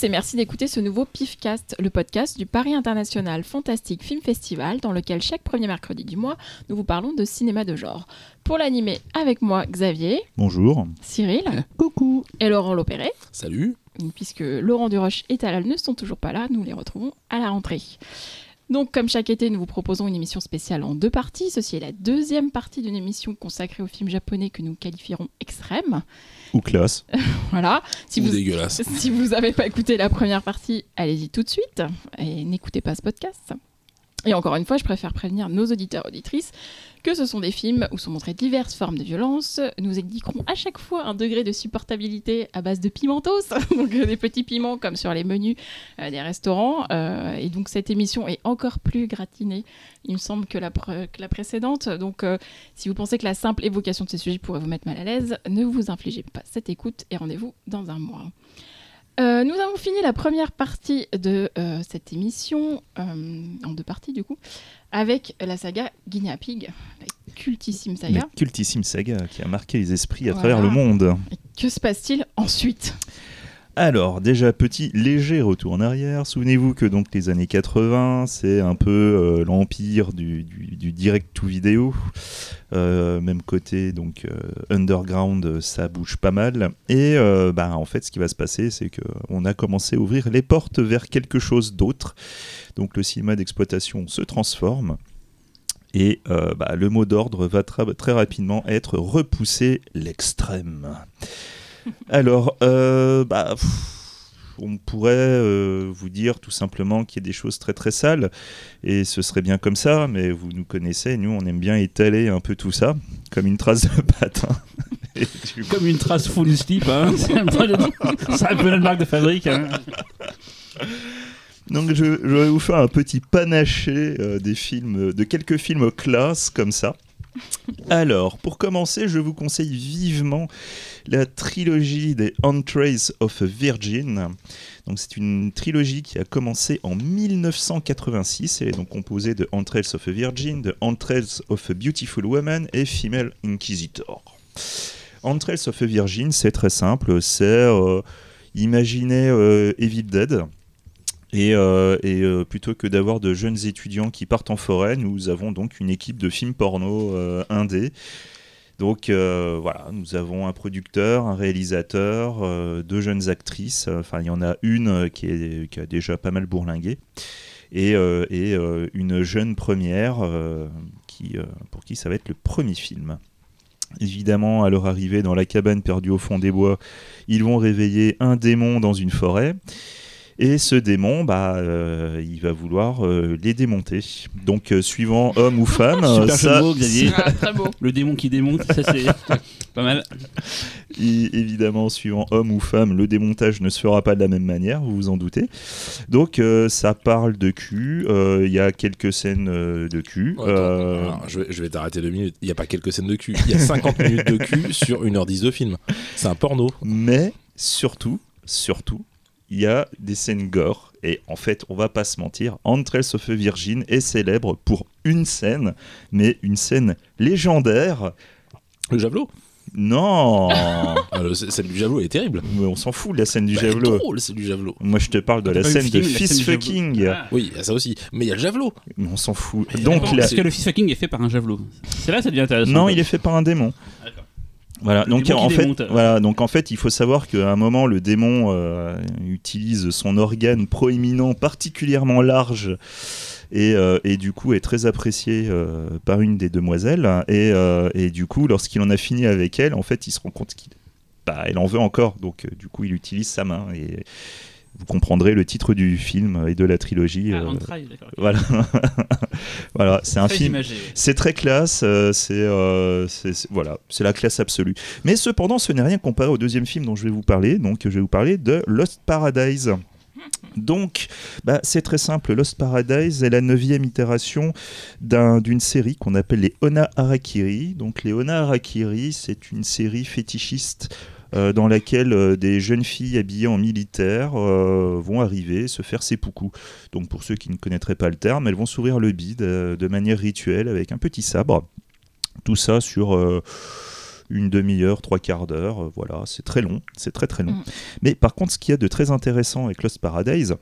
tous et merci d'écouter ce nouveau PIFcast, le podcast du Paris International Fantastic Film Festival, dans lequel chaque premier mercredi du mois, nous vous parlons de cinéma de genre. Pour l'animer avec moi, Xavier, Bonjour. Cyril Coucou. et Laurent Lopéré. Salut. Puisque Laurent Duroche et Talal ne sont toujours pas là, nous les retrouvons à la rentrée. Donc, comme chaque été, nous vous proposons une émission spéciale en deux parties. Ceci est la deuxième partie d'une émission consacrée aux films japonais que nous qualifierons extrêmes. Ou classe. Voilà. Si Ou vous, dégueulasse. si vous n'avez pas écouté la première partie, allez-y tout de suite et n'écoutez pas ce podcast. Et encore une fois, je préfère prévenir nos auditeurs et auditrices que ce sont des films où sont montrées diverses formes de violence. Nous indiquerons à chaque fois un degré de supportabilité à base de pimentos, donc euh, des petits piments comme sur les menus euh, des restaurants. Euh, et donc cette émission est encore plus gratinée, il me semble, que la, précédente. Donc si vous pensez que la simple évocation de ces sujets pourrait vous mettre mal à l'aise, ne vous infligez pas cette écoute et rendez-vous dans un mois. Euh, nous avons fini la première partie de euh, cette émission, euh, en deux parties du coup, avec la saga Guinea Pig, la cultissime La saga. cultissime saga qui a marqué les esprits à Voilà. travers le monde. Et que se passe-t-il ensuite? Alors, déjà, petit léger retour en arrière. Souvenez-vous que donc les années 80, c'est un peu euh, l'empire du, direct-to-vidéo. Euh, même côté, donc euh, underground, ça bouge pas mal. Et bah, en fait, ce qui va se passer, c'est qu'on a commencé à ouvrir les portes vers quelque chose d'autre. Donc le cinéma d'exploitation se transforme. Et bah, le mot d'ordre va très rapidement être repousser l'extrême. Alors, euh, bah, pff, on pourrait euh, vous dire tout simplement qu'il y a des choses très très sales, et ce serait bien comme ça, mais vous nous connaissez, nous on aime bien étaler un peu tout ça, comme une trace de patin. Coup- Comme une trace full slip, hein. c'est un peu le- c'est un peu notre marque de fabrique. hein. Donc je, je vais vous faire un petit panaché euh, des films, de quelques films classe comme ça. Alors, pour commencer, je vous conseille vivement la trilogie des Entrails of a Virgin. C'est une trilogie qui a commencé en 1986. Elle est donc composée de Entrails of a Virgin, de Entrails of a Beautiful Woman et Female Inquisitor. Entrails of a Virgin, c'est très simple. C'est euh, imaginez euh, Evil Dead. Et, euh, euh, plutôt que d'avoir de jeunes étudiants qui partent en forêt, nous avons donc une équipe de films porno euh, indés. Donc euh, voilà, nous avons un producteur, un réalisateur, deux jeunes actrices. Enfin, il y en a une qui, est, qui a déjà pas mal bourlingué. Et, et, une jeune première qui, pour qui ça va être le premier film. Évidemment, à leur arrivée dans la cabane perdue au fond des bois, ils vont réveiller un démon dans une forêt. Et ce démon, bah, euh, il va vouloir euh, les démonter. Donc, euh, suivant homme ou femme, Super ça, Xavier. Ah, Très beau. Le démon qui démonte, ça c'est pas mal. évidemment, suivant homme ou femme, le démontage ne se fera pas de la même manière, vous vous en doutez. Donc, euh, ça parle de cul. euh, Il y a quelques scènes euh, de cul. Attends, euh, alors, je, vais, je vais t'arrêter deux minutes. Il n'y a pas quelques scènes de cul. Il y a 50 minutes de cul sur 1h10 de film. C'est un porno. mais surtout, surtout, il y a des scènes gore. Et en fait, on va pas se mentir, Entrails of a Virgin est célèbre pour une scène, mais une scène légendaire. Le javelot? Non Ah, le- Celle du javelot est terrible. Mais on s'en fout de la scène du Bah, javelot. drôle, c'est du javelot. Moi, je te parle de la scène de film, la fist scène du fucking. javelot Ah. Oui, il y a ça aussi. Mais il y a le javelot. Mais on s'en fout. Donc, la- Est-ce que le fist fucking est fait par un javelot C'est là que ça devient intéressant. non, il est fait par un démon. Voilà, Le donc en fait, démonte. voilà, donc en fait, il faut savoir qu'à un moment, le démon euh, utilise son organe proéminent particulièrement large et, euh, et du coup est très apprécié euh, par une des demoiselles. Et, euh, et du coup, lorsqu'il en a fini avec elle, en fait, il se rend compte qu'il, bah, elle en veut encore. Donc, du coup, il utilise sa main et vous comprendrez le titre du film et de la trilogie. Ah, euh, voilà, voilà, c'est un Très film. C'est très classe, euh, c'est euh, c'est- voilà, c'est la classe absolue. Mais cependant, ce n'est rien comparé au deuxième film dont je vais vous parler. Donc, je vais vous parler de Lost Paradise. Donc, bah, c'est très simple. Lost Paradise est la neuvième itération d'un- d'une série qu'on appelle les Ona Harakiri. Donc, les Ona Harakiri, c'est une série fétichiste euh, dans laquelle euh, des jeunes filles habillées en militaire euh, vont arriver se faire seppuku. Donc, pour ceux qui ne connaîtraient pas le terme, elles vont s'ouvrir le bide de manière rituelle avec un petit sabre. Tout ça sur une demi-heure, trois quarts d'heure. voilà, c'est très long, c'est très très long. Mm. Mais par contre, ce qu'il y a de très intéressant avec Lost Paradise,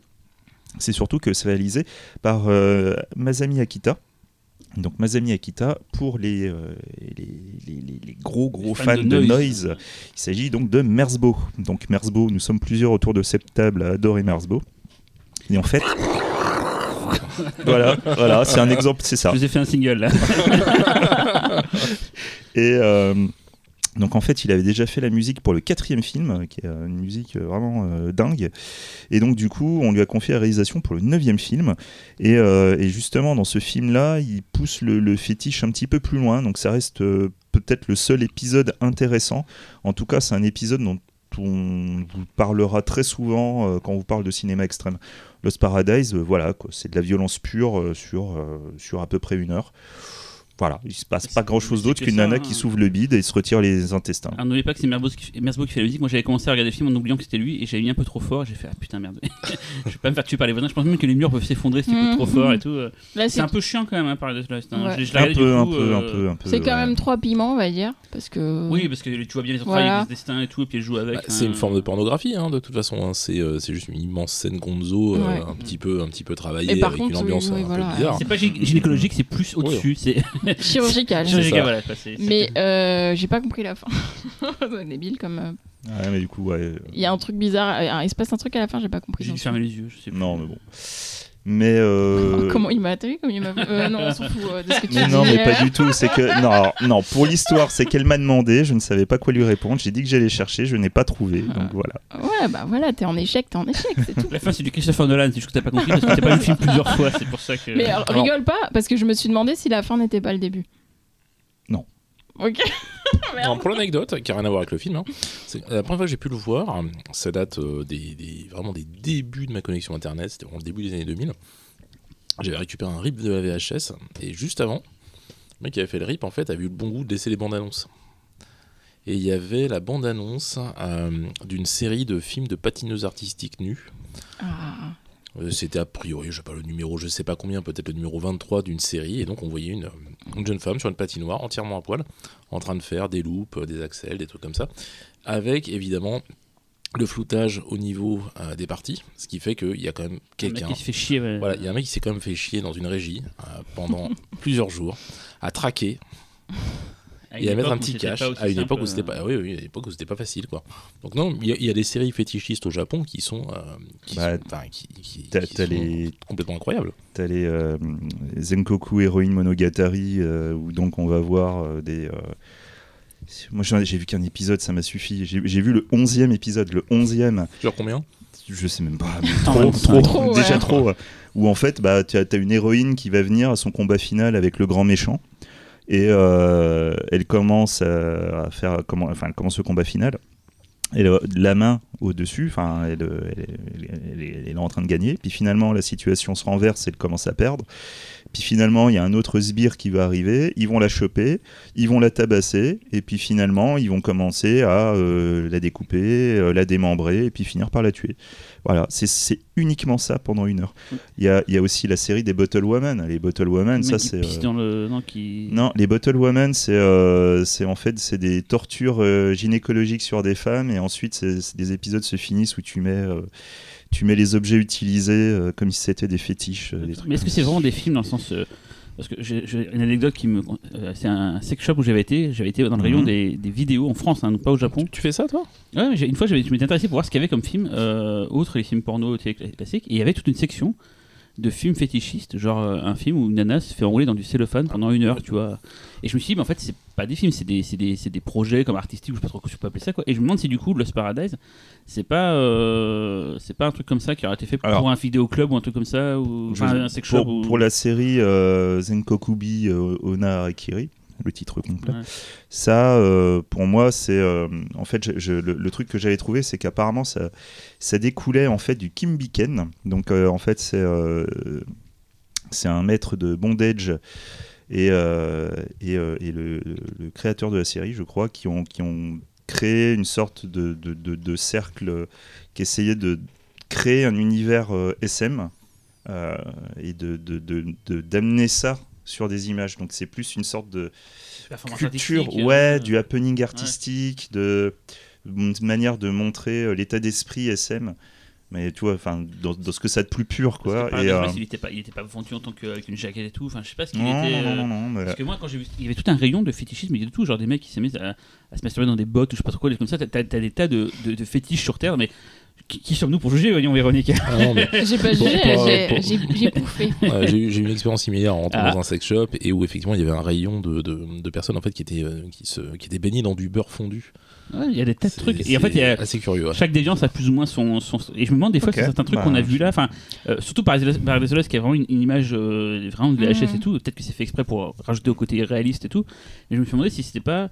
c'est surtout que c'est réalisé par euh, Masami Akita. Donc Masami Akita, pour les, euh, les, les- les- les gros gros fans, de, noise, il s'agit donc de Merzbow. Donc Merzbow, nous sommes plusieurs autour de cette table à adorer Merzbow. Et en fait, voilà, voilà, c'est un exemple, c'est ça. Je vous ai fait un single là. Et euh, donc en fait, il avait déjà fait la musique pour le quatrième film, qui est euh, une musique euh, vraiment euh, dingue. Et donc du coup, on lui a confié la réalisation pour le neuvième film. Et, euh, justement, dans ce film-là, il pousse le, fétiche un petit peu plus loin. Donc ça reste euh, peut-être le seul épisode intéressant. En tout cas, c'est un épisode dont on vous parlera très souvent euh, quand on vous parle de cinéma extrême. Lost Paradise, euh, voilà, c'est de la violence pure euh, euh, sur à peu près une heure. Voilà, il se passe pas grand chose d'autre qu'une nana hein. qui s'ouvre le bide et se retire les intestins. Alors n'oubliez pas que c'est Merzbow qui, fait la musique. Moi j'avais commencé à regarder le film en oubliant que c'était lui et j'avais mis un peu trop fort. J'ai fait ah putain merde. je vais pas me faire tuer par les voisins. Je pense même que les murs peuvent s'effondrer si tu Mhm. trop fort et tout. euh. Là, C'est un peu chiant quand même hein, par hein. Ouais. Je je Un peu, un coup, peu, un euh, peu, un peu. c'est quand ouais. même trois piments, on va dire. Parce que. Oui, parce que tu vois bien les Voilà. avec des destins et tout, et puis elle joue avec. Bah, c'est hein. une forme de pornographie, hein, de toute façon. hein. C'est euh, c'est juste une immense scène gonzo, euh, un, petit peu, un petit peu travaillée, Et par avec contre, une ambiance un peu bizarre. C'est pas gynécologique, c'est plus au-dessus. C'est Chirurgical. chirurgical, voilà. quoi, c'est- c'est- Mais euh, j'ai pas compris la fin. Débile comme. euh, Ouais, mais du coup, ouais. Il y a un truc bizarre. euh, Il se passe un truc à la fin, j'ai pas compris. J'ai dû fermer les yeux, je sais plus. Non, mais bon. Mais. euh, Comment il m'a vu comme il m'a euh, Non, on s'en fout euh, de ce que tu Mais dis. non, mais pas du tout. C'est que non, alors, non. Pour l'histoire, c'est qu'elle m'a demandé. Je ne savais pas quoi lui répondre. J'ai dit que j'allais chercher. Je n'ai pas trouvé. Donc voilà. Ouais, bah voilà, t'es en échec, t'es en échec, c'est tout. La fin, c'est du Christopher Nolan, c'est juste que t'as pas compris parce que t'as pas vu le film plusieurs fois, c'est pour ça que. Mais rigole pas, parce que je me suis demandé si la fin n'était pas le début. Ok. Pour l'anecdote, qui n'a rien à voir avec le film, hein, c'est la première fois que j'ai pu le voir, ça date euh, des, des- vraiment des débuts de ma connexion internet, c'était vraiment le début des années 2000. J'avais récupéré un rip de la VHS, et juste avant, le mec qui avait fait le rip, en fait, a vu le bon goût de laisser les bandes annonces. Et il y avait la bande annonce euh, d'une série de films de patineuses artistiques nues. Ah. Euh, C'était a priori, je sais pas le numéro, je sais pas combien, peut-être le numéro 23 d'une série, et donc on voyait une, une jeune femme sur une patinoire entièrement à poil, en train de faire des loupes, euh, des axels, des trucs comme ça, avec évidemment le floutage au niveau euh, des parties, ce qui fait qu'il y a quand même quelqu'un. qui se fait chier. ouais. Voilà, il y a un mec qui s'est quand même fait chier dans une régie euh, pendant plusieurs jours, à traquer et à mettre un petit cash à une époque où c'était euh, pas, oui, oui, à une époque où c'était pas facile quoi. Donc non, il y, y a des séries fétichistes au Japon qui sont, euh, qui, Bah, sont, qui, qui- qui sont les- complètement incroyables. T'as les euh, Zenkoku Heroine Monogatari euh, où donc on va voir euh, des. euh, Moi j'ai vu qu'un épisode, ça m'a suffi. J'ai vu le 11e épisode, le 11e. Genre combien? Je sais même pas, mais trop, 25. trop, Trop, déjà ouais. trop. Où en fait, bah, tu as, t'as une héroïne qui va venir à son combat final avec le grand méchant. Et euh, elle commence à, à faire, comment, enfin, elle commence le combat final. A la main au-dessus, enfin, elle, elle, est- en train de gagner. Puis finalement, la situation se renverse, elle commence à perdre. Puis finalement, il y a un autre sbire qui va arriver. Ils vont la choper, ils vont la tabasser. Et puis finalement, ils vont commencer à euh, la découper, euh, la démembrer, et puis finir par la tuer. Voilà, c'est- uniquement ça pendant une heure. Il y a, il y a aussi la série des Bottle Women. Les Bottle Women, ça c'est. euh, le. Non, qui. non, les Bottle Women, c'est en fait c'est des tortures gynécologiques sur des femmes et ensuite c'est des épisodes se finissent où tu mets tu mets les objets utilisés euh, comme si c'était des fétiches. euh, des trucs Mais est-ce que c'est vraiment des films dans le sens. euh, parce que j'ai une anecdote qui me. euh, c'est un sex shop où j'avais été. J'avais été dans le rayon Mhm. des, des vidéos en France, hein, pas au Japon. Tu fais ça toi? Ouais, une fois, j'avais- je m'étais intéressé pour voir ce qu'il y avait comme film, euh, outre les films porno classiques, et il y avait toute une section de films fétichistes, genre euh, un film où une nana se fait enrouler dans du cellophane pendant une heure, tu vois. Et je me suis dit, mais en fait, c'est pas des films, c'est des, des, des projets comme artistiques, ou je sais pas trop comment je peux appeler ça, quoi. Et je me demande si du coup, Lost Paradise, c'est pas, euh, c'est pas un truc comme ça qui aurait été fait Alors- pour un vidéoclub ou un truc comme ça, ou Je- enfin, un sex shop. pour, ou- pour la série euh, Zenkokubi euh, Ona Akiri, le titre complet. Ouais. Ça, euh, pour moi, c'est euh, en fait je- je- le, le truc que j'avais trouvé, c'est qu'apparemment ça, ça découlait en fait du Kimbiken. Donc euh, en fait c'est c'est un maître de bondage et, euh, et, euh, et le, le créateur de la série, je crois, qui ont qui ont créé une sorte de, de, de- de cercle qui essayait de créer un univers euh, SM et de de- de- de- d'amener ça sur des images. Donc c'est plus une sorte de culture, ouais, du happening artistique, de une manière de montrer l'état d'esprit SM. Mais tu vois, enfin, dans, dans ce que ça a de plus pur, quoi. Et, euh, il était pas, il était pas vendu en tant que avec une jaquette et tout. Enfin, je sais pas ce qu'il non, était. non, euh, non, non, non, mais- Parce que moi, quand j'ai vu, il y avait tout un rayon de fétichisme, il y a de tout, genre des mecs qui s'aiment à, à se masturber dans des bottes ou je sais pas trop quoi, comme ça. T'as, t'as des tas de, de, de fétiches sur Terre, mais qui, qui sommes-nous pour juger, voyons, Véronique? Ah mais J'ai pas jugé, pour- j'ai- bouffé. Ouais, j'ai eu j'ai eu une expérience similaire en rentrant Ah. dans un sex shop et où effectivement il y avait un rayon de, de, de personnes en fait qui étaient euh, qui se qui étaient baignées dans du beurre fondu. Ouais, Il y a des tas de trucs. Et en fait, il y a, assez curieux. ouais. chaque déviance a plus ou moins son, son- Et je me demande des fois Ok, si certains trucs bah, qu'on a vu là, enfin, euh, surtout par les qui a vraiment une, une image euh, vraiment de VHS Mhm. et tout, peut-être que c'est fait exprès pour rajouter au côté réaliste et tout. Et je me suis demandé si c'était pas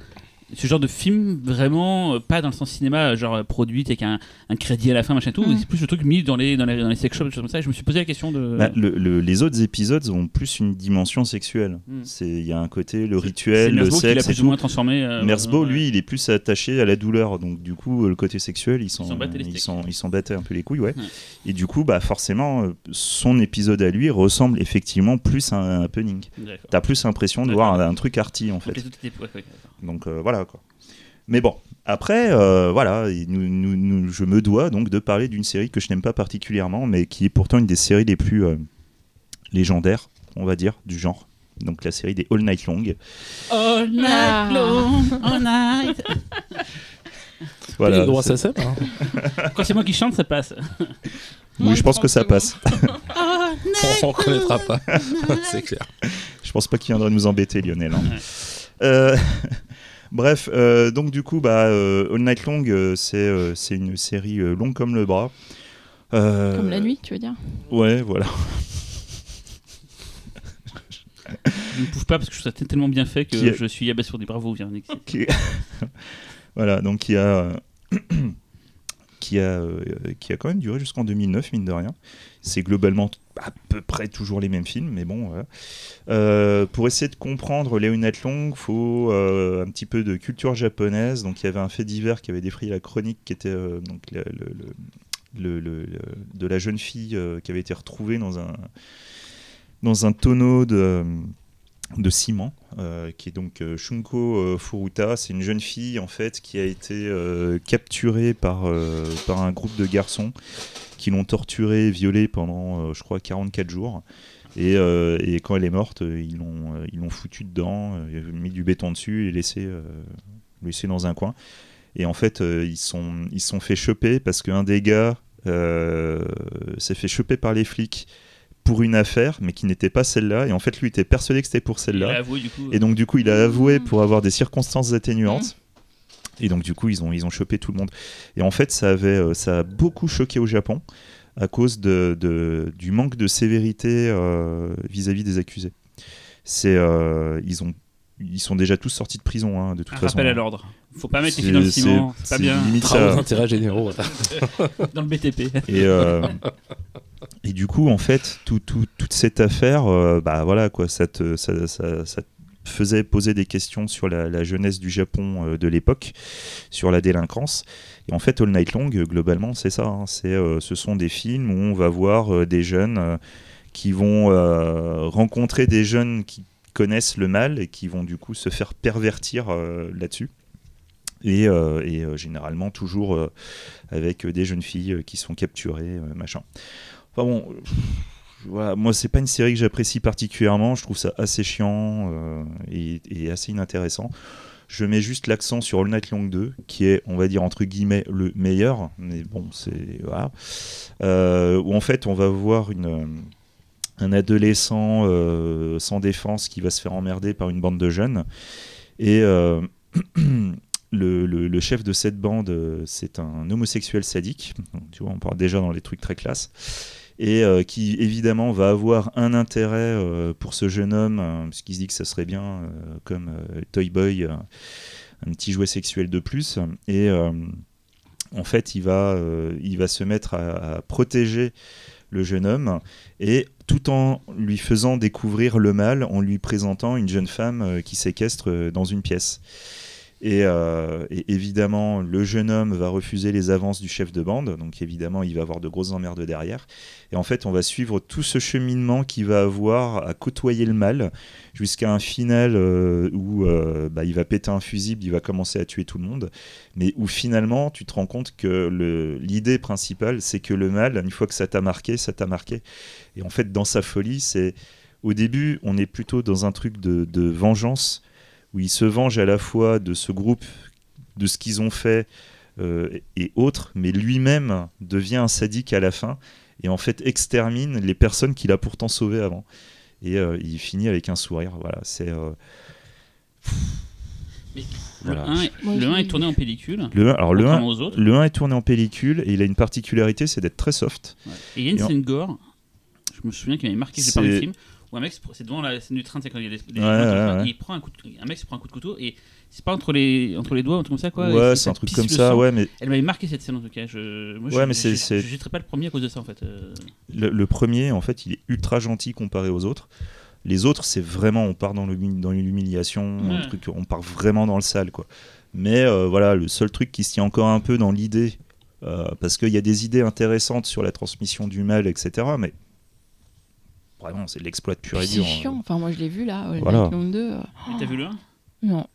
ce genre de film vraiment euh, pas dans le sens cinéma genre euh, produit avec un, un crédit à la fin machin et tout Mhm. c'est plus le truc mis dans les dans les, dans les sex shops des choses comme ça Et je me suis posé la question de Bah, le- le- les autres épisodes ont plus une dimension sexuelle. Hmm. C'est Il y a un côté, le rituel, le sexe et plus ou moins transformé euh, Merzbow, ouais. lui, il est plus attaché à la douleur. Donc, du coup, le côté sexuel, ils s'en les ils s'en- battaient un peu les couilles, ouais. Ouais. Et du coup, bah, forcément, euh, son épisode à lui ressemble effectivement plus à un happening. T'as plus l'impression de voir un, un truc arty, en Donc, fait. les autres étaient- ouais, ouais. Donc, euh, voilà, quoi. Mais bon, après, euh, voilà, et nous- nous- nous- je me dois donc de parler d'une série que je n'aime pas particulièrement, mais qui est pourtant une des séries les plus euh, légendaires, on va dire, du genre. Donc la série des All Night Long. All night Ah. long, all night. Voilà, droit c'est- ça sème, hein. Quand c'est moi qui chante, ça passe. Oui, je pense que ça passe. on reconnaîtra pas. c'est clair. Je pense pas qu'il viendra nous embêter, Lionel. hein. Ouais. Euh, Bref, euh, donc du coup, bah, euh, All Night Long, euh, c'est euh, c'est une série euh, longue comme le bras. Euh, Comme la nuit, tu veux dire? Ouais, voilà. Je ne pousse pas parce que je trouve ça tellement bien fait que je suis abasourdi. Bravo, Véronique. qui voilà, donc qui a, euh, qui, a, euh, qui a quand même duré jusqu'en 2009, mine de rien. C'est globalement à peu près toujours les mêmes films, mais bon. voilà. Euh, pour essayer de comprendre Léo Night Long, il faut euh, un petit peu de culture japonaise. Donc il y avait un fait divers qui avait défrayé la chronique, qui était euh, de la jeune fille qui avait été retrouvée dans un tonneau de de ciment, euh, qui est donc euh, Shunko euh, Furuta. C'est une jeune fille en fait qui a été capturée par, par un groupe de garçons qui l'ont torturée et violée pendant, je crois, 44 jours. Et, et quand elle est morte, ils l'ont ils l'ont foutue dedans, mis du béton dessus et laissé, laissé dans un coin. Et en fait, ils sont ils sont fait choper parce qu'un des gars s'est fait choper par les flics pour une affaire, mais qui n'était pas celle-là. Et en fait, lui était persuadé que c'était pour celle-là. coup. Et donc, du coup, il a avoué Mhm. pour avoir des circonstances atténuantes. Et donc, du coup, ils ont, ils ont chopé tout le monde. Et en fait, ça, avait, euh, ça a beaucoup choqué au Japon à cause de, de- du manque de sévérité euh, vis-à-vis des accusés. C'est, euh, ils, ont, ils sont déjà tous sortis de prison, hein, de toute un façon. rappel à l'ordre. Faut pas mettre les C'est- filles dans le ciment. C'est pas bien. limite Travaux ça. d'intérêt généraux. Dans le BTP. Et, euh, et du coup, en fait, tout, tout- toute cette affaire, euh, bah voilà, quoi, ça te, ça, faisait poser des questions sur la, jeunesse du Japon euh, de l'époque, sur la délinquance. Et en fait, All Night Long, euh, globalement, c'est ça. hein, c'est, ce sont des films où on va voir des jeunes qui vont rencontrer des jeunes qui connaissent le mal et qui vont du coup se faire pervertir là-dessus. Et, généralement toujours avec des jeunes filles qui sont capturées, machin. Enfin bon, moi c'est pas une série que j'apprécie particulièrement, je trouve ça assez chiant euh, et, assez inintéressant. Je mets juste l'accent sur All Night Long 2, qui est, on va dire, entre guillemets, le meilleur, mais bon, c'est. Voilà. Euh, où en fait, on va voir un adolescent euh, sans défense qui va se faire emmerder par une bande de jeunes. Et le, chef de cette bande, c'est un homosexuel sadique. Tu vois, on parle déjà dans les trucs très classes. Et euh, qui évidemment va avoir un intérêt euh, pour ce jeune homme, euh, parce qu'il se dit que ça serait bien euh, comme Toy Boy, un petit jouet sexuel de plus. Et en fait, il va, il va se mettre à, à protéger le jeune homme et tout en lui faisant découvrir le mal en lui présentant une jeune femme qui séquestre dans une pièce. Et, euh, et évidemment, le jeune homme va refuser les avances du chef de bande, donc évidemment, il va avoir de grosses emmerdes derrière. Et en fait, on va suivre tout ce cheminement qu'il va avoir à côtoyer le mal jusqu'à un final euh, où euh, bah, il va péter un fusible, il va commencer à tuer tout le monde, mais où finalement, tu te rends compte que l'idée principale, c'est que le mal, une fois que ça t'a marqué, ça t'a marqué. Et en fait, dans sa folie, c'est au début, on est plutôt dans un truc de vengeance où il se venge à la fois de ce groupe, de ce qu'ils ont fait euh, et autres, mais lui-même devient un sadique à la fin et en fait extermine les personnes qu'il a pourtant sauvées avant. Et euh, il finit avec un sourire. Voilà, c'est. euh, Le Voilà. 1 est, Moi, le je 1 est l'ai tourné en pellicule. Le 1, alors le 1, contrairement aux autres. le 1 est tourné en pellicule et il a une particularité, c'est d'être très soft. Ouais. Et il y a une Et en- scène gore, je me souviens qu'il m'avait marqué, j'ai pas le film, où un mec, c'est devant la scène du train, c'est quand il y a les, les Ouais, gens dans ouais, il prend un, coup de- un mec se prend un coup de couteau et c'est pas entre les, entre les doigts, un truc comme ça quoi. ouais, c'est un truc comme ça, sang. ouais, mais Elle m'avait marqué cette scène en tout cas. Je, moi, Ouais, je, mais c'est- je, je pas le premier à cause de ça en fait. euh. le, le premier, en fait, il est ultra gentil comparé aux autres. Les autres, c'est vraiment, on part dans l'humi- dans l'humiliation, un Ouais. truc, on part vraiment dans le sale, quoi. Mais euh, voilà, le seul truc qui se tient encore un peu dans l'idée, euh, parce qu'il y a des idées intéressantes sur la transmission du mal, etc. Mais vraiment, c'est de l'exploit de pur et C'est dur. chiant. Enfin, moi, je l'ai vu là, All Voilà. Night Long 2. euh, Mais T'as vu le 1 Non,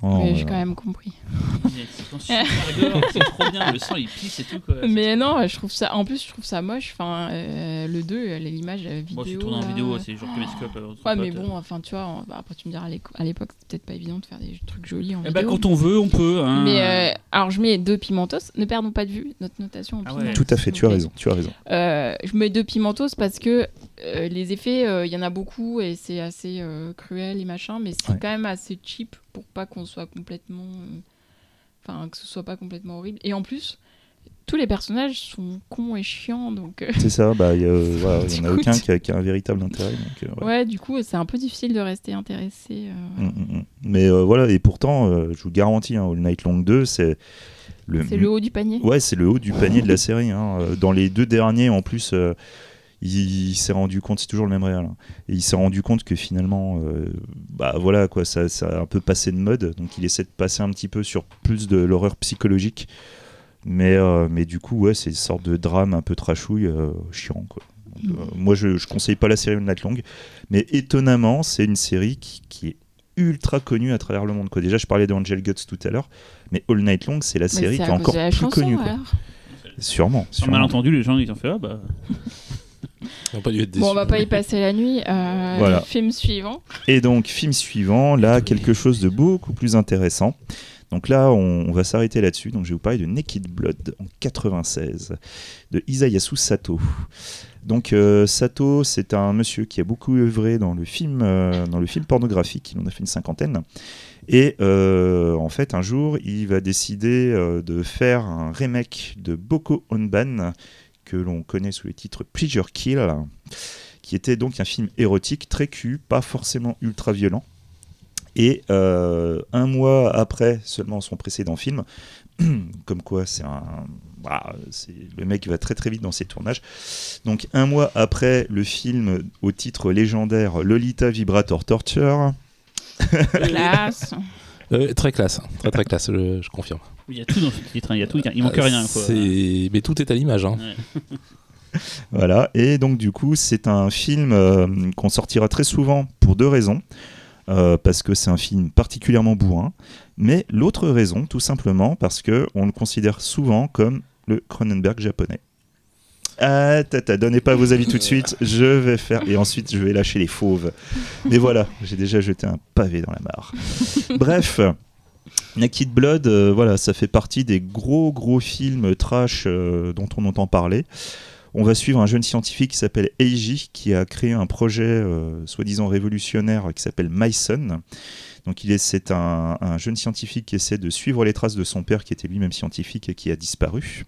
Oh, mais j'ai quand même compris. C'est trop bien, le sang il pisse et tout quoi. Mais non, je trouve ça. En plus, je trouve ça moche. Enfin, euh, le 2, euh, l'image euh, vidéo. Bon, c'est tourné en vidéo, c'est genre euh, entre Ouais, mais bon, enfin, tu vois, on- bah, après, tu me diras, à l'époque, c'était peut-être pas évident de faire des trucs jolis en Eh bah, vidéo. quand on veut, on peut. Hein. Mais euh, alors, je mets deux pimentos. Ne perdons pas de vue notre notation en Ah ouais. Tout à fait, tu as raison, tu as raison. Euh, je mets deux pimentos parce que euh, les effets, euh, il y en a beaucoup et c'est assez euh, cruel et machin, mais c'est Ouais. quand même assez cheap pour pas qu'on soit complètement. Enfin, que ce soit pas complètement horrible. Et en plus, tous les personnages sont cons et chiants, donc. C'est ça, bah, il voilà, il y en a aucun qui a, qui a un véritable intérêt. donc, ouais. ouais. du coup, c'est un peu difficile de rester intéressé. Mm, mm, mm. Mais voilà, et pourtant, je vous garantis, hein, All Night Long 2, c'est le, C'est le haut du panier. Ouais, c'est le haut du panier de la série. hein. Dans les deux derniers, en plus, il, il s'est rendu compte, c'est toujours le même réel, hein. et il s'est rendu compte que finalement, euh, bah voilà, quoi, ça, ça a un peu passé de mode. Donc il essaie de passer un petit peu sur plus de l'horreur psychologique. Mais, euh, mais du coup, ouais, c'est une sorte de drame un peu trashouille, euh, chiant. Quoi. Donc, euh, moi, je, je conseille pas la série All Night Long, mais étonnamment, c'est une série qui, qui est ultra connue à travers le monde. Quoi. Déjà, je parlais de Angel Guts tout à l'heure, mais All Night Long, c'est la série qui est encore plus chanson, connue. Quoi. Sûrement. Sûrement. malentendu, les gens ils ont fait ah bah. On n'a pas dû être déçus. Bon, on va pas y passer la nuit. Euh, Voilà. Film suivant. Et donc, film suivant, là, quelque chose de beaucoup plus intéressant. Donc là, on, on va s'arrêter là-dessus. Donc, je vais vous parler de Naked Blood en 96 de Isayasu Sato. Donc, euh, Sato, c'est un monsieur qui a beaucoup œuvré dans le film, euh, dans le film pornographique. Il en a fait une cinquantaine. Et euh, en fait, un jour, il va décider euh, de faire un remake de Boko Onban, que l'on connaît sous le titre Pleasure Kill, qui était donc un film érotique très cul, pas forcément ultra violent. Et euh, un mois après seulement son précédent film, comme quoi c'est un, bah, le mec va très très vite dans ses tournages. Donc un mois après le film au titre légendaire Lolita Vibrator Torture, Classe. Euh, très classe, très très classe, je, je confirme. Il y a tout dans ce titre, hein, il y a tout, il manque Euh, rien quoi. c'est- Mais tout est à l'image. Hein. Ouais. Voilà, et donc du coup, c'est un film euh, qu'on sortira très souvent pour deux raisons. Euh, parce que c'est un film particulièrement bourrin, mais l'autre raison, tout simplement, parce que on le considère souvent comme le Cronenberg japonais. Ah, tata, donnez pas vos avis tout de suite, je vais faire, et ensuite je vais lâcher les fauves. Mais voilà, j'ai déjà jeté un pavé dans la mare. Bref, Naked Blood, euh, voilà, ça fait partie des gros gros films trash euh, dont on entend parler. On va suivre un jeune scientifique qui s'appelle Eiji, qui a créé un projet euh, soi-disant révolutionnaire qui s'appelle Myson. Donc il est, c'est un, un jeune scientifique qui essaie de suivre les traces de son père, qui était lui-même scientifique et qui a disparu.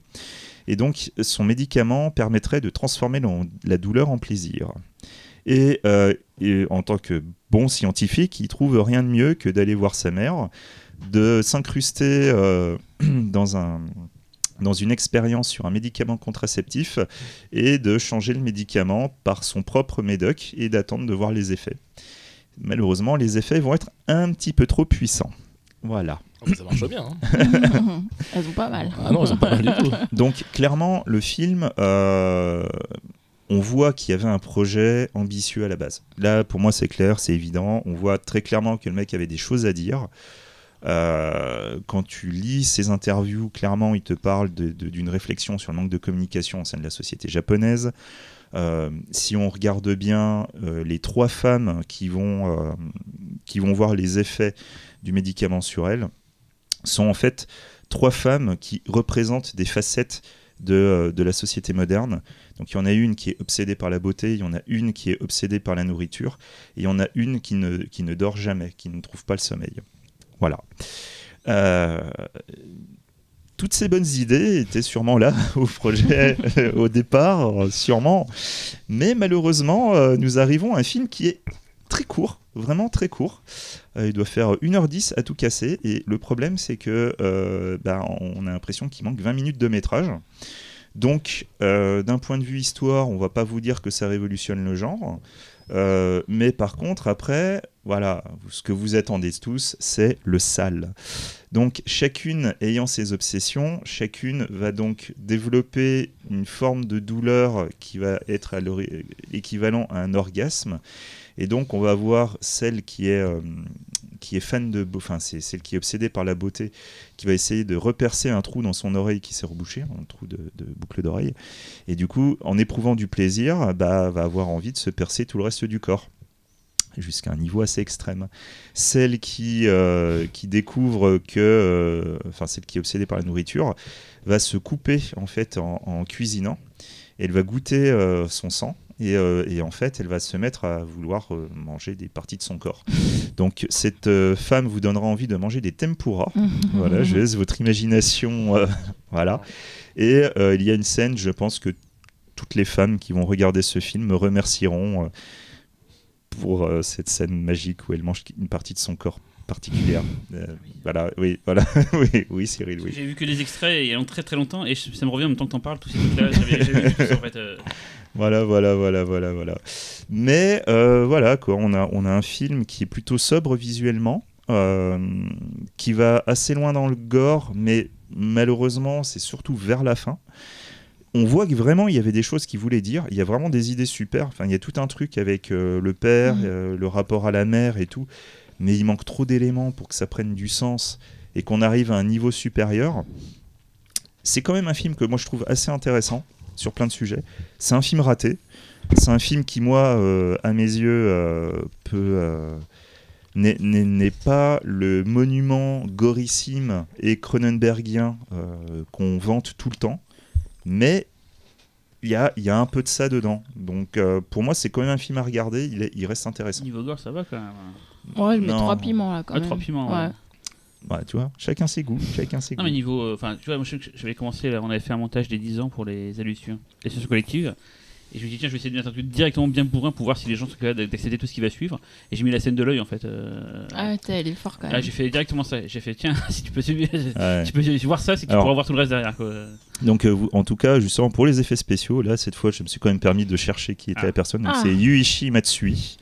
Et donc son médicament permettrait de transformer la douleur en plaisir. Et en tant que bon scientifique, il trouve rien de mieux que d'aller voir sa mère, de s'incruster euh, dans un dans une expérience sur un médicament contraceptif et de changer le médicament par son propre médoc et d'attendre de voir les effets. Malheureusement, les effets vont être un petit peu trop puissants. Voilà. Ah, Ça marche bien. hein. Elles ont pas mal. Ah non, ils sont pas mal du tout. Donc clairement, le film, euh, on voit qu'il y avait un projet ambitieux à la base. Là, pour moi, c'est clair, c'est évident. On voit très clairement que le mec avait des choses à dire. Euh, quand tu lis ses interviews, clairement, il te parle d'une réflexion sur le manque de communication au sein de la société japonaise. Euh, si on regarde bien euh, les trois femmes qui vont, voir les effets du médicament sur elles, sont en fait trois femmes qui représentent des facettes de, la société moderne. Donc il y en a une qui est obsédée par la beauté, il y en a une qui est obsédée par la nourriture, et il y en a une qui ne, qui ne dort jamais, qui ne trouve pas le sommeil. Voilà. Euh, toutes ces bonnes idées étaient sûrement là au projet euh, au départ, euh, sûrement. Mais malheureusement, nous arrivons à un film qui est très court, vraiment très court. Il doit faire 1h10 à tout casser. Et le problème, c'est que bah, on a l'impression qu'il manque 20 minutes de métrage. Donc, d'un point de vue histoire, on va pas vous dire que ça révolutionne le genre. Euh, mais par contre, après, voilà, ce que vous attendez tous, c'est le sale. Donc, chacune ayant ses obsessions, chacune va donc développer une forme de douleur qui va être à l'ori- équivalent à un orgasme. Et donc, on va voir celle qui est, euh, qui est fan de, enfin, c'est celle qui est obsédée par la beauté, qui va essayer de repercer un trou dans son oreille qui s'est rebouché, un trou de, boucle d'oreille. Et du coup, en éprouvant du plaisir, bah, va avoir envie de se percer tout le reste du corps jusqu'à un niveau assez extrême. Celle qui, euh, qui découvre que, euh, enfin celle qui est obsédée par la nourriture, va se couper en fait en, cuisinant. Elle va goûter euh, son sang. Et, euh, et en fait, elle va se mettre à vouloir euh, manger des parties de son corps. Donc, cette euh, femme vous donnera envie de manger des tempura. Voilà, je laisse votre imagination. euh, voilà. Et euh, il y a une scène, je pense que toutes les femmes qui vont regarder ce film me remercieront euh, pour euh, cette scène magique où elle mange une partie de son corps particulière. Euh, voilà, oui, voilà, oui, oui, Cyril, oui. J'ai vu que les extraits il y a très très longtemps et je- ça me revient en même temps que t'en parles, tous ces trucs-là. J'avais j'avais vu tout ça, en fait. euh. Voilà, voilà, voilà, voilà, voilà. Mais euh, voilà, quoi, on a, on a un film qui est plutôt sobre visuellement, euh, qui va assez loin dans le gore, mais malheureusement, c'est surtout vers la fin. On voit que vraiment il y avait des choses qu'il voulait dire. Il y a vraiment des idées super. Enfin, il y a tout un truc avec euh, le père, euh, le rapport à la mère et tout. Mais il manque trop d'éléments pour que ça prenne du sens et qu'on arrive à un niveau supérieur. C'est quand même un film que moi je trouve assez intéressant sur plein de sujets. C'est un film raté. C'est un film qui, moi, euh, à mes yeux, euh, peut. euh, n'est- pas le monument gorissime et cronenbergien euh, qu'on vante tout le temps, mais il y a, il y a un peu de ça dedans. Donc euh, pour moi, c'est quand même un film à regarder, il, est- il reste intéressant. Niveau gore, ça va quand même. Ouais, je mets Non. trois piments là quand Ah, même. trois piments, Ouais. ouais. Ouais, tu vois, chacun ses goûts, chacun ses Non, goûts. mais niveau. euh, Enfin, tu vois, moi, je j'avais commencé, là, on avait fait un montage des 10 ans pour les allusions, les solutions collectives. Et je me suis dit, tiens, je vais essayer de mettre un truc directement bien bourrin pour voir si les gens sont capables d'accepter tout ce qui va suivre. Et j'ai mis la scène de l'œil en fait. euh, Ah, t'es elle est fort quand là, même. j'ai fait directement ça. J'ai fait, tiens, si tu peux, suivre- Ouais. tu peux voir ça, c'est que tu pourras voir tout le reste derrière. Quoi. Donc, euh, en tout cas, justement, pour les effets spéciaux, là, cette fois, je me suis quand même permis de chercher qui était Ah. la personne. Donc, Ah. c'est Yuichi Matsui.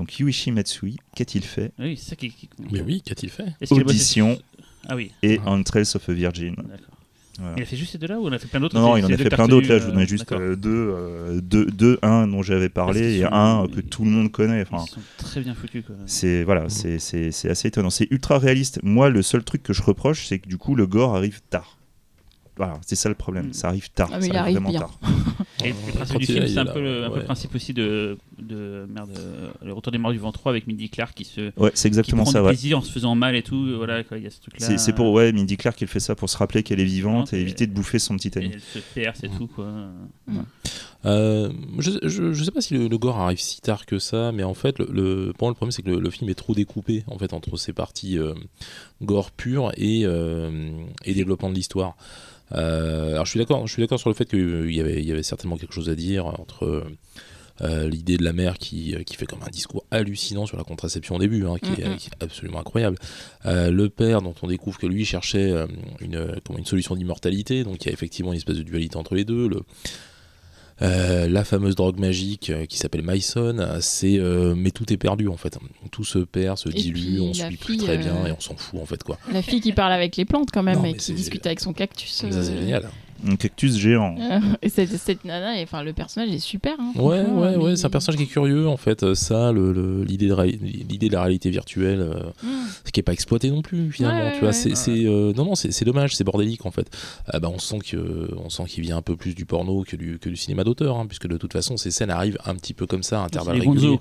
Donc, Yuichi Matsui, qu'a-t-il fait Oui, c'est ça qui. qui- Mais oui, qu'a-t-il fait Audition Ah oui, et Ah. Entrails of a Virgin. d'accord. Voilà. Il a fait juste ces deux-là ou on a fait plein d'autres Non, il en a fait plein d'autres. Là, je vous donnais euh, juste euh, deux, euh, deux, deux, un dont j'avais parlé et un que tout le monde connaît. Enfin, Ils sont très bien foutus. C'est voilà, c'est c'est- c'est assez étonnant. C'est ultra réaliste. Moi, le seul truc que je reproche, c'est que du coup, le gore arrive tard. Voilà, c'est ça le problème. Mm. Ça arrive tard. Ah, mais ça il arrive vraiment bien. tard. Et le principe du il film, est c'est un peu le, un peu ouais. le principe aussi de, de merde, euh, le retour des morts du vent 3 avec Mindy Clark qui se Ouais, c'est qui exactement prend ça. du Ouais. plaisir en se faisant mal et tout. Voilà, il y a ce truc-là. C'est c'est pour ouais, Mindy Clark, elle fait ça pour se rappeler qu'elle est vivante et Et- éviter de bouffer son petit Et ami. elle se perce et Mhm. tout quoi. Euh, je, je, je sais pas si le, le gore arrive si tard que ça, mais en fait, le, le, pour moi, le problème, c'est que le, le film est trop découpé en fait entre ces parties euh, gore pure et, euh, et développement de l'histoire. Euh, alors, je suis d'accord, je suis d'accord sur le fait qu'il y avait, il y avait certainement quelque chose à dire entre euh, l'idée de la mère qui, qui fait comme un discours hallucinant sur la contraception au début, hein, qui, est, qui est absolument incroyable. Euh, le père, dont on découvre que lui cherchait euh, une, comment, une solution d'immortalité, donc il y a effectivement une espèce de dualité entre les deux. Le, Euh, la fameuse drogue magique euh, qui s'appelle Myson, c'est euh, mais tout est perdu en fait. Tout se perd, se dilue, puis, on suit plus très bien euh, et on s'en fout en fait quoi. La fille qui parle avec les plantes quand même Non, et mais qui discute avec son cactus. C'est euh, génial. Un cactus géant. et cette, cette nana, et, enfin le personnage est super. hein, Ouais, ouais, mais- ouais, c'est un personnage qui est curieux en fait. Euh, Ça, le- le- l'idée de, l'idée de la réalité virtuelle, euh, ce qui est pas exploité non plus finalement. Ouais, tu vois, ouais, c'est, ouais. c'est, euh, non, non, c'est, c'est dommage, c'est bordélique en fait. Ah bah, on sent que, on sent qu'il vient un peu plus du porno que du, que du cinéma d'auteur, hein, puisque de toute façon, ces scènes arrivent un petit peu comme ça, à intervalles réguliers.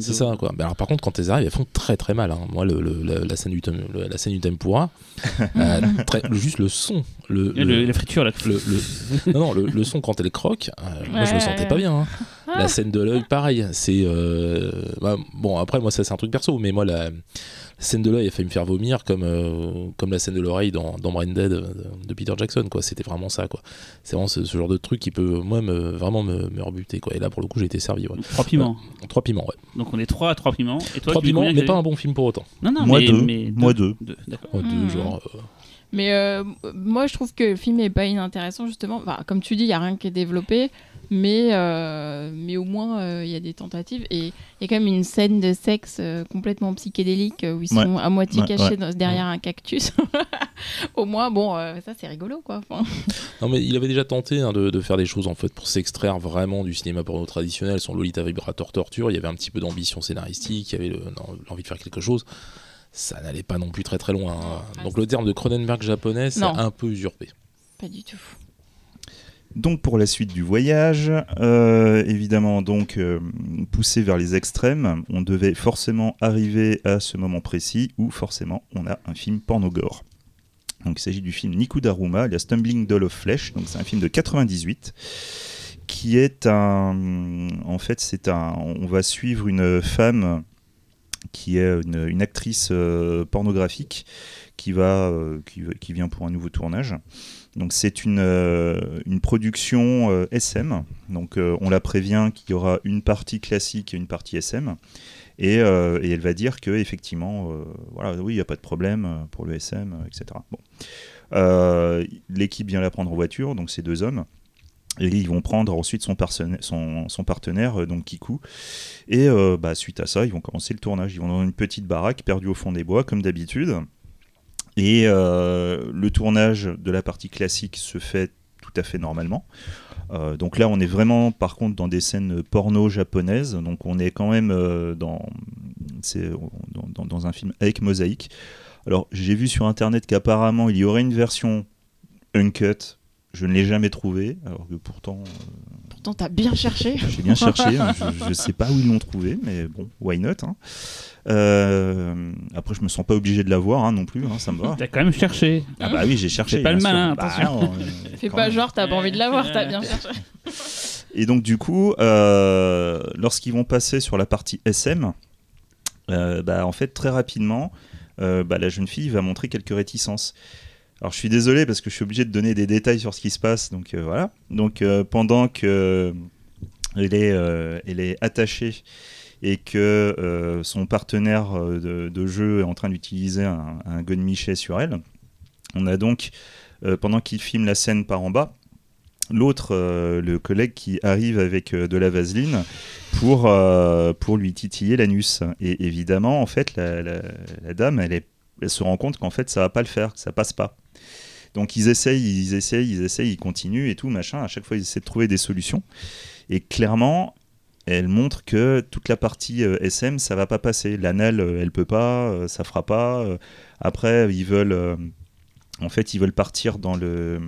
C'est ça quoi. Bah, alors par contre quand elles arrivent elles font très très mal. hein. Moi le, le- la, la scène du le- la scène du tempura, euh, très- le- juste le son, le, le- le- la friture, là. le- le- non, non, le, le son quand elle croque, euh, moi je me Ouais. sentais pas bien. hein. Ah. La scène de l'œil, pareil. C'est euh, bah, bon après moi ça c'est un truc perso, mais moi la scène de l'œil a fait me faire vomir comme euh, comme la scène de l'oreille dans, dans Brain Dead de, de Peter Jackson quoi. C'était vraiment ça quoi. C'est vraiment ce, ce genre de truc qui peut moi me, vraiment me, me rebuter quoi. Et là pour le coup j'ai été servi. Ouais. Trois piments. Trois piments ouais. Donc on est trois à trois piments. Et toi, Trois tu piments, mais pas un bon film pour autant. Non, non, Moi mais, deux. mais Moi deux. deux, D'accord. Ouais, deux, Mhm. genre. Euh, Mais euh, moi, je trouve que le film est pas inintéressant, justement. Enfin, comme tu dis, il n'y a rien qui est développé, mais, euh, mais au moins, euh, il y a des tentatives. Et il y a quand même une scène de sexe euh, complètement psychédélique euh, où ils Ouais. sont à moitié Ouais, cachés ouais. dans- derrière un cactus. au moins, bon, euh, ça, c'est rigolo, quoi. Enfin, Non mais il avait déjà tenté hein, de, de faire des choses en fait pour s'extraire vraiment du cinéma porno traditionnel. Son Lolita Vibrator Torture, il y avait un petit peu d'ambition scénaristique, il y avait le- l'envie de faire quelque chose. Ça n'allait pas non plus très très loin. hein. Donc le terme de Cronenberg japonais, c'est un peu usurpé. pas du tout. Donc pour la suite du voyage, euh, évidemment donc euh, poussé vers les extrêmes, on devait forcément arriver à ce moment précis où forcément on a un film pornogore. Donc il s'agit du film Niku Daruma, la Stumbling Doll of Flesh. Donc c'est un film de 98 qui est un, en fait c'est un, on va suivre une femme qui est une, actrice euh, pornographique qui va, euh, qui, vient pour un nouveau tournage. Donc c'est une, euh, une production SM. Donc on la prévient qu'il y aura une partie classique et une partie SM. Et, et elle va dire que effectivement, voilà, oui, il n'y a pas de problème pour le SM, etc. Bon. L'équipe vient la prendre en voiture, donc ces deux hommes. Et ils vont prendre ensuite son, partenaire, euh, donc Kiku. Et euh, bah, suite à ça, ils vont commencer le tournage. Ils vont dans une petite baraque perdue au fond des bois, comme d'habitude. Et euh, le tournage de la partie classique se fait tout à fait normalement. Donc là, on est vraiment, par contre, dans des scènes porno japonaises. Donc on est quand même dans- dans un film avec mosaïque. Alors j'ai vu sur internet qu'apparemment il y aurait une version uncut. Je ne l'ai jamais trouvée, alors que pourtant euh, Pourtant, t'as bien cherché. j'ai bien cherché. hein. je ne sais pas où ils l'ont trouvé, mais bon, why not hein. Euh, Après, je me sens pas obligé de la voir hein, non plus, hein, ça me va. T'as quand même cherché. Ah bah oui, j'ai cherché. C'est pas le hein, malin, Bah non, euh, Fais pas même. genre, t'as pas envie de la voir, t'as bien cherché. Et donc du coup, euh, lorsqu'ils vont passer sur la partie SM, euh, bah, en fait très rapidement, euh, bah, la jeune fille va montrer quelques réticences. Alors je suis désolé parce que je suis obligé de donner des détails sur ce qui se passe. Donc euh, voilà. Donc euh, pendant que elle est, euh, est attachée et que son partenaire de, jeu est en train d'utiliser un, un gun miché sur elle, on a donc pendant qu'il filme la scène par en bas, l'autre, le collègue qui arrive avec de la vaseline pour, pour lui titiller l'anus. Et évidemment, en fait, la dame, elle, est, elle se rend compte qu'en fait, ça va pas le faire, que ça passe pas. Donc ils essayent, ils essayent, ils essayent, ils continuent et tout, machin. À chaque fois, ils essaient de trouver des solutions. Et clairement, elle montre que toute la partie euh, SM, ça va pas passer. L'anal, euh, elle peut pas, euh, ça fera pas. Après, ils veulent... en fait, ils veulent partir dans le.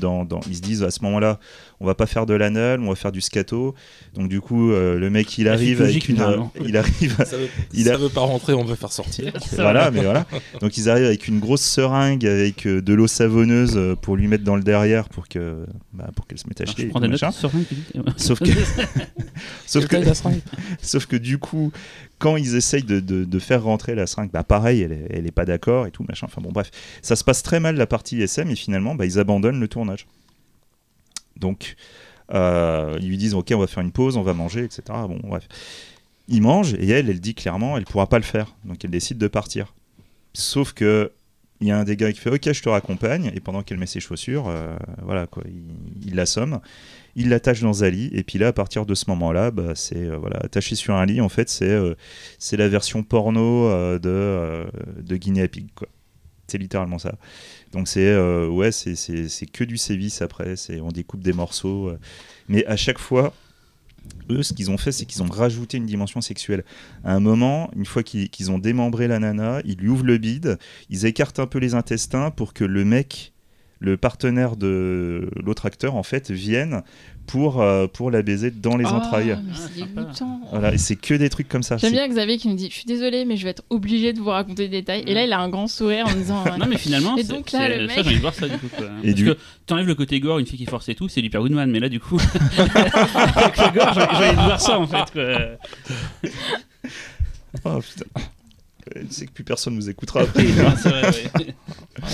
Dans, dans- ils se disent à ce moment-là, on va pas faire de l'anal, on va faire du scato. Donc, du coup, euh, le mec, il arrive avec une. il arrive. Ça veut, Il ça veut pas rentrer, on peut faire sortir. voilà, mais voilà. Donc, ils arrivent avec une grosse seringue, avec euh, de l'eau savonneuse euh, pour lui mettre dans le derrière pour que, bah, pour qu'elle se mette à chier. Sauf que, sauf que, a seringue? Sauf que du coup, quand ils essayent de, faire rentrer la seringue, bah pareil, elle est, elle est pas d'accord et tout, machin. Enfin bon, bref, ça se passe très mal la partie SM et finalement, bah, ils abandonnent le tournage. Donc, euh, ils lui disent, ok, on va faire une pause, on va manger, etc. Bon, bref. Ils mangent et elle, elle dit clairement, elle pourra pas le faire. Donc, elle décide de partir. Sauf que il y a un des gars qui fait, ok, je te raccompagne. Et pendant qu'elle met ses chaussures, euh, voilà quoi, il, l'assomme. Il l'attache dans un lit, et puis là, à partir de ce moment-là, bah, c'est euh, voilà, attaché sur un lit. En fait, c'est euh, c'est la version porno de, de Guinea Pig, quoi. C'est littéralement ça. Donc c'est ouais, c'est- que du sévice après. C'est on découpe des morceaux, mais à chaque fois, eux, ce qu'ils ont fait, c'est qu'ils ont rajouté une dimension sexuelle. À un moment, une fois qu'ils ont démembré la nana, ils lui ouvrent le bide, ils écartent un peu les intestins pour que le mec, le partenaire de l'autre acteur, en fait, vienne pour, euh, pour la baiser dans les Ah, entrailles. Ah, c'est sympa. dégoûtant. Voilà, et c'est que des trucs comme ça. J'aime bien Xavier qui me dit Je suis désolé, mais je vais être obligé de vous raconter des détails. Et là, il a un grand sourire en me disant Non mais finalement, Et donc là, le ça mec- j'ai envie de voir ça du coup. Quoi. Et Parce du- que t'enlèves le côté gore, une fille qui force et tout, c'est du Goodman, mais là du coup, avec le gore, j'ai j'ai envie de voir ça en fait. Quoi. Oh, putain. Tu sais que plus personne nous écoutera après. Oui, non, c'est vrai, ouais.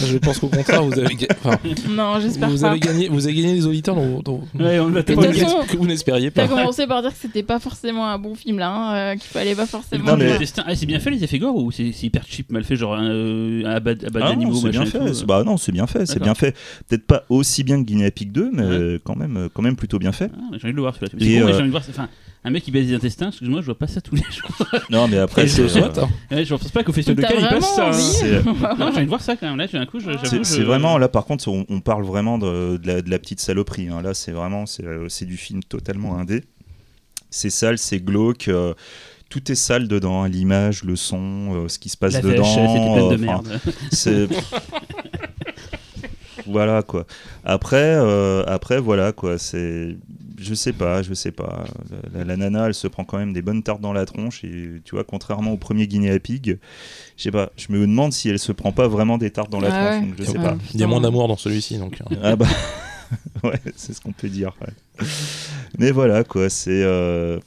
Je pense qu'au contraire, vous avez, ga- enfin, Non, j'espère vous pas. avez gagné, vous avez gagné les auditeurs dont, dont- Ouais, on l'a Mais de tellement façon, que vous n'espériez T'as pas. commencé par dire que c'était pas forcément un bon film là, hein, euh, qu'il fallait pas forcément. Non, mais-. Intestin- ah, c'est bien fait les effets gore ou c'est c'est hyper cheap, mal fait, genre un euh, un bas, un bas Ah non, d'animaux, c'est bien et fait. tout, c'est- euh. Bah non, c'est bien fait. C'est D'accord. bien fait. Peut-être pas aussi bien que Guinea Pig 2, mais Ouais. euh, quand même, euh, quand même plutôt bien fait. Ah, j'ai envie de le voir celui-là. Et, C'est con, mais euh, j'ai envie de voir. Enfin, un mec qui baisse des intestins, excuse-moi, je vois pas ça tous les jours. Non, mais après, c'est euh, hein. Ouais, je pense pas qu'au festival de Cannes il passe ça. hein. c'est- Non, j'ai envie de voir ça quand même. Là, j'ai un coup, je- j'avoue. c'est je- c'est vraiment là. Par contre, on, on parle vraiment de, de la, de la petite saloperie. hein. Là, c'est vraiment, c'est euh, c'est du film totalement indé. C'est sale, c'est glauque. euh, tout est sale dedans, hein, l'image, le son, euh, ce qui se passe La dedans. vache, c'était de euh, enfin, merde. C'est voilà quoi. Après, euh, après voilà quoi. C'est, je sais pas, je sais pas. La, la- la nana, elle se prend quand même des bonnes tartes dans la tronche et tu vois, contrairement au premier Guinea Pig, je sais pas. Je me demande si elle se prend pas vraiment des tartes dans la Ah tronche. ouais. donc je sais Ouais, pas. Il y a moins d'amour dans celui-ci, donc. euh, Ah bah. ouais, c'est ce qu'on peut dire. ouais. Mais voilà quoi. C'est. euh,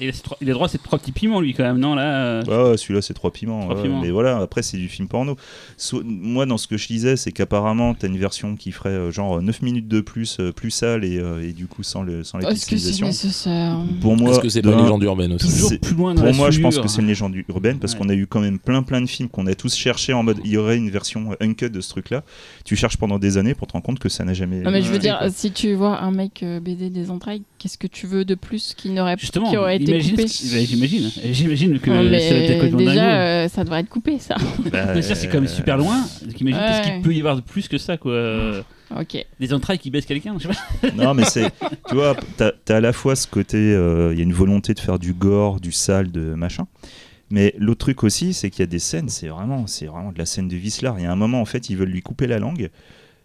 Il a, droit à ses trois petits piments, lui, quand même, non Là, euh, Ouais, ouais, celui-là c'est trois piments. Trois ouais, piments. Mais voilà, après c'est du film porno. So- moi, dans ce que je lisais, c'est qu'apparemment, t'as une version qui ferait euh, genre 9 minutes de plus, euh, plus sale et, euh, et du coup sans, le, sans la Est-ce que c'est nécessaire Pour moi, Est-ce que c'est de pas une un, légende urbaine aussi toujours c'est- plus loin dans Pour la moi, je pense que c'est une légende urbaine parce Ouais. qu'on a eu quand même plein plein de films qu'on a tous cherché en mode il y aurait une version euh, uncut de ce truc-là. Tu cherches pendant des années pour te rendre compte que ça n'a jamais. Non mais je veux dire, si tu vois un mec euh, baiser des entrailles, qu'est-ce que tu veux de plus qui n'aurait Justement, qui aurait été imagine, coupé ce qui- bah, j'imagine, j'imagine que ça être dingo. déjà, euh, ça devrait être coupé ça. Bah, ça, c'est quand même super loin. Donc, Imagine qu'est-ce Ouais. qu'il peut y avoir de plus que ça, quoi. Ok. Des entrailles qui baissent quelqu'un, je sais pas. Non, mais c'est. Tu vois, t'as as à la fois ce côté. euh, Il y a une volonté de faire du gore, du sale, de machin. Mais l'autre truc aussi, c'est qu'il y a des scènes, c'est vraiment, c'est vraiment de la scène de Vislar. Il y a un moment, en fait, ils veulent lui couper la langue.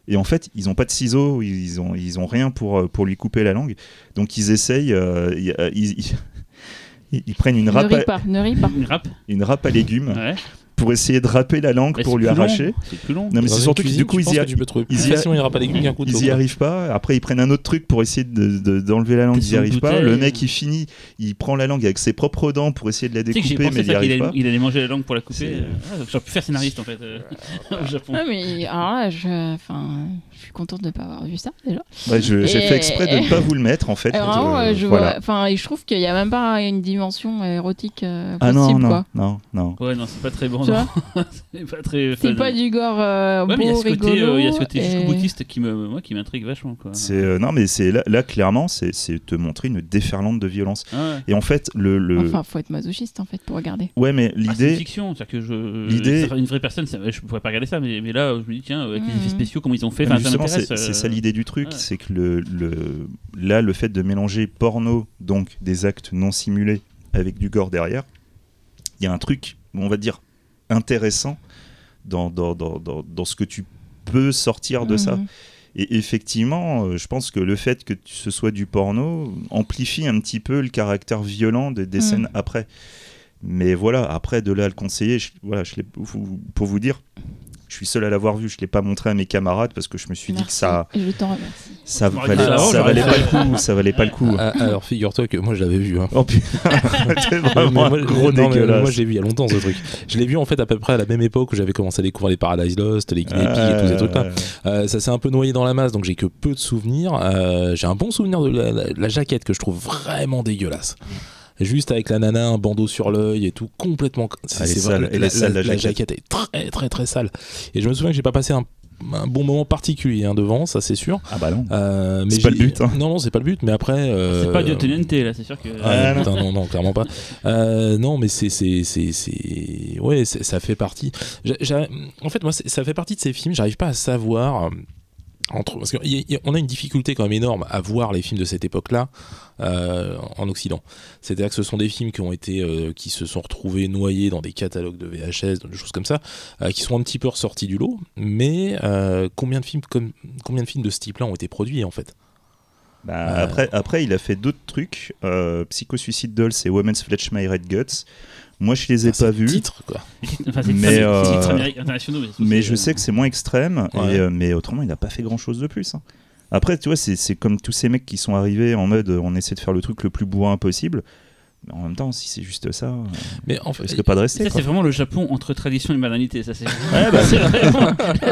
Et en fait, ils ont pas de ciseaux, ils ont, ils ont rien pour, euh, pour lui couper la langue. Donc ils essayent, euh, ils, ils- ils- ils prennent une Ne râpe, ris à, pas, ne ris pas. Une râpe. une râpe à légumes Ouais. Pour essayer de râper la langue Mais pour lui arracher. C'est plus long. Non, mais c'est surtout que du coup, ils y, a- ils a- couteau. arrivent pas. Après, ils prennent un autre truc pour essayer de- de- d'enlever la langue. Ils y arrivent pas. Le mec, il finit, il prend la langue avec ses propres dents pour essayer de la découper, mais il y arrive allait, pas. il allait manger la langue pour la couper. Ah, J'aurais pu faire scénariste en fait euh, au Japon. Mais alors là, je, enfin, je suis contente de ne pas avoir vu ça déjà. Ouais, J'ai fait exprès de ne pas vous le mettre en fait. Vraiment, Euh, euh, je voilà. vois, enfin, et je trouve qu'il y a même pas une dimension érotique euh, Ah possible, non, non, quoi. non, non. Ouais, non, c'est pas très bon. Vois c'est pas très. C'est pas du gore euh, Ouais, mais il y a beau, ce côté, rigolo. euh, il y a ce côté et- jusqu'au boutiste qui me, moi, qui m'intrigue vachement quoi. C'est euh, non, mais c'est là, là, clairement, c'est c'est te montrer une déferlante de violence. Ah ouais. Et en fait, le, le... Enfin, faut être masochiste en fait pour regarder. ouais, mais Ah, c'est une l'idée, fiction, c'est-à-dire que je. l'idée- ça, Une vraie personne, ça- je pourrais pas regarder ça, mais, mais là, je me dis, tiens, avec les effets spéciaux, comment ils ont fait, enfin, ça justement, c'est c'est euh, ça l'idée du truc, ouais. c'est que le, le, là, le fait de mélanger porno, donc des actes non simulés, avec du gore derrière, il y a un truc, on va dire, intéressant dans, dans, dans, dans, dans ce que tu peux sortir de ça. Mhm. Et effectivement, euh, je pense que le fait que ce soit du porno amplifie un petit peu le caractère violent de- des Mm. scènes après. Mais voilà, après, de là à le conseiller, je- voilà, je pour vous dire, je suis seul à l'avoir vu, je ne l'ai pas montré à mes camarades parce que je me suis dit que ça, je t'en remercie. ça valait, ça valait pas le coup, ça valait pas le coup. Ah, Alors figure-toi que moi je l'avais vu. hein. Oh putain, vraiment moi, gros non, dégueulasse. moi je l'ai vu il y a longtemps ce truc. Je l'ai vu en fait à peu près à la même époque où j'avais commencé à découvrir les Paradise Lost, les Guinea Pig et tous ces trucs-là. Euh, ça s'est un peu noyé dans la masse, donc j'ai que peu de souvenirs. Euh, j'ai un bon souvenir de la, la- la jaquette que je trouve vraiment dégueulasse. Juste avec la nana, un bandeau sur l'œil et tout, complètement. Elle est sale, vrai, elle la, est sale, la la jaquette. est très très très sale. Et je me souviens que j'ai pas passé un, un bon moment particulier hein, devant, ça c'est sûr. Ah bah non. Euh, C'est pas le but, hein. Non, non, c'est pas le but. Mais après, euh, C'est pas du TNT là, c'est sûr que. Ah, putain, non, non, clairement pas. Euh, non, mais c'est, c'est, c'est, c'est, ouais, c'est- ça fait partie. En fait, moi, c'est- ça fait partie de ces films. J'arrive pas à savoir. Entre, parce qu'on a une difficulté quand même énorme à voir les films de cette époque-là euh, en Occident. C'est-à-dire que ce sont des films qui ont été, euh, qui se sont retrouvés noyés dans des catalogues de VHS, des choses comme ça, euh, qui sont un petit peu ressortis du lot. Mais combien de films comme, combien de films de ce type-là ont été produits en fait? Bah, après, après, il a fait d'autres trucs. Psycho Suicide Dolls et Women's Fletch My Red Guts. Moi, je les ai pas vus. Titre, quoi. Enfin, c'est Mais, euh, internationaux. mais je euh, sais que c'est moins extrême. Ouais. Et, euh, mais autrement, il n'a pas fait grand chose de plus. hein. Après, tu vois, c'est comme tous ces mecs qui sont arrivés en mode on essaie de faire le truc le plus bourrin possible. Mais en même temps, si c'est juste ça, Mais en fait, risque pas de Ça, c'est vraiment le Japon entre tradition et modernité. Ça, c'est Ouais, bah, c'est vraiment,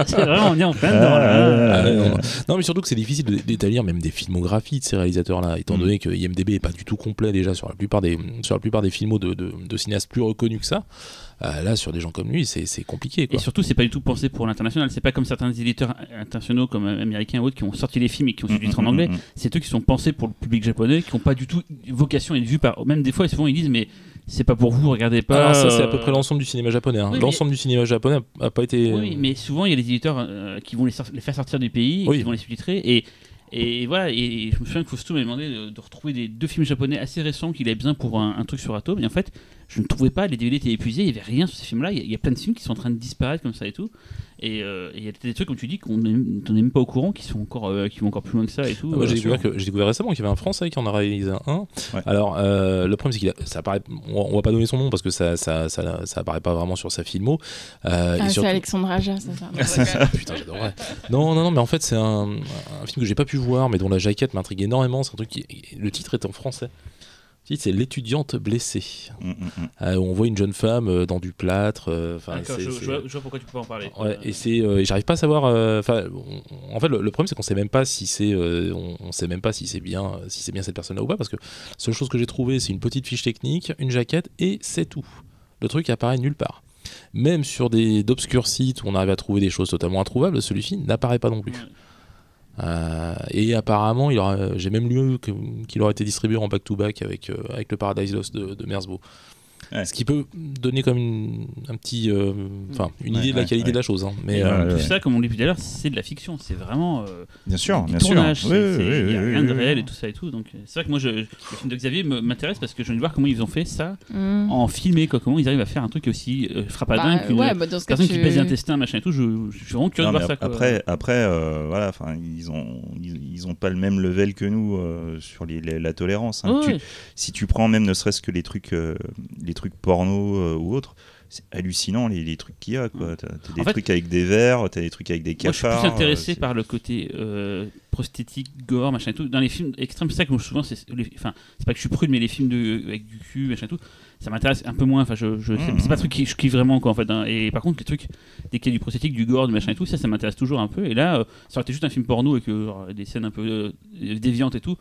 vraiment, on est en plein dedans. Ah. Ah ouais, non, mais surtout que c'est difficile de- d'établir même des filmographies de ces réalisateurs-là, étant Mm. donné que IMDB est pas du tout complet déjà sur la plupart des, sur la plupart des films de, de, de cinéastes plus reconnus que ça. Euh, là, sur des gens comme lui, c'est c'est compliqué. Et surtout, c'est pas du tout pensé pour l'international. C'est pas comme certains éditeurs internationaux, comme euh, américains ou autres, qui ont sorti les films et qui ont sous-titré en mm, anglais. mm, mm. C'est eux qui sont pensés pour le public japonais, qui n'ont pas du tout vocation à être vus par. Même des fois, souvent, ils disent, mais c'est pas pour vous, regardez pas. Alors ça, c'est à peu euh, près l'ensemble du cinéma japonais. hein. oui, mais- L'ensemble du cinéma japonais a, a pas été. Oui, mais souvent il y a des éditeurs euh, qui vont les, faire sortir du pays, et Oui. qui vont les sous-titrer. Et, et voilà, et je me souviens que Fausto m'a demandé de, de retrouver des, deux films japonais assez récents qu'il avait besoin pour un, un truc sur Atom. Et en fait, je ne trouvais pas, les DVD étaient épuisés, il n'y avait rien sur ces films-là. Il y, a- il y a plein de films qui sont en train de disparaître comme ça et tout. Et euh, il y a des trucs, comme tu dis, qu'on n'est même pas au courant, qui, sont encore, euh, qui vont encore plus loin que ça et tout. Ah, moi, Euh, j'ai découvert, que- j'ai découvert récemment qu'il y avait un Français qui en a réalisé un. Ouais. Alors, euh, le problème, c'est qu'il a, ça apparaît, on, on va pas donner son nom parce que ça, ça, ça, ça apparaît pas vraiment sur sa filmo. Euh, Ah, et c'est surtout- Alexandre Aja, c'est ça. Putain, j'adorerais. Non, non, non, mais en fait, c'est un, un film que j'ai pas pu voir, mais dont la jaquette m'intrigue énormément. C'est un truc qui, le titre est en français. Titre, c'est L'étudiante blessée. Mm, mm, mm. Euh, on voit une jeune femme euh, dans du plâtre. euh, D'accord, je, vois, je vois pourquoi tu peux pas en parler. Ouais, Euh, et c'est, euh, j'arrive pas à savoir. Enfin, en fait, le, le problème c'est qu'on sait même pas si c'est, euh, on, on sait même pas si c'est bien, si c'est bien cette personne-là ou pas, parce que la seule chose que j'ai trouvé, c'est une petite fiche technique, une jaquette et c'est tout. Le truc apparaît nulle part. Même sur des d'obscurs sites où on arrive à trouver des choses totalement introuvables, celui-ci n'apparaît pas non plus. Euh, et apparemment, j'ai même lu qu'il aurait été distribué en back-to-back avec, euh, le Paradise Lost de, de. Ouais. Ce qui peut donner comme une, un petit, euh, enfin, une Ouais, idée de la qualité ouais. de la chose. hein. Mais Et euh, ça, comme on l'a dit tout à l'heure, c'est de la fiction. C'est vraiment euh, Bien sûr, du bien sûr. tournage. Oui, c'est- oui, c'est- oui, Il n'y a oui, rien de réel oui. et tout ça et tout. Donc euh, c'est vrai que moi, je, le film de Xavier m'intéresse parce que je veux voir comment ils ont fait ça Mm. en filmé, quoi. Comment ils arrivent à faire un truc aussi euh, frappadingue Bah, qu'une ouais, bah, dans ce cas, personne tu... qui pèse un intestin, machin et tout. Je, je suis vraiment curieux Non, de voir ça. quoi. après, après euh, voilà, enfin, ils ont, ils, ils ont pas le même level que nous euh, sur les- les- la tolérance. hein. Ouais, Tu- ouais. si tu prends même ne serait-ce que les trucs, euh, les trucs porno euh, ou autres, c'est hallucinant les, les trucs qu'il y a. quoi. T'as t'as des En fait- trucs avec des verres, t'as des trucs avec des Moi, je suis cafards. plus intéressé euh, par le côté euh, prosthétique, gore, machin et tout. Dans les films extrêmes, c'est ça que moi, souvent, c'est. les- Enfin, c'est pas que je suis prude, mais les films de, avec du cul, machin et tout, ça m'intéresse un peu moins. Enfin, je, je, c'est- Mhm. c'est pas un truc qui je kiffe vraiment, quoi, en fait. hein. Et par contre, les trucs, dès qu'il y a du prosthétique, du gore, du machin et tout, ça, ça m'intéresse toujours un peu. Et là, euh, ça aurait été juste un film porno avec des scènes un peu déviantes et tout.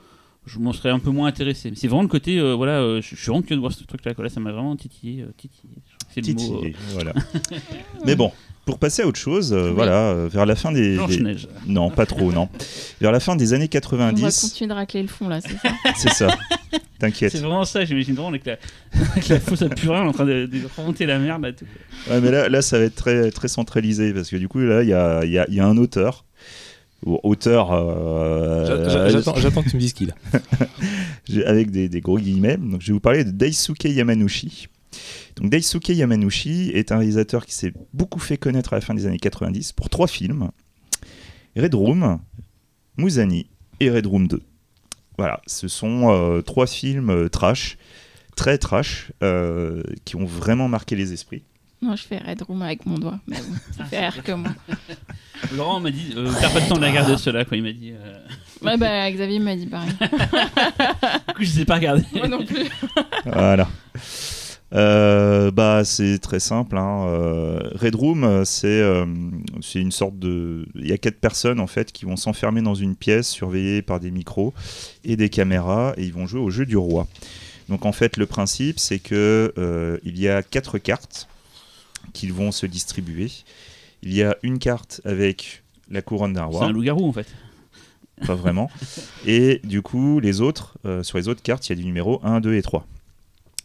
Je m'en serais un peu moins intéressé. C'est vraiment le côté, euh, voilà, euh, je je suis vraiment curieux de voir ce truc-là. quoi. Là, ça m'a vraiment titillé. euh, titillé. C'est le mot. titillé, voilà. Mais bon, pour passer à autre chose, euh, Oui. voilà, euh, vers la fin des, des- non, pas trop, non, vers la fin des années On va 90, continuer de racler le fond, là, c'est ça c'est ça. T'inquiète. C'est vraiment ça, j'imagine vraiment avec la, avec la fausse à purin en train de, de remonter la merde. là, tout. Ouais, mais là, là, ça va être très, très centralisé parce que du coup, là, il y a, il y a- il y a un auteur. Auteur euh, j'a- j'attends, que tu me dises qui là. avec des, des gros guillemets. Donc, je vais vous parler de Daisuke Yamanouchi. Donc, Daisuke Yamanouchi est un réalisateur qui s'est beaucoup fait connaître à la fin des années 90 pour trois films Red Room, Musani et Red Room 2. Voilà, ce sont euh, trois films euh, trash, très trash, euh, qui ont vraiment marqué les esprits. Non, je fais Red Room avec mon doigt. Mais bon, ça fait rire que moi. Laurent m'a dit, euh, perds pas de temps de la regarder ceux-là, quoi. Il m'a dit. euh, Ouais, bah, Xavier m'a dit pareil. Du coup, je les ai pas regardés. Moi non plus. Voilà. Euh, bah, c'est très simple. hein. Euh, Red Room, c'est euh, c'est une sorte de. Il y a quatre personnes en fait qui vont s'enfermer dans une pièce surveillées par des micros et des caméras et ils vont jouer au jeu du roi. Donc en fait, le principe, c'est que euh, il y a quatre cartes qui vont se distribuer. Il y a une carte avec la couronne d'un C'est roi. un loup-garou en fait. pas vraiment. Et du coup, les autres, euh, sur les autres cartes, il y a des numéros 1, 2 et 3.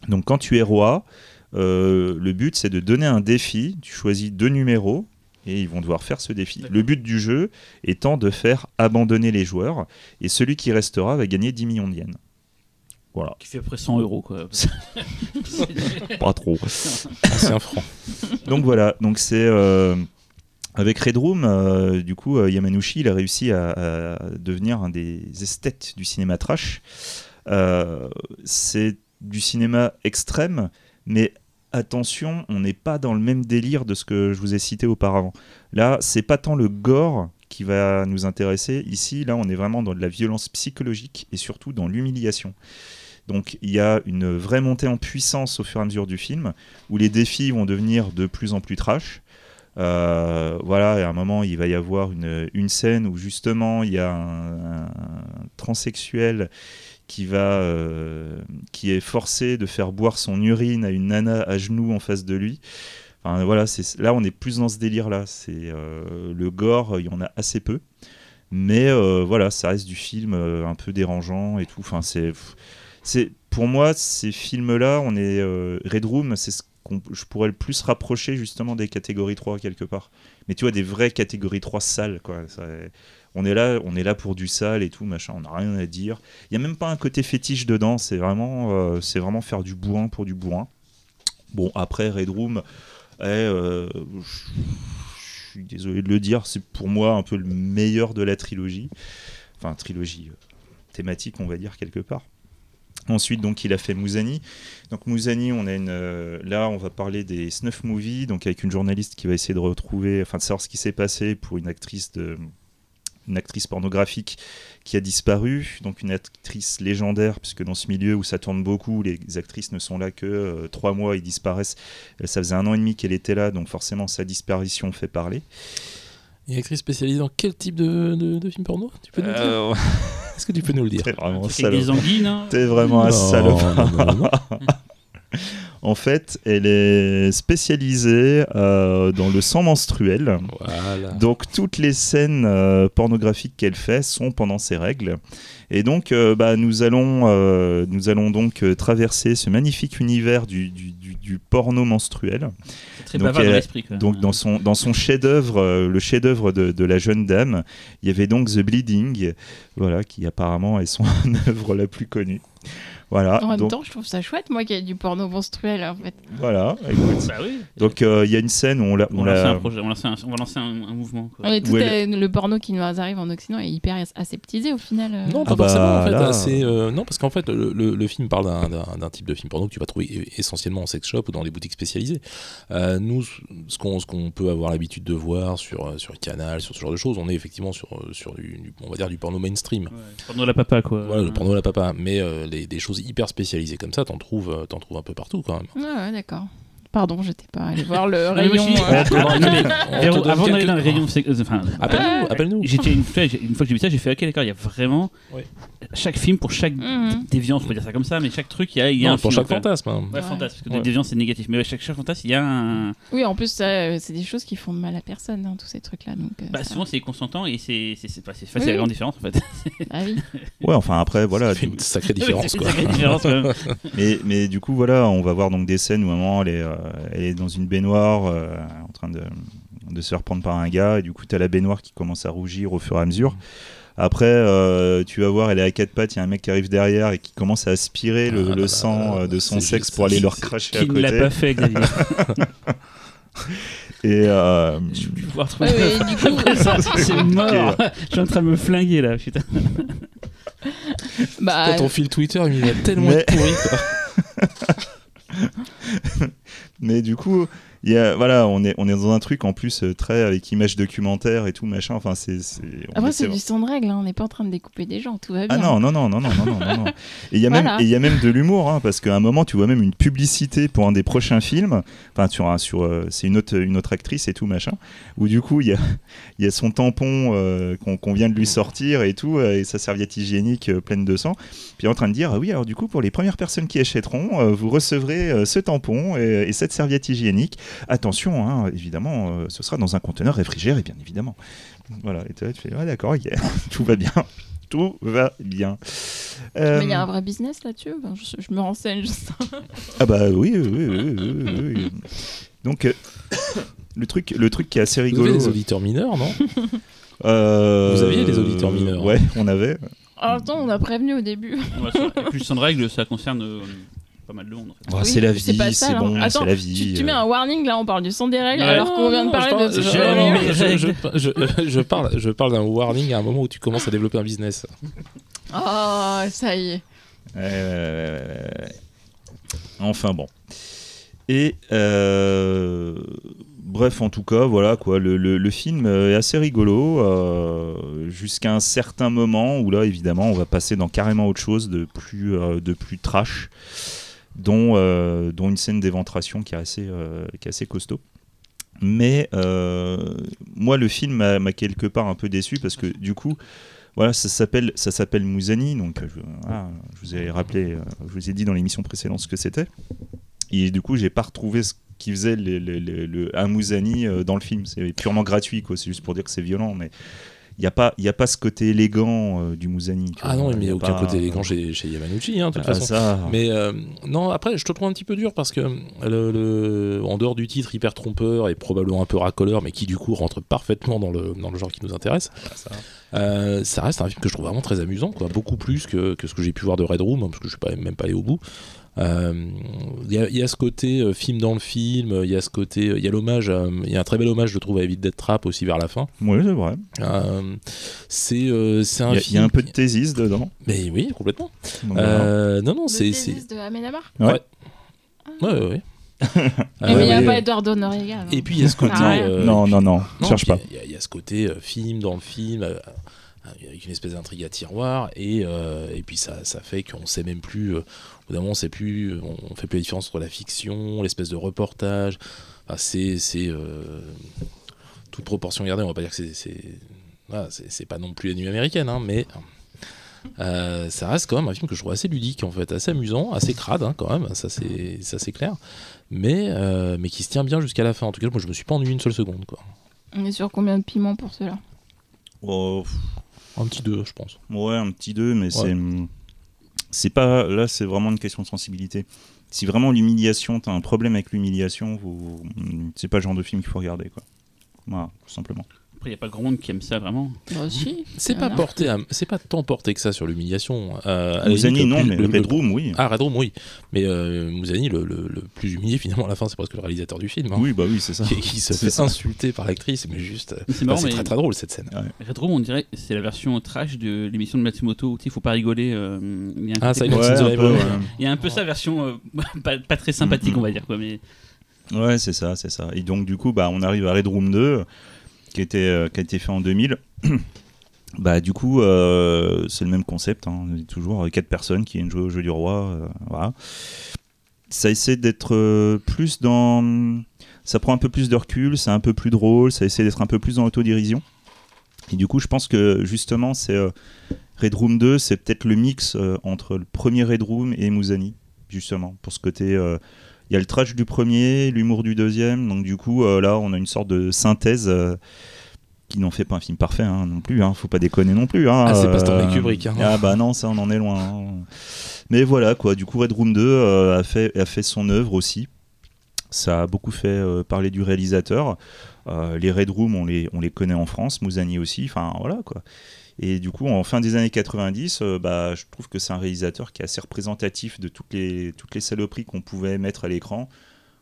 Donc quand tu es roi, euh, le but c'est de donner un défi. Tu choisis deux numéros et ils vont devoir faire ce défi. Le but du jeu étant de faire abandonner les joueurs et celui qui restera va gagner 10 millions de yens. Voilà, Qui fait à peu près 100 euros quoi. pas trop. Ancien franc. donc voilà, donc c'est euh, avec Red Room, euh, du coup, euh, Yamanouchi, il a réussi à, à devenir un des esthètes du cinéma trash. Euh, c'est du cinéma extrême, mais attention, on n'est pas dans le même délire de ce que je vous ai cité auparavant. Là, c'est pas tant le gore qui va nous intéresser. Ici, là, on est vraiment dans de la violence psychologique et surtout dans l'humiliation. Donc il y a une vraie montée en puissance au fur et à mesure du film, où les défis vont devenir de plus en plus trash. Euh, voilà, et à un moment, il va y avoir une, scène où justement il y a un, transsexuel qui va, euh, qui est forcé de faire boire son urine à une nana à genoux en face de lui. Enfin, voilà, c'est là on est plus dans ce délire-là. C'est euh, le gore, il y en a assez peu, mais voilà, ça reste du film un peu dérangeant et tout. Enfin, c'est, pour moi ces films-là, on est euh, Red Room, c'est ce qu'on je pourrais le plus rapprocher justement des catégories 3 quelque part. Mais tu vois des vraies catégories 3 sales quoi. On est là, on est là pour du sale et tout machin. On n'a rien à dire. Il y a même pas un côté fétiche dedans. C'est vraiment, euh, c'est vraiment faire du bourrin pour du bourrin. Bon après Red Room, est, euh, je suis désolé de le dire, c'est pour moi un peu le meilleur de la trilogie. Enfin trilogie thématique on va dire quelque part. Ensuite, donc, il a fait Mouzani. Donc, on a une. euh, là, on va parler des snuff movies, donc avec une journaliste qui va essayer de retrouver, enfin, de savoir ce qui s'est passé pour une actrice de, une actrice pornographique qui a disparu, donc une actrice légendaire, puisque dans ce milieu où ça tourne beaucoup, les actrices ne sont là que euh, trois mois, ils disparaissent. Euh, Ça faisait un an et demi qu'elle était là, donc forcément sa disparition fait parler. Une actrice spécialisée dans quel type de, de, de film porno? Tu peux nous le dire? Euh, Est-ce que tu peux nous le dire? T'es vraiment des salopard. anguilles, hein. T'es vraiment un salopard. non, non, non. En fait, elle est spécialisée euh, dans le sang menstruel. Voilà. Donc toutes les scènes euh, pornographiques qu'elle fait sont pendant ses règles. Et donc euh, bah, nous, allons, euh, nous allons donc euh, traverser ce magnifique univers du, du- du- du porno menstruel. Très Donc, bavard dans l'esprit. Donc dans son, dans son chef-d'œuvre, le chef-d'œuvre de, de la jeune dame, il y avait donc The Bleeding, voilà, qui apparemment est son œuvre la plus connue. Voilà, En même donc, temps, je trouve ça chouette, moi, qu'il y ait du porno menstruel, en fait. voilà, écoute. Bah oui. Donc euh, il y a une scène où on l'a, On, on va lancer l'a- un projet, on, va lancer un, on va lancer un, un mouvement. quoi. Tout le porno qui nous arrive en Occident est hyper aseptisé au final. euh. Non, pas Ah bah, forcément en fait. là- c'est, euh, non, parce qu'en fait, le, le- le film parle d'un, type de film porno que tu vas trouver e- essentiellement en sex shop ou dans les boutiques spécialisées. Euh, nous, ce qu'on, ce qu'on peut avoir l'habitude de voir sur, sur Canal, sur ce genre de choses, on est effectivement sur, sur du, du- on va dire du porno mainstream. Ouais, Porno à la papa, quoi. Voilà, le porno à la papa. Mais euh, les- des choses hyper spécialisées comme ça, t'en trouves, euh, trouves un peu partout quand même. Ah ouais, d'accord. Pardon, j'étais pas allé voir le rayon. euh. Ah, Véro, avant d'aller dans le rayon, c'est- euh, enfin, Appelle-nous, appelle-nous. j'étais une fois, j'ai- une fois que j'ai vu ça, j'ai fait ok d'accord, il y a vraiment Ouais. chaque film pour chaque Mhm. déviance, on peut dire ça comme ça, mais chaque truc il y a, il y a Non, un pour film, chaque en fait. fantasme. hein. Ouais, Ouais. fantasme, parce que Ouais. la déviance c'est négatif, mais ouais, chaque, chaque fantasme il y a un. Oui, en plus, ça, euh, c'est des choses qui font mal à personne, hein, tous ces trucs-là. Donc, euh, Bah, ça- souvent c'est consentant et c'est c'est c'est pas c'est Oui, c'est la oui. grande différence en fait. Ah oui. Ouais, enfin après voilà. Ça fait une sacrée différence C'est quoi. une différence, quand même. Mais, mais du coup voilà, on va voir donc des scènes où à un moment elle est, euh, elle est dans une baignoire euh, en train de, de se faire prendre par un gars et du coup t'as la baignoire qui commence à rougir au fur et à mesure. Après, euh, tu vas voir, elle est à quatre pattes, il y a un mec qui arrive derrière et qui commence à aspirer le, Ah le là sang euh, de son c'est sexe pour aller c'est- le recracher à Qui ne l'a côté. pas fait, Xavier Et euh, Je vais pouvoir trouver. du coup, Après ça, c'est mort. Je suis en train de me flinguer là, putain. bah, Quand ton fil Twitter, il va tellement Mais- être pourri. mais du coup, voilà, on est, on est dans un truc en plus euh, très avec images documentaires et tout machin. Enfin, c'est. Après, c'est du son de règle, hein. on n'est pas en train de découper des gens, tout va ah bien. Ah non, non, non, non, non, non. Et il y a même, y a même de l'humour, hein, parce qu'à un moment, tu vois même une publicité pour un des prochains films. Enfin, sur, sur, euh, c'est une autre, une autre actrice et tout machin. Où du coup, il y a, y a son tampon euh, qu'on vient de lui sortir et tout, et sa serviette hygiénique pleine de sang. Puis il est en train de dire, ah oui, alors du coup, pour les premières personnes qui achèteront, vous recevrez ce tampon et cette serviette hygiénique. Attention, hein, évidemment, euh, ce sera dans un conteneur réfrigéré, bien évidemment. Voilà, et toi, tu fais, ouais, d'accord, tout va bien. Tout va bien. Euh, Mais il y a un vrai business là-dessus Enfin, je, je me renseigne juste. Ah bah oui, oui, oui, oui, oui, oui, oui. Donc, euh, le, truc, le truc qui est assez Vous avez rigolo. des auditeurs mineurs, non? Euh, Vous aviez des auditeurs mineurs. Ouais, on avait. Même temps, on a prévenu au début. Ouais, ça- Et puis sans règle, ça concerne euh, pas mal de monde. En fait. Oh, Oui, c'est la vie, c'est bon. Attends, c'est la Tu, vie. tu mets euh. un warning là, on parle du son des règles, Ouais. alors qu'on vient de parler Non, de. je, je- règles. je- je- je parle, je parle d'un warning à un moment où tu commences à développer un business. Oh, ça y est. Enfin bon. Et euh, bref, en tout cas, voilà quoi. Le, le- le film est assez rigolo euh, jusqu'à un certain moment où là, évidemment, on va passer dans carrément autre chose de plus euh, de plus trash, dont euh, dont une scène d'éventration qui est assez euh, costaud. Mais euh, moi, le film m'a quelque part un peu déçu parce que du coup, voilà, ça s'appelle ça Mouzani, donc je, vous ai rappelé, je vous ai dit dans l'émission précédente ce que c'était. Et du coup, j'ai pas retrouvé ce qui faisait le, Mouzani dans le film. C'est purement gratuit, quoi. C'est juste pour dire que c'est violent, mais il y a pas il y a pas ce côté élégant euh, du Mouzani. tu Ah vois. non, Il mais y a aucun pas- côté élégant chez, chez Yamanuchi, hein, de toute Ah, façon. ça. Mais euh, non, après, je te trouve un petit peu dur parce que le, le- en dehors du titre hyper trompeur et probablement un peu racoleur, mais qui du coup rentre parfaitement dans le, dans le genre qui nous intéresse, ça. euh, ça reste un film que je trouve vraiment très amusant, quoi. beaucoup plus que, que ce que j'ai pu voir de Red Room, hein, parce que je suis pas, même pas allé au bout. Euh, Il y, a- il y a ce côté euh, film dans le film, il y a ce côté, il y a l'hommage, il y a un très bel hommage, je trouve, à Evil Dead Trap aussi vers la fin. Oui, c'est vrai. Euh, c'est euh, c'est un Il y, a- un peu de Thésis dedans. Mais oui, complètement. Euh, non, non, Le c'est. c'est- Thésis de Amenabar Ouais. Ouais, ouais, ouais. Mais il n'y a ouais. pas Eduardo Noriega. non. Et puis il y a ce côté. Ah ouais. euh, non, non, non, non, cherche pas. Il y a- il y, a ce côté euh, film dans le film, euh, avec une espèce d'intrigue à tiroir, et, euh, et puis ça, ça fait qu'on sait même plus. Au bout d'un moment, on sait plus, on, fait plus la différence entre la fiction, l'espèce de reportage. Enfin, c'est. euh, toute proportion gardée, on va pas dire que c'est. c'est voilà, c'est- pas non plus la nuit américaine, hein, mais. euh, ça reste quand même un film que je trouve assez ludique en fait, assez amusant, assez crade hein, quand même, ça c'est ça c'est clair, mais euh, mais qui se tient bien jusqu'à la fin. En tout cas, moi je me suis pas ennuyé une seule seconde quoi. On est sur combien de piments pour cela? Oh, Un petit 2 je pense. Ouais, un petit 2, mais c'est. C'est pas. Là, c'est vraiment une question de sensibilité. Si vraiment l'humiliation, t'as un problème avec l'humiliation, vous... c'est pas le genre de film qu'il faut regarder, quoi. Voilà, tout simplement. Après, il n'y a pas grand monde qui aime ça vraiment. Bah, si. C'est pas Voilà. porté, à- c'est pas tant porté que ça sur l'humiliation. Euh, Mouzani, non, plus- mais le- Red le- Room, oui. Ah, Red Room, oui. Mais euh, Mouzani, le, le- le plus humilié finalement à la fin, c'est presque le réalisateur du film. hein, Oui, bah oui, c'est ça. qui, qui se C'est fait ça. insulter par l'actrice, mais juste. euh, C'est enfin, marrant, c'est mais très très drôle cette scène. Red Room, on dirait c'est la version trash de l'émission de Matsumoto où il faut pas rigoler. euh, il y a un Ah, Ouais, ouais. Il y a un peu ça version euh, pas, pas très sympathique, Mhm. on va dire quoi. Mais Ouais, c'est ça, c'est ça. Et donc, du coup, bah, on arrive à Red Room 2, qui, était, euh, qui a été fait en 2000. bah, du coup, euh, c'est le même concept, hein, toujours euh, quatre personnes qui viennent jouer au jeu du roi. voilà. Ça essaie d'être plus dans. Ça prend un peu plus de recul, c'est un peu plus drôle, ça essaie d'être un peu plus dans l'autodérision. Et du coup, je pense que justement, c'est Red Room 2, c'est peut-être le mix entre le premier Red Room et Mouzani, justement, pour ce côté. Euh, il y a le trash du premier, l'humour du deuxième, donc du coup euh, là on a une sorte de synthèse euh, qui n'en fait pas un film parfait hein, non plus, hein, faut pas déconner non plus. Hein, Ah, c'est pas Stanley Kubrick, hein. Ah bah non, ça on en est loin. Mais voilà quoi, du coup Red Room 2 euh, a, fait, a fait son œuvre aussi. Ça a beaucoup fait euh, parler du réalisateur. Euh, les Red Room, on les, on les connaît en France, Mouzani aussi, enfin voilà quoi. Et du coup, en fin des années 90, euh, bah, je trouve que c'est un réalisateur qui est assez représentatif de toutes les, toutes les saloperies qu'on pouvait mettre à l'écran.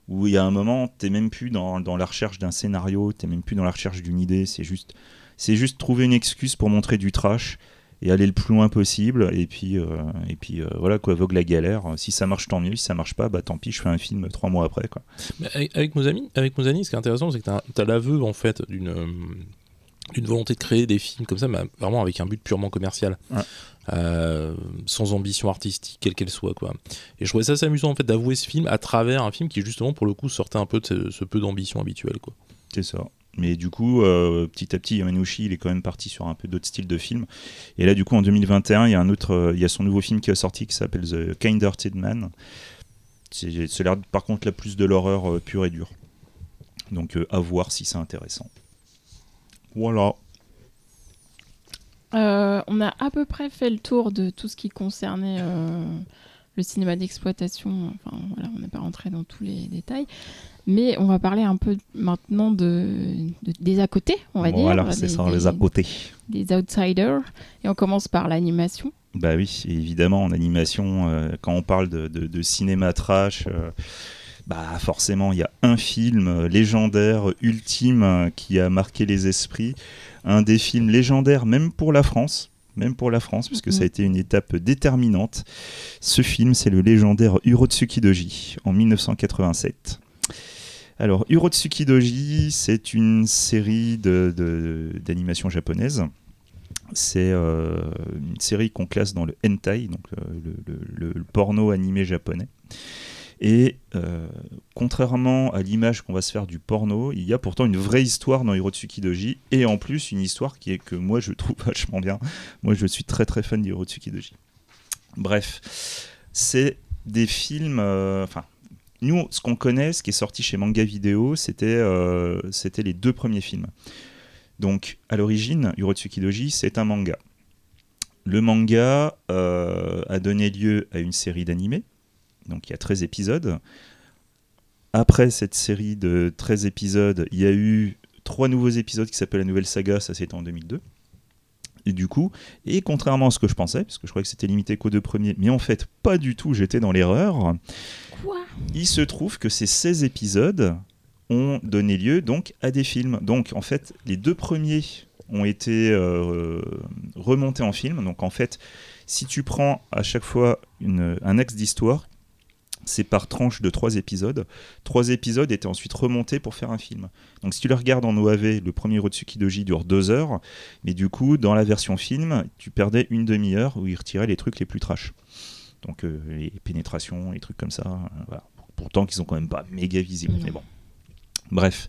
Où il y a un moment, t'es même plus dans, dans la recherche d'un scénario, t'es même plus dans la recherche d'une idée, c'est juste, c'est juste trouver une excuse pour montrer du trash et aller le plus loin possible. Et puis, euh, et puis euh, voilà quoi, vogue la galère. Si ça marche, tant mieux. Si ça marche pas, bah tant pis, je fais un film trois mois après. Quoi. Avec, avec Mouzani, avec Mouzani, ce qui est intéressant, c'est que tu as, l'aveu en fait d'une d'une volonté de créer des films comme ça, mais vraiment avec un but purement commercial, Ouais. Euh, sans ambition artistique quelle qu'elle soit quoi. Et je trouvais ça assez amusant en fait d'avouer ce film à travers un film qui justement pour le coup sortait un peu de ce, ce peu d'ambition habituelle quoi. C'est ça. Mais du coup, euh, petit à petit, Yamanouchi, il est quand même parti sur un peu d'autres styles de films. Et là, du coup, en 2021, il y a un autre, euh, il y a son nouveau film qui est sorti qui s'appelle The Kind-Hearted Man. C'est c'est l'air, par contre, la plus de l'horreur euh, pure et dure. Donc, à voir si c'est intéressant. Voilà. Euh, on a à peu près fait le tour de tout ce qui concernait euh, le cinéma d'exploitation. Enfin, voilà, on n'est pas rentré dans tous les détails. Mais on va parler un peu maintenant de, de- des à côté, on va dire. Voilà, c'est ça, des- les à côté. des outsiders. Et on commence par l'animation. Bah oui, évidemment, en animation, euh, quand on parle de, de- de cinéma trash, euh, bah forcément, il y a un film euh, légendaire, ultime, euh, qui a marqué les esprits. Un des films légendaires, même pour la France. Même pour la France, puisque ça a Mhm. été une étape déterminante. Ce film, c'est le légendaire Urotsuki Doji, en 1987. Alors, Urotsuki Doji, c'est une série de- de- d'animation japonaise. C'est euh, une série qu'on classe dans le hentai, donc euh, le, le- le porno animé japonais. Et euh, contrairement à l'image qu'on va se faire du porno, il y a pourtant une vraie histoire dans Hirotsuki Doji, et en plus une histoire qui est que moi je trouve vachement bien. Moi je suis très très fan d'Hirotsuki Doji. Bref, c'est des films. euh, Enfin, nous, ce qu'on connaît, ce qui est sorti chez Manga Vidéo, c'était euh, les deux premiers films. Donc, à l'origine, Urotsuki Doji, c'est un manga. Le manga a donné lieu à une série d'animés. Donc, il y a 13 épisodes. Après cette série de 13 épisodes, il y a eu trois nouveaux épisodes qui s'appellent La Nouvelle Saga, ça c'était en 2002. Et du coup, et contrairement à ce que je pensais, parce que je croyais que c'était limité qu'aux deux premiers, mais en fait, pas du tout, j'étais dans l'erreur. Quoi? Il se trouve que ces 16 épisodes ont donné lieu donc à des films. Donc en fait, les deux premiers ont été euh, remontés en film. Donc en fait, si tu prends à chaque fois une- un axe d'histoire, c'est par tranche de trois épisodes. Trois épisodes étaient ensuite remontés pour faire un film. Donc si tu le regardes en OAV, le premier Rotsuki Doji dure deux heures, mais du coup, dans la version film, tu perdais une demi-heure où il retirait les trucs les plus trash. Donc euh, les pénétrations, les trucs comme ça. euh, voilà. Pourtant qu'ils sont quand même pas méga visibles. Mais bon. Bref.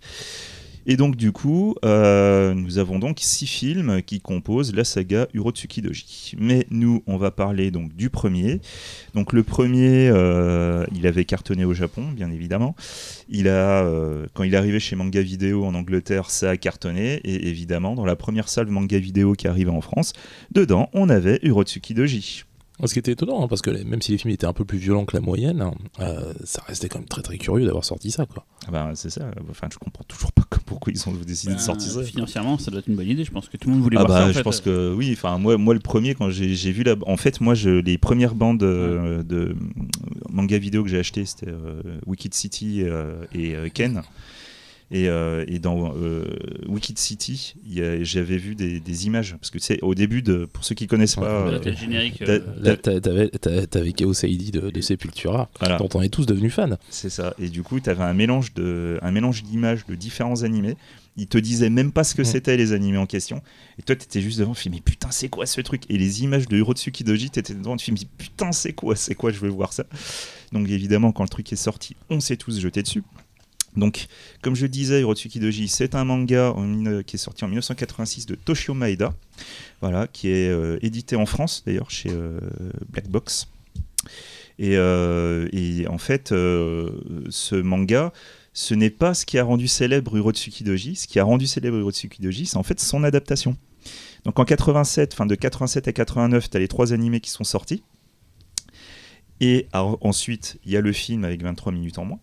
Et donc du coup, euh, nous avons donc six films qui composent la saga Urotsuki Doji. Mais nous, on va parler donc du premier. Donc le premier, euh, il avait cartonné au Japon, bien évidemment. Il a, euh, quand il est arrivé chez Manga Vidéo en Angleterre, ça a cartonné. Et évidemment, dans la première salle Manga Vidéo qui arrivait en France, dedans, on avait Urotsuki Doji. Ce qui était étonnant, hein, parce que même si les films étaient un peu plus violents que la moyenne, hein, euh, ça restait quand même très très curieux d'avoir sorti ça. Quoi. Ah ben, c'est ça. Enfin, je comprends toujours pas pourquoi ils ont décidé de Ben, sortir ça. Financièrement, ça doit être une bonne idée. Je pense que tout le monde voulait Ah voir bah, ça. en je fait. pense que oui. Enfin, moi, moi, le premier quand j'ai vu la, en fait, moi, je, les premières bandes euh, de manga vidéo que j'ai acheté, c'était euh, Wicked City euh, et euh, Ken. Et, euh, et dans euh, Wicked City, j'avais vu des, des images parce que c'est au début de, pour ceux qui connaissent Ouais, pas, Là, euh, t'avais t'a- t'avais Chaos Heidi de, de Sepultura, voilà. dont on est tous devenus fans. C'est ça. Et du coup, tu avais un mélange de, un mélange d'images de différents animés. Ils te disaient même pas ce que Mm. c'était les animés en question. Et toi, tu étais juste devant, tu fais mais putain, c'est quoi ce truc? Et les images de Hirotsuki Doji, tu étais devant, tu fais mais putain, c'est quoi C'est quoi? Je veux voir ça. Donc évidemment, quand le truc est sorti, on s'est tous jetés dessus. Donc, comme je disais, Hirotsuki Doji, c'est un manga qui est sorti en 1986 de Toshio Maeda, voilà, qui est euh, édité en France d'ailleurs chez euh, Black Box. Et, euh, en fait, ce manga, ce n'est pas ce qui a rendu célèbre Urotsuki Doji. Ce qui a rendu célèbre Urotsuki Doji, c'est en fait son adaptation. Donc en 87, fin de 87 à 89, tu as les trois animés qui sont sortis. Et ensuite, il y a le film avec 23 minutes en moins.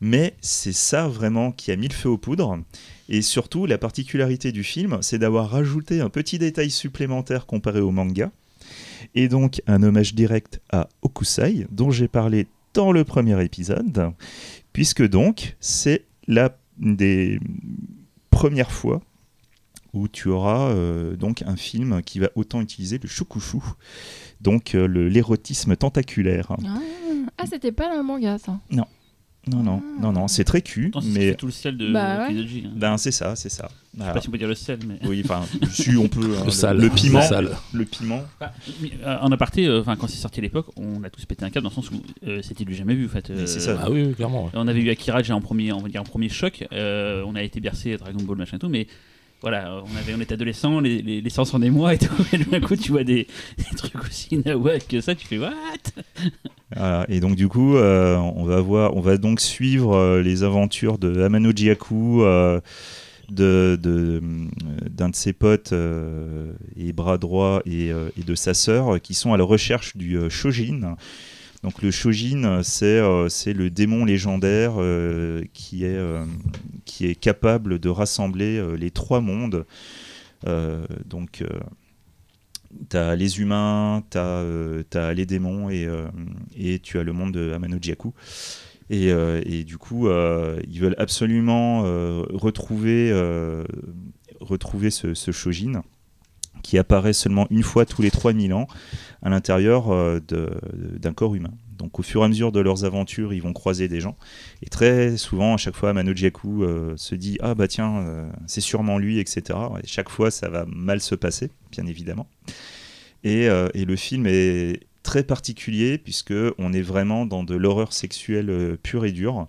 Mais c'est ça vraiment qui a mis le feu aux poudres. Et surtout, la particularité du film, c'est d'avoir rajouté un petit détail supplémentaire comparé au manga. Et donc, un hommage direct à Okusai, dont j'ai parlé dans le premier épisode, puisque donc, c'est la des premières fois où tu auras euh, donc un film qui va autant utiliser le shukushu, donc euh, l'érotisme tentaculaire. Ah, ah, c'était pas dans le manga, ça? Non, non, Ah. non, non, c'est très cul, mais tout le sel de Bah ouais. Hein. ben, c'est ça, c'est ça. Je sais Voilà. pas si on peut dire le sel, mais. Oui, enfin, si on peut. hein, Le sale. le piment, Le sale. le piment. Bah, euh, en aparté, euh, enfin quand c'est sorti à l'époque, on a tous pété un câble dans le sens où euh, c'était du jamais vu en fait. C'est Euh, ça. Ah oui, oui, clairement. ouais. On avait eu Akira déjà en premier, on va dire en premier choc. euh, on a été bercé Dragon Ball machin et tout, mais voilà, on avait, on était adolescents, les, les, les sens en et tout. Et d'un coup, tu vois des, trucs aussi nawak que ça, tu fais what? Voilà, et donc du coup, euh, on va voir, on va donc suivre euh, les aventures de Amano Jiaku, euh, d'un de ses potes et bras droit et, de sa sœur qui sont à la recherche du Shojin. Donc le Shojin, c'est euh, c'est le démon légendaire euh, qui, est, euh, capable de rassembler euh, les trois mondes. Euh, donc tu as les humains, tu as, les démons et, euh, tu as le monde de Amano Jiaku. Et, euh, du coup, euh, ils veulent absolument euh, retrouver, euh, retrouver ce, ce Shojin qui apparaît seulement une fois tous les 3000 ans à l'intérieur euh, d'un corps humain. Donc au fur et à mesure de leurs aventures, ils vont croiser des gens. Et très souvent, à chaque fois, Amano Jiaku euh, se dit Ah bah tiens, euh, c'est sûrement lui, etc. Et chaque fois, ça va mal se passer, bien évidemment. Et, euh, et le film est très particulier puisque on est vraiment dans de l'horreur sexuelle pure et dure.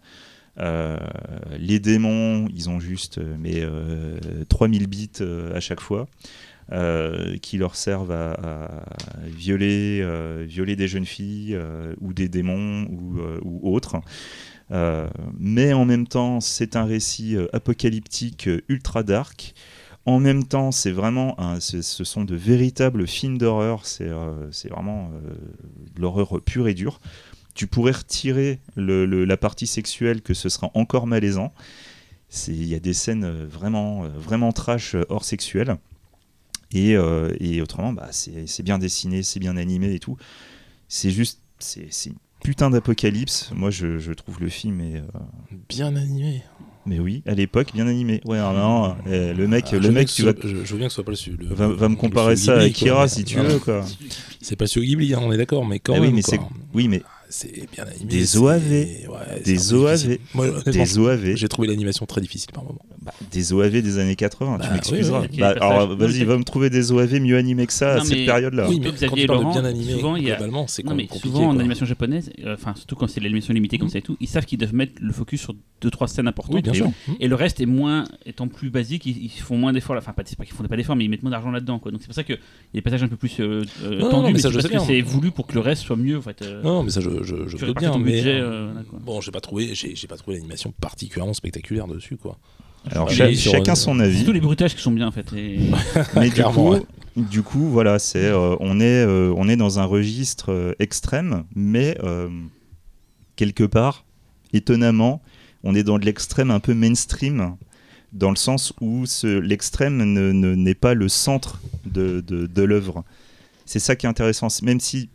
Les démons, ils ont juste mais, euh, 3000 bits à chaque fois. Euh, qui leur servent à, violer, euh, violer des jeunes filles euh, ou des démons ou, autres. Mais en même temps, c'est un récit apocalyptique ultra dark. En même temps, c'est vraiment, ce sont de véritables films d'horreur. C'est euh, vraiment de l'horreur pure et dure. Tu pourrais retirer la partie sexuelle, que ce sera encore malaisant. Il y a des scènes vraiment, vraiment trash hors sexuel. Et, euh, et autrement, bah, c'est bien dessiné, c'est bien animé et tout. C'est juste, c'est une putain d'apocalypse. Moi, je, je trouve le film est, euh, Bien animé. mais oui, à l'époque, bien animé. Ouais, non, non, euh, le mec, Ah, le mec, tu vas, soit- je, je veux bien que ce soit pas le, va, va me comparer ça à Ghibli, Akira si tu non, veux, quoi. C'est pas sur Ghibli, hein, on est d'accord, mais quand Ah même. oui, mais c'est, oui, mais C'est bien animé. Des OAV. ouais, Des OAV. Moi, des OAV, J'ai trouvé l'animation très difficile par moment. bah, des OAV des années 80. Bah, tu m'excuseras. oui, oui, ok, Bah, alors, vas-y, va me trouver des OAV mieux animés que ça à cette période-là. oui, mais quand tu parles de Laurent, bien animé, souvent, il y a- globalement, c'est compliqué. souvent en animation japonaise, euh, enfin surtout quand c'est l'animation limitée comme Mhm. ça et tout, ils savent qu'ils doivent mettre le focus sur deux trois scènes importantes. Oui, bien et, sûr. et le reste est moins, étant plus basique, ils, ils font moins d'efforts. Enfin, pas, c'est pas qu'ils font pas d'efforts, mais ils mettent moins d'argent là-dedans. Quoi. Donc c'est pour ça qu'il y a des passages un peu plus euh, tendus, mais c'est je parce sais que bien. c'est voulu pour que le reste soit mieux. En fait, euh, Non, non, mais ça, je, je, je veux bien. ton mais budget. euh, euh, là. Bon, j'ai pas trouvé, j'ai, j'ai pas trouvé l'animation particulièrement spectaculaire dessus, quoi. Alors, cha- chacun son C'est avis. tous les bruitages qui sont bien en fait. Et... Mais du coup, ouais. du coup, voilà, c'est, euh, on, est, euh, on est dans un registre euh, extrême, mais euh, quelque part, étonnamment, on est dans de l'extrême un peu mainstream, dans le sens où ce- l'extrême ne- ne- n'est pas le centre de, de, de l'œuvre. C'est ça qui est intéressant. Même si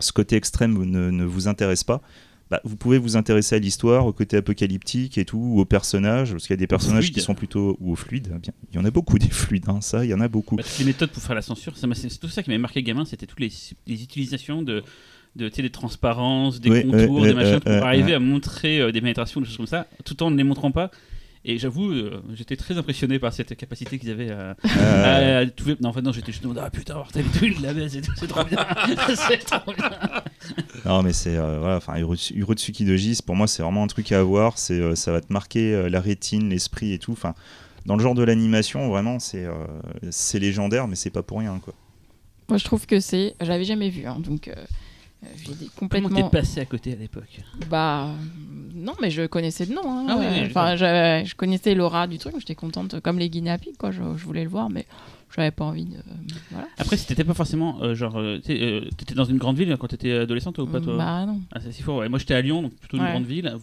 ce côté extrême ne, ne vous intéresse pas, bah, vous pouvez vous intéresser à l'histoire, au côté apocalyptique et tout, ou aux personnages, parce qu'il y a des personnages qui sont plutôt. ou aux fluides. bien. Il y en a beaucoup des fluides, hein, ça, il y en a beaucoup. Bah, toutes les méthodes pour faire la censure, c'est tout ça qui m'avait marqué gamin, c'était toutes les, les utilisations de, de des transparences, des contours, des machins pour arriver à montrer euh, des pénétrations, des choses comme ça, tout en ne les montrant pas. Et j'avoue, euh, j'étais très impressionné par cette capacité qu'ils avaient à, Euh, à- à trouver- Non, en fait, non, j'étais juste en mode, ah putain, mortel et tout, il la baisse et tout, c'est trop bien. c'est trop bien. Non, mais c'est euh, voilà, enfin Hiro- Hirotsuki Dojis, pour moi, c'est vraiment un truc à avoir. C'est, euh, ça va te marquer euh, la rétine, l'esprit et tout. Enfin, dans le genre de l'animation, vraiment, c'est, euh, c'est légendaire, mais c'est pas pour rien, quoi. Moi, je trouve que c'est. Je l'avais jamais vu, hein, donc euh, euh, des- Comment complètement. t'es passé à côté à l'époque Bah non, mais je connaissais le nom. hein. Ah oui, oui, Enfin, je connaissais l'aura du truc. J'étais contente, comme les guinea-pigs, quoi. Je, je voulais le voir, mais j'avais pas envie de. Voilà. Après, si t'étais pas forcément, euh, genre, euh, euh, t'étais dans une grande ville quand t'étais adolescente ou pas toi? Bah non. Ah, c'est si fort, ouais. Moi j'étais à Lyon, donc plutôt une Ouais. grande ville.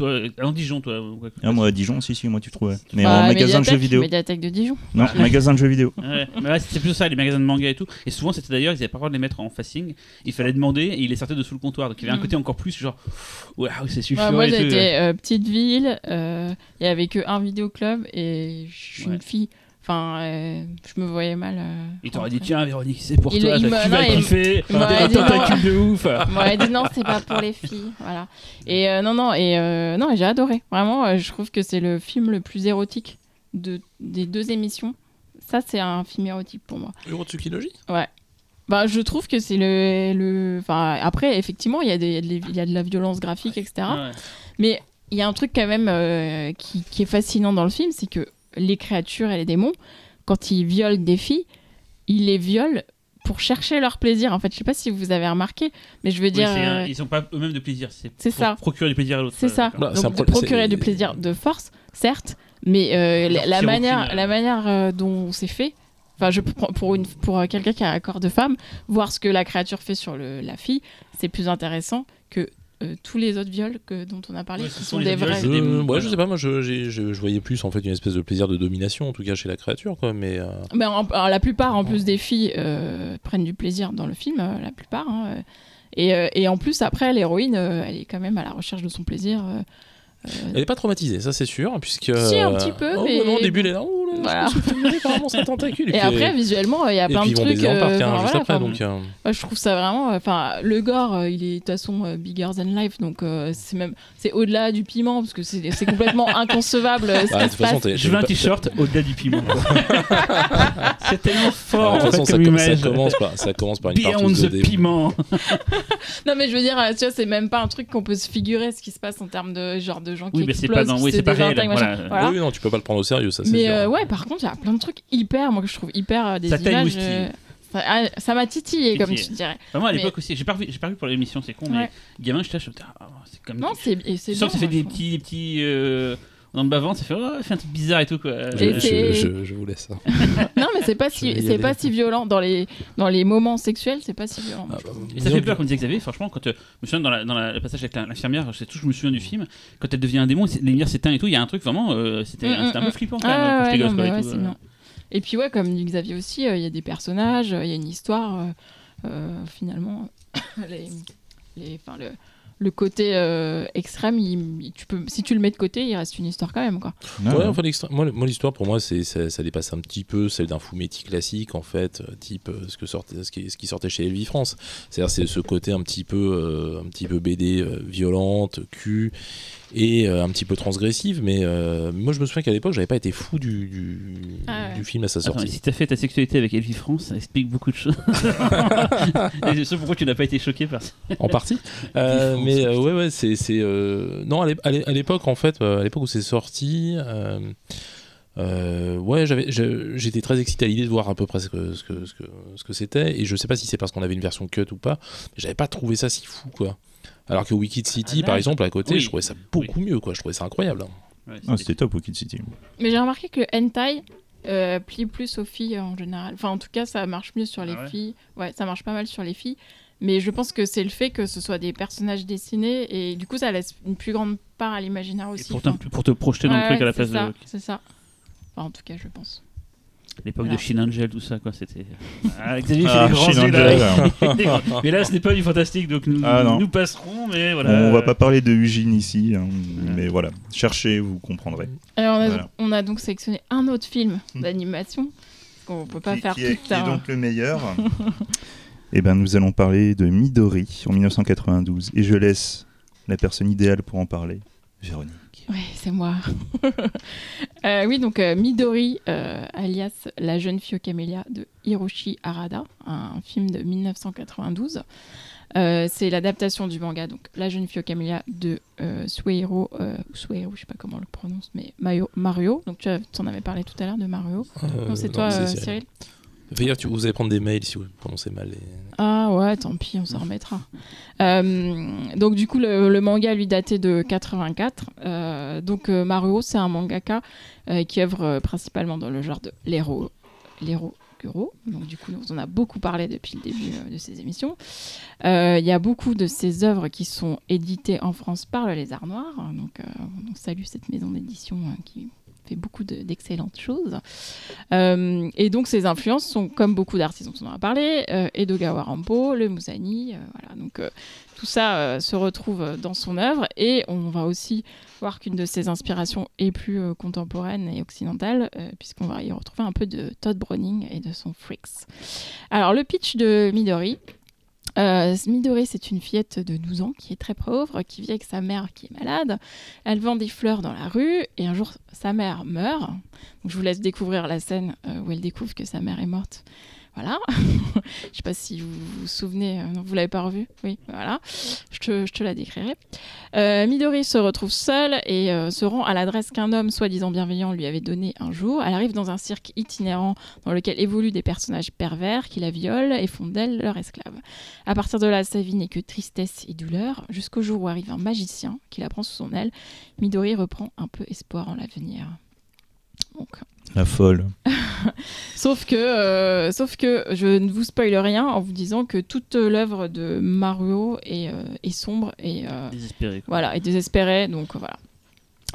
Toi, euh, en Dijon, toi ou quoi Ah, moi, à Dijon, si, si, moi, tu trouvais. Mais Bah, en magasin de jeux vidéo. Médiathèque de Dijon. Non, magasin de jeux vidéo. Ouais, mais ouais, plus ça, les magasins de manga et tout. Et souvent, c'était d'ailleurs, ils avaient pas le droit de les mettre en facing. Il fallait demander et ils les sortaient de sous le comptoir. Donc il y avait un Mm. côté encore plus genre, waouh, c'est suffisant. Ouais, moi, j'étais euh, petite ville. euh, Il y avait que un vidéoclub et je suis Ouais. une fille. Enfin, euh, je me voyais mal. euh, Il t'aurait dit, tiens, Véronique, c'est pour Il- toi, il tu vas il- kiffer. il T'as dit un tentacule de ouf. On m'aurait dit non, c'est pas pour les filles, voilà. Et euh, non, non, et euh, non, j'ai adoré. Vraiment, euh, je trouve que c'est le film le plus érotique de des deux émissions. Ça, c'est un film érotique pour moi. Hirotsuki Logi Ouais. Bah, je trouve que c'est le, le. Enfin, après, effectivement, il y, a des- il y a de les- il y a de la violence graphique, etc. Ouais. Mais il y a un truc quand même euh, qui, qui est fascinant dans le film, c'est que les créatures et les démons, quand ils violent des filles, ils les violent pour chercher leur plaisir. En fait, je sais pas si vous avez remarqué, mais je veux Oui, dire. c'est un- euh, ils ont pas eux-mêmes de plaisir. C'est ça. procurer du plaisir à l'autre. C'est ça. Bah, Donc, procurer du plaisir de force, certes, Mais euh, la, manière, euh. la manière euh, dont c'est fait, enfin, je prends pour une pour euh, quelqu'un qui a un corps de femme, voir ce que la créature fait sur le, la fille, c'est plus intéressant que euh, tous les autres viols que dont on a parlé, Ouais, qui sont des vrais. Je, des- ouais, voilà. je sais pas, moi je, je, je voyais plus en fait une espèce de plaisir de domination, en tout cas chez la créature, quoi. Mais euh, Mais en- alors, la plupart, en plus des filles, euh, prennent du plaisir dans le film, euh, la plupart. hein, euh. et, euh, et en plus, après, l'héroïne, euh, elle est quand même à la recherche de son plaisir. euh, euh, elle est pas traumatisée, ça c'est sûr, puisque. Si, un euh, petit peu, oh, mais- non, au début elle est là, là, là, Voilà. un tentacules. Et, après, visuellement, il y a et plein puis de trucs. euh, euh, je trouve ça vraiment. Enfin, le gore, euh, il est de toute façon euh, bigger than life, donc euh, c'est même c'est au-delà du piment parce que c'est c'est complètement inconcevable. euh, ce bah, qui se façon, passe. Je veux un t-shirt au-delà du piment. c'est tellement fort de toute façon, ça, commence par, ça commence par une Beyond the dé- piment. Non, mais je veux dire, euh, tu vois, c'est même pas un truc qu'on peut se figurer ce qui se passe en termes de genre de gens qui Oui, mais c'est explosent, pas dans- qui oui, se c'est pas réel, désintègrent, machin. voilà. Voilà. Oui, non, tu peux pas le prendre au sérieux, ça Mais euh, ouais, par contre, il y a plein de trucs hyper, moi que je trouve hyper euh, des Ça t'a images. émoustillé. euh, ça ah, ça m'a titillé, comme Titillé. tu dirais. Bah, moi à Mais- l'époque aussi, j'ai pas revu, j'ai pas revu pour l'émission, c'est con, mais gamin, je tâche, ah, c'est comme. Non, c'est et c'est Tu sens que ça bien, fait des petits, des petits. Euh, dans le bas-ventre, ça fait, oh, un truc bizarre et tout quoi. Je, Et je, je, je vous laisse. trouve. Non, mais c'est pas si c'est pas si violent dans les dans les moments sexuels, c'est pas si violent. Ah, bah, Et ça fait peur, comme disait Xavier, franchement, quand euh, je me souviens dans, la, dans la- le passage avec l'infirmière, je sais tout, je me souviens du film, quand elle devient un démon, les lumières s'éteignent et tout, il y a un truc vraiment, euh, c'était Mm, c'était un mm, peu mm. flippant quand même, Ah quand ouais, j'étais non, gosse, quoi, mais et tout, euh. puis ouais, comme dit Xavier aussi, euh, il y a des personnages, euh, il y a une histoire. euh, euh, finalement, les, les, enfin, le, le côté euh, extrême, il- il- tu peux, si tu le mets de côté, il reste une histoire quand même. Quoi. Ouais, enfin, l'extra- moi, le- moi, l'histoire pour moi, c'est ça, ça dépasse un petit peu celle d'un Fumetti classique en fait, euh, type euh, ce que sortait, ce qui, ce qui sortait chez Elvie France. C'est-à-dire c'est ce côté un petit peu, euh, un petit peu BD euh, violente, cul et euh, un petit peu transgressive. Mais euh, moi, je me souviens qu'à l'époque, j'avais pas été fou du, du, Ah. Du film à sa Attends, sortie. et si t'as fait ta sexualité avec Elvie France, ça explique beaucoup de choses. et c'est ça pourquoi tu n'as pas été choqué par ça. en partie. Euh, mais euh, ouais, ouais, c'est. euh, Non, à l'é- à l'é- à l'époque, en fait, à l'époque où c'est sorti. euh, euh, ouais, j'avais, je- j'étais très excité à l'idée de voir à peu près ce que, ce que, ce que, ce que c'était. Et je sais pas si c'est parce qu'on avait une version cut ou pas, mais j'avais pas trouvé ça si fou, quoi. Alors que Wicked City, Ah, là, par exemple, à côté, oui. je trouvais ça beaucoup mieux, quoi. Je trouvais ça incroyable. hein. Ah, c'était top Kid City. Mais j'ai remarqué que hentai euh, plie plus aux filles en général. Enfin, en tout cas, ça marche mieux sur les Ah ouais filles. Ouais, ça marche pas mal sur les filles. Mais je pense que c'est le fait que ce soit des personnages dessinés et du coup, ça laisse une plus grande part à l'imaginaire Et aussi. pour, Enfin, pour te projeter dans ouais, le truc à la place ça, de C'est ça. Enfin, en tout cas, je pense. L'époque de Shin Angel, tout ça, quoi. C'était. Ah, Xavier fait Ah, des grands là. Mais là, ce n'est pas du fantastique, donc nous, Ah, nous passerons, mais voilà. On va pas parler de Eugene ici, hein, mais voilà. Cherchez, vous comprendrez. Et on, a, Voilà. on a donc sélectionné un autre film Hmm. d'animation. Qu'on peut pas qui, faire qui est, tout qui est donc le meilleur Eh ben, nous allons parler de Midori en 1992. Et je laisse la personne idéale pour en parler, Véronique. Ouais, c'est moi. Euh, oui, donc euh, Midori, euh, alias La jeune fille aux camélias de Hiroshi Arada, un film de 1992. Euh, c'est l'adaptation du manga, donc La jeune fille aux camélias de ou Suehiro, je sais pas comment on le prononce, mais Mario. Donc tu en avais parlé tout à l'heure de Mario. Non, c'est toi. Cyril. Fais gaffe, vous allez prendre des mails si vous prononcez mal. les- Ah ouais, tant pis, on s'en remettra. Euh, donc du coup, le, le manga lui datait de 84. Euh, donc euh, Maruo, c'est un mangaka qui œuvre principalement dans le genre de l'héros, l'héros. Donc du coup, on en a beaucoup parlé depuis le début de ces émissions. Il y a beaucoup de ses œuvres qui sont éditées en France par le Lézard Noir. Donc on salue cette maison d'édition qui beaucoup de- d'excellentes choses. Euh, et donc ses influences sont comme beaucoup d'artistes dont on en a parlé, euh, Edogawa Rampo, le Musani, euh, voilà. Donc euh, tout ça se retrouve dans son œuvre et on va aussi voir qu'une de ses inspirations est plus contemporaine et occidentale puisqu'on va y retrouver un peu de Todd Browning et de son Freaks. Alors le pitch de Midori. Euh, Midori, c'est une fillette de 12 ans qui est très pauvre, qui vit avec sa mère qui est malade. Elle vend des fleurs dans la rue et un jour sa mère meurt. Je vous laisse découvrir la scène euh, où elle découvre que sa mère est morte. Voilà. je sais pas si vous vous souvenez. euh, l'avez pas revue Oui, voilà. Je te, je te la décrirai. Euh, Midori se retrouve seule et euh, se rend à l'adresse qu'un homme soi-disant bienveillant lui avait donnée un jour. Elle arrive dans un cirque itinérant dans lequel évoluent des personnages pervers qui la violent et font d'elle leur esclave. À partir de là, sa vie n'est que tristesse et douleur, jusqu'au jour où arrive un magicien qui la prend sous son aile. Midori reprend un peu espoir en l'avenir. Donc. La folle. Sauf que, euh, sauf que je ne vous spoile rien en vous disant que toute l'œuvre de Maruo est, euh, est sombre et euh, Désespéré. quoi. voilà et désespérée. Donc voilà.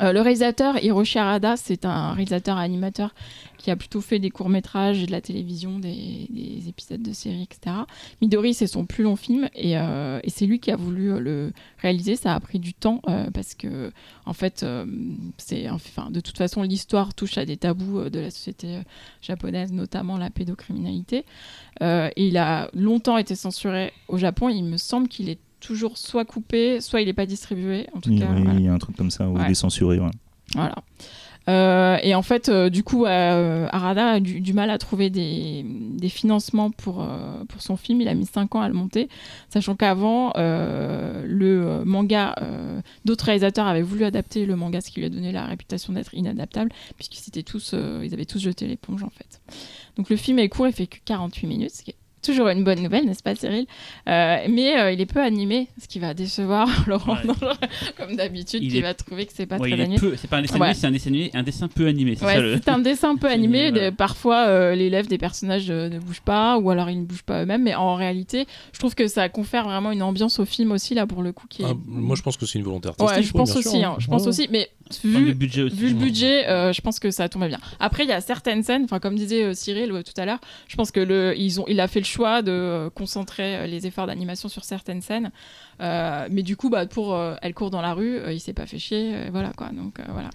Euh, le réalisateur Hiroshi Arada, c'est un réalisateur animateur qui a plutôt fait des courts métrages et de la télévision, des, des épisodes de séries, etc. Midori, c'est son plus long film et, euh, c'est lui qui a voulu euh, le réaliser. Ça a pris du temps parce que, en fait, c'est enfin de toute façon l'histoire touche à des tabous de la société japonaise, notamment la pédocriminalité. Il a longtemps été censuré au Japon. Il me semble qu'il est toujours soit coupé, soit il n'est pas distribué. En tout Oui, cas, oui, voilà. il y a un truc comme ça où Ouais. il est censuré. ouais. Voilà. Euh, et en fait, euh, du coup, euh, Arada a du, du mal à trouver des, des financements pour, euh, pour son film. Il a mis 5 ans à le monter, sachant qu'avant, le manga, d'autres réalisateurs avaient voulu adapter le manga, ce qui lui a donné la réputation d'être inadaptable, puisqu'ils tous, ils avaient tous jeté l'éponge en fait. Donc le film est court, il fait que 48 minutes, ce qui est toujours une bonne nouvelle, n'est-ce pas Cyril Euh, Mais euh, il est peu animé, ce qui va décevoir Laurent, Ouais. comme d'habitude, Il qui est- va trouver que c'est pas Ouais, très animé. peu- C'est pas un dessin Ouais. animé, c'est un dessin animé, un dessin peu animé. C'est Ouais, ça le. c'est un dessin peu animé. des-. Parfois, euh, les lèvres des personnages euh, ne bougent pas, ou alors ils ne bougent pas eux-mêmes. Mais en réalité, je trouve que ça confère vraiment une ambiance au film aussi, là, pour le coup. Qui est... Ah, moi, je pense que c'est une volonté artistique. Ouais, je oui, pense bien sûr, aussi. hein. hein, je pense Ouais. aussi. Mais Enfin, le vu, budget aussi. vu le je pense. budget, euh, je pense que ça tombait bien. Après, il y a certaines scènes, enfin comme disait euh, Cyril euh, tout à l'heure, je pense que le, ils ont, il a fait le choix de euh, concentrer euh, les efforts d'animation sur certaines scènes. Euh, mais du coup, bah, pour euh, elle court dans la rue, euh, il s'est pas fait chier, voilà quoi. Donc voilà.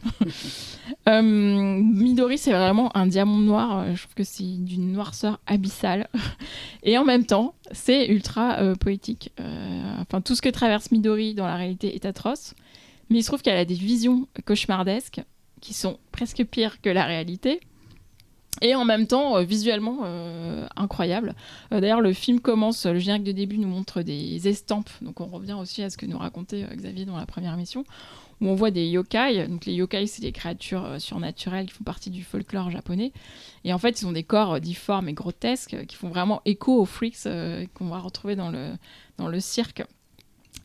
Midori, c'est vraiment un diamant noir. je trouve que c'est d'une noirceur abyssale. Et en même temps, c'est ultra poétique. Enfin, tout ce que traverse Midori dans la réalité est atroce. Mais il se trouve qu'elle a des visions cauchemardesques qui sont presque pires que la réalité. Et en même temps, euh, visuellement, euh, incroyable. Euh, D'ailleurs, le film commence, le générique de début nous montre des estampes. Donc on revient aussi à ce que nous racontait Xavier dans la première mission, où on voit des yokai. Donc les yokai, c'est des créatures surnaturelles qui font partie du folklore japonais. Et en fait, ils ont des corps difformes et grotesques qui font vraiment écho aux freaks qu'on va retrouver dans le, dans le cirque.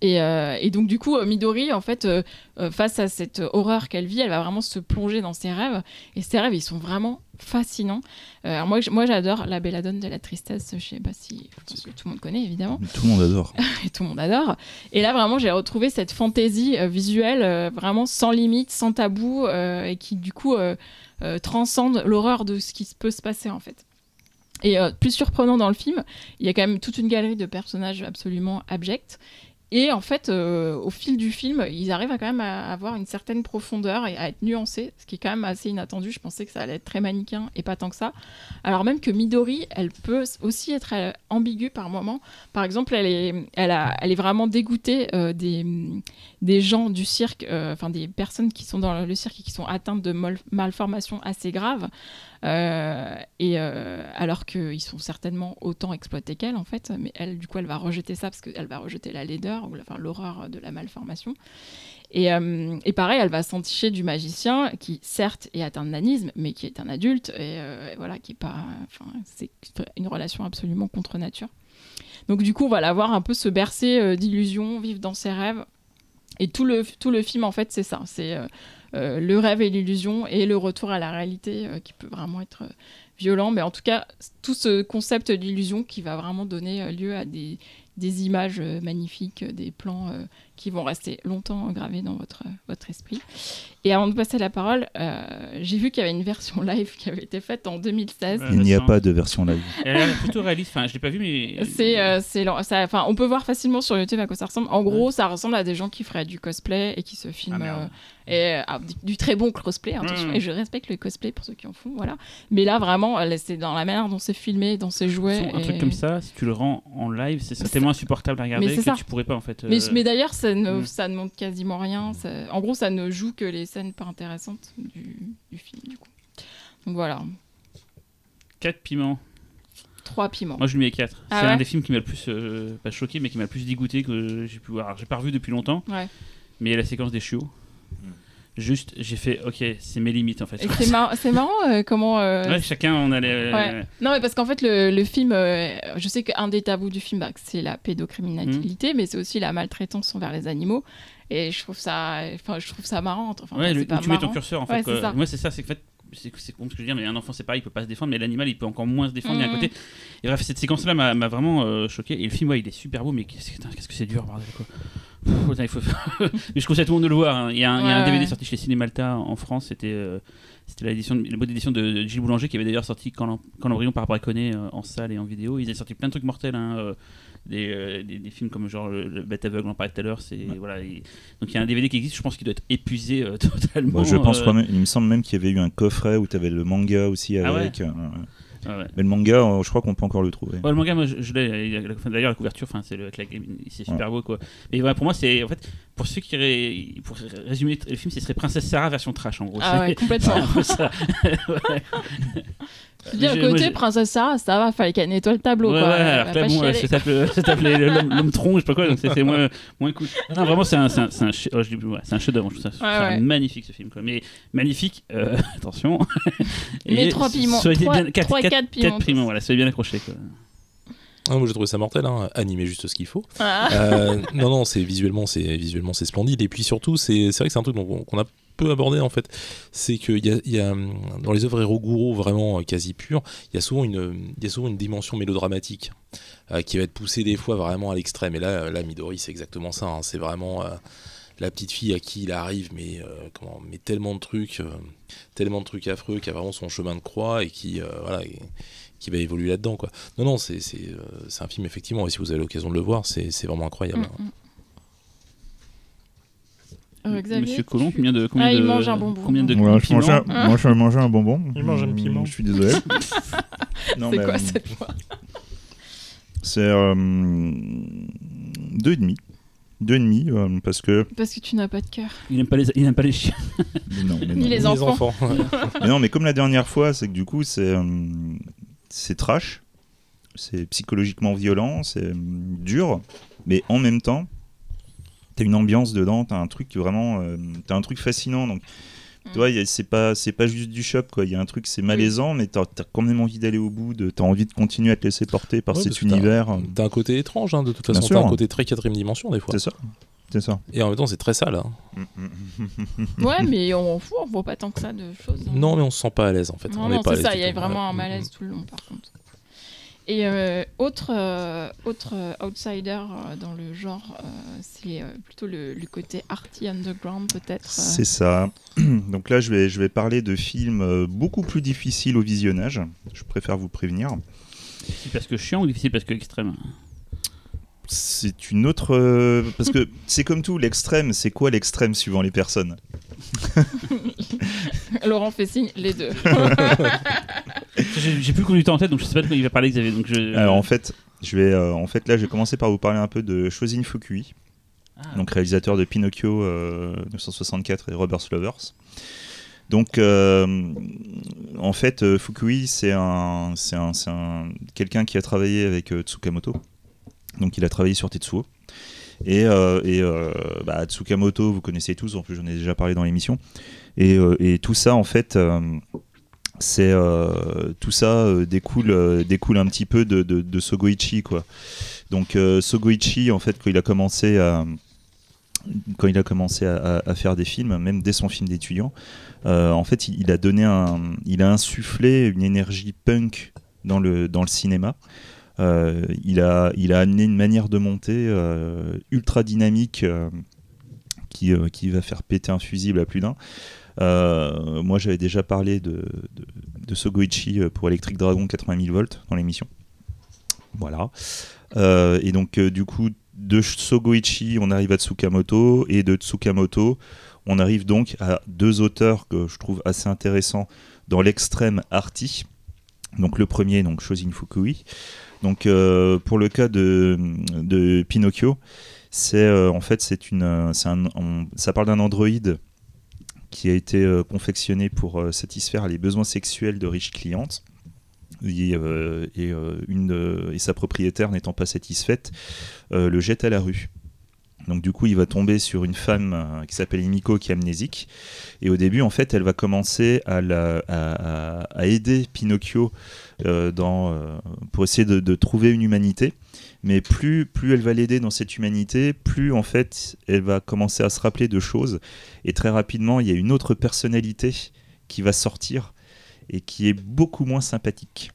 Et, euh, et donc du coup, euh, Midori, en fait, euh, face à cette horreur qu'elle vit, elle va vraiment se plonger dans ses rêves. Et ses rêves, ils sont vraiment fascinants. Euh, alors moi, moi, j'adore La Belladone de la tristesse. Je sais pas si je pense que tout le monde connaît évidemment Tout le monde adore. et tout le monde adore. Et là, vraiment, j'ai retrouvé cette fantaisie visuelle vraiment sans limite, sans tabou, et qui, du coup, transcende l'horreur de ce qui peut se passer, en fait. Et euh, plus surprenant dans le film, il y a quand même toute une galerie de personnages absolument abjects. Et en fait, euh, au fil du film, ils arrivent à quand même à avoir une certaine profondeur et à être nuancés, ce qui est quand même assez inattendu. Je pensais que ça allait être très manichéen et pas tant que ça. Alors même que Midori, elle peut aussi être euh, ambiguë par moments. Par exemple, elle est, elle a, elle est vraiment dégoûtée euh, des, des gens du cirque, enfin des personnes qui sont dans le cirque et qui sont atteintes de malformations assez graves. Euh, et euh, alors qu'ils sont certainement autant exploités qu'elle en fait, mais elle du coup elle va rejeter ça parce qu'elle va rejeter la laideur ou enfin, l'horreur de la malformation. Et, euh, et pareil, elle va s'enticher du magicien qui certes est atteint de nanisme, mais qui est un adulte et, voilà qui est pas, c'est une relation absolument contre nature. Donc du coup on va la voir un peu se bercer d'illusions, vivre dans ses rêves. Et tout le, tout le film, en fait, c'est ça. C'est le rêve et l'illusion et le retour à la réalité euh, qui peut vraiment être euh, violent. Mais en tout cas, tout ce concept d'illusion qui va vraiment donner euh, lieu à des, des images euh, magnifiques, euh, des plans euh, qui vont rester longtemps gravés dans votre, votre esprit. Et avant de passer la parole, euh, j'ai vu qu'il y avait une version live qui avait été faite en 2016. Ouais. Il n'y a pas de version live. Elle a l'air plutôt réaliste. Enfin, je l'ai pas vu, mais. C'est, euh, c'est, lent- ça, enfin, on peut voir facilement sur YouTube à quoi ça ressemble. En gros, ça ressemble à des gens qui feraient du cosplay et qui se filment. Ah, euh, et, ah, du, du très bon cosplay, attention. Mm. Et je respecte le cosplay pour ceux qui en font, voilà. Mais là, vraiment, c'est dans la manière dont c'est filmé, dans ses jouets. un et- truc comme ça, si tu le rends en live, c'est C'est- tellement insupportable à regarder Mais c'est que ça. tu pourrais pas en fait. Mais, mais d'ailleurs, ça ne, Mm. ça ne montre quasiment rien. ça- en gros, ça ne joue que les scènes pas intéressantes du, du film, du coup. Donc voilà, 4 piments. trois piments. Moi je lui mets 4. Ah c'est ouais un des films qui m'a le plus, euh, pas choqué, mais qui m'a le plus dégoûté que j'ai pu voir. Alors, J'ai pas revu depuis longtemps, Ouais. mais il y a la séquence des chiots. Juste, j'ai fait, ok, c'est mes limites en fait. C'est, mar- c'est marrant euh, comment. euh, Ouais, chacun on allait. Ouais. Non, mais parce qu'en fait, le, le film, euh, je sais qu'un des tabous du film, bah, c'est la pédocriminalité, mais c'est aussi la maltraitance envers les animaux. Et je trouve ça, enfin, je trouve ça marrant. Enfin, Ouais, le- pas tu mets ton marrant. curseur en fait. Ouais, quoi. c'est ça. Moi c'est ça, c'est que en fait, c'est con ce que je veux dire, mais un enfant c'est pareil, il peut pas se défendre, mais l'animal il peut encore moins se défendre d'un Mhm. côté. Et bref, cette séquence-là m'a m'a vraiment euh, choqué. Et le film, ouais, il est super beau, mais qu'est-ce que c'est dur, bordel quoi. Pff, putain, il faut... mais je conseille à tout le monde de le voir. hein. Il y a un, il y a un Ouais, DVD ouais. sorti chez Cinémalta en France, c'était euh, c'était la boîte d'édition de Gilles Boulanger qui avait d'ailleurs sorti quand l'em- quand l'embryon par Braconnet euh, en salle et en vidéo. Ils avaient sorti plein de trucs mortels. hein, euh, des, euh, des, des films comme genre le, le Bête aveugle, on en parlait tout à l'heure. C'est voilà. et- donc il y a un DVD qui existe. Je pense qu'il doit être épuisé euh, totalement. Je pense euh, quand même, il me semble même qu'il y avait eu un coffret où tu avais le manga aussi Ah ouais avec. euh, ouais, ouais. Mais le manga, euh, je crois qu'on peut encore le trouver. Ouais, le manga, moi, je, je l'ai. D'ailleurs, la couverture, enfin, c'est le, avec la- c'est super beau, quoi. Mais voilà, pour moi, c'est en fait, pour ceux qui, ré- pour résumer le film, ce serait Princesse Sarah version trash, en gros. Ah ouais, complètement. ça. Ouais. Je dis à Mais j'ai- moi, côté, j'ai- Princesse Sarah, ça va, fallait qu'elle nettoie le tableau. Ouais, quoi. ouais, alors là, bon, ça s'appelait l'homme tronc, je sais pas quoi, donc c'est moins, moins cool. Non, vraiment, c'est un, un, c'est un, oh, je ouais, un chef-d'œuvre, je trouve ça, je ça ouais. magnifique ce film, quoi. Mais magnifique, euh, attention. Mais Et trois piments, soyez trois- bien- quatre- trois, quatre- quatre piments. quatre piments, voilà, soyez bien accrochés, quoi. Ah, moi j'ai trouvé ça mortel, hein. animé juste ce qu'il faut. Ah. Euh, non, non, c'est visuellement, c'est visuellement, c'est splendide. Et puis surtout, c'est vrai que c'est un truc qu'on a peu abordé en fait. C'est qu'il y a, y a, dans les œuvres Hiroguro vraiment euh, quasi pures, il y a souvent une, il y a souvent une dimension mélodramatique euh, qui va être poussée des fois vraiment à l'extrême. Et là, là, Midori, c'est exactement ça. hein. C'est vraiment euh, la petite fille à qui il arrive, mais euh, comment, mais tellement de trucs, euh, tellement de trucs affreux, qui a vraiment son chemin de croix et qui, euh, voilà. et- qui va évoluer là-dedans quoi. Non non c'est c'est euh, c'est un film effectivement et si vous avez l'occasion de le voir c'est c'est vraiment incroyable. Mm, mm. Euh, Xavier, Monsieur Colomb, combien de combien Ah, il de mange un bonbon. combien de Voilà, je mangeais Ah. moi, je mangeais un bonbon. Il mange un Mm, piment. Je suis désolé. Non, C'est mais, quoi euh, cette fois? C'est euh, deux et demi. Deux et demi euh, parce que Parce que tu n'as pas de cœur. Il n'aime pas les il n'aime pas les chiens. mais non, mais Ni non. les Les enfants. Mais non, mais comme la dernière fois, c'est que du coup, c'est euh, c'est trash, c'est psychologiquement violent, c'est euh, dur, mais en même temps, t'as une ambiance dedans, t'as un truc qui vraiment, euh, t'as un truc fascinant. Donc, Mm. tu vois, c'est pas, c'est pas juste du shop, quoi. Il y a un truc, c'est malaisant, mais t'as as quand même envie d'aller au bout, de, t'as envie de continuer à te laisser porter par Ouais, cet t'as- univers. T'as un côté étrange, hein, de toute façon. sûr. T'as un côté très quatrième dimension, des fois. C'est ça, c'est ça. Et en même temps, c'est très sale. hein. Ouais, mais on fout, on voit pas tant que ça de choses. hein. Non, mais on se sent pas à l'aise, en fait. Non, on non, est pas à c'est l'aise ça, il y a vraiment un malaise tout le long par contre. Et euh, autre, euh, autre euh, outsider euh, dans le genre, euh, c'est euh, plutôt le, le côté arty underground peut-être. euh. C'est ça. Donc là, je vais, je vais parler de films beaucoup plus difficiles au visionnage. Je préfère vous prévenir. Difficile parce que chiant ou difficile parce que extrême? C'est une autre. euh, parce que c'est comme tout, l'extrême, c'est quoi l'extrême suivant les personnes? Laurent fait signe, les deux. J'ai plus le conducteur en tête donc je sais pas de quoi il va parler Xavier donc je. Alors en fait, je vais, euh, en fait, là, je vais commencer par vous parler un peu de Shozin Fukui, Ah, donc réalisateur de Pinocchio euh, 1964 et Robert Lovers. Donc, euh, en fait, Fukui, c'est un, c'est un, c'est un- quelqu'un qui a travaillé avec euh, Tsukamoto. Donc, il a travaillé sur Tetsuo. Et, euh, euh, bah, Tsukamoto, vous connaissez tous, en plus j'en ai déjà parlé dans l'émission. Et, euh, tout ça, en fait, c'est tout ça découle, découle un petit peu de, Sogoichi, quoi. Donc Sogoichi, en fait, quand il a commencé à quand il a commencé à, faire des films, même dès son film d'étudiant, en fait, il, il a donné un, il a insufflé une énergie punk dans le dans le cinéma. Euh, il a il a amené une manière de monter euh, ultra dynamique euh, qui qui va faire péter un fusible à plus d'un. Moi, j'avais déjà parlé de, de, Sogoichi pour Electric Dragon 80 000 volts dans l'émission. Voilà. Et donc, du coup, de Sogoichi, on arrive à Tsukamoto, et de Tsukamoto, on arrive donc à deux auteurs que je trouve assez intéressants dans l'extrême arty. Donc, le premier, donc Shozin Fukui. Donc, euh, pour le cas de, Pinocchio, c'est euh, en fait, c'est une, euh, ça parle d'un androïde qui a été confectionné pour satisfaire les besoins sexuels de riches clientes. Et, sa propriétaire n'étant pas satisfaite, le jette à la rue. Donc du coup, il va tomber sur une femme euh, qui s'appelle Imiko, qui est amnésique. Et au début, en fait, elle va commencer à, aider Pinocchio euh, euh, pour essayer de, trouver une humanité. Mais plus, plus elle va l'aider dans cette humanité, plus en fait, elle va commencer à se rappeler de choses. Et très rapidement, il y a une autre personnalité qui va sortir et qui est beaucoup moins sympathique.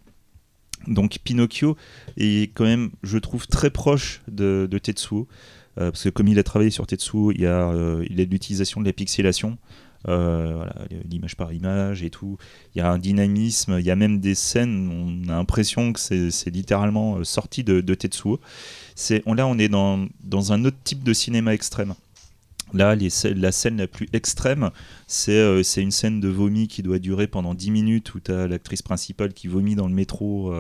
Donc Pinocchio est quand même, je trouve, très proche de Tetsuo. Euh, parce que comme il a travaillé sur Tetsuo, il y a, euh, l'utilisation de la pixelation, euh, l'image par image et tout. Il y a un dynamisme, il y a même des scènes, on a l'impression que c'est littéralement euh, sorti de, de Tetsuo. Là, on est dans, un autre type de cinéma extrême. Là, la scène la plus extrême, c'est une scène de vomi qui doit durer pendant 10 minutes où tu as l'actrice principale qui vomit dans le métro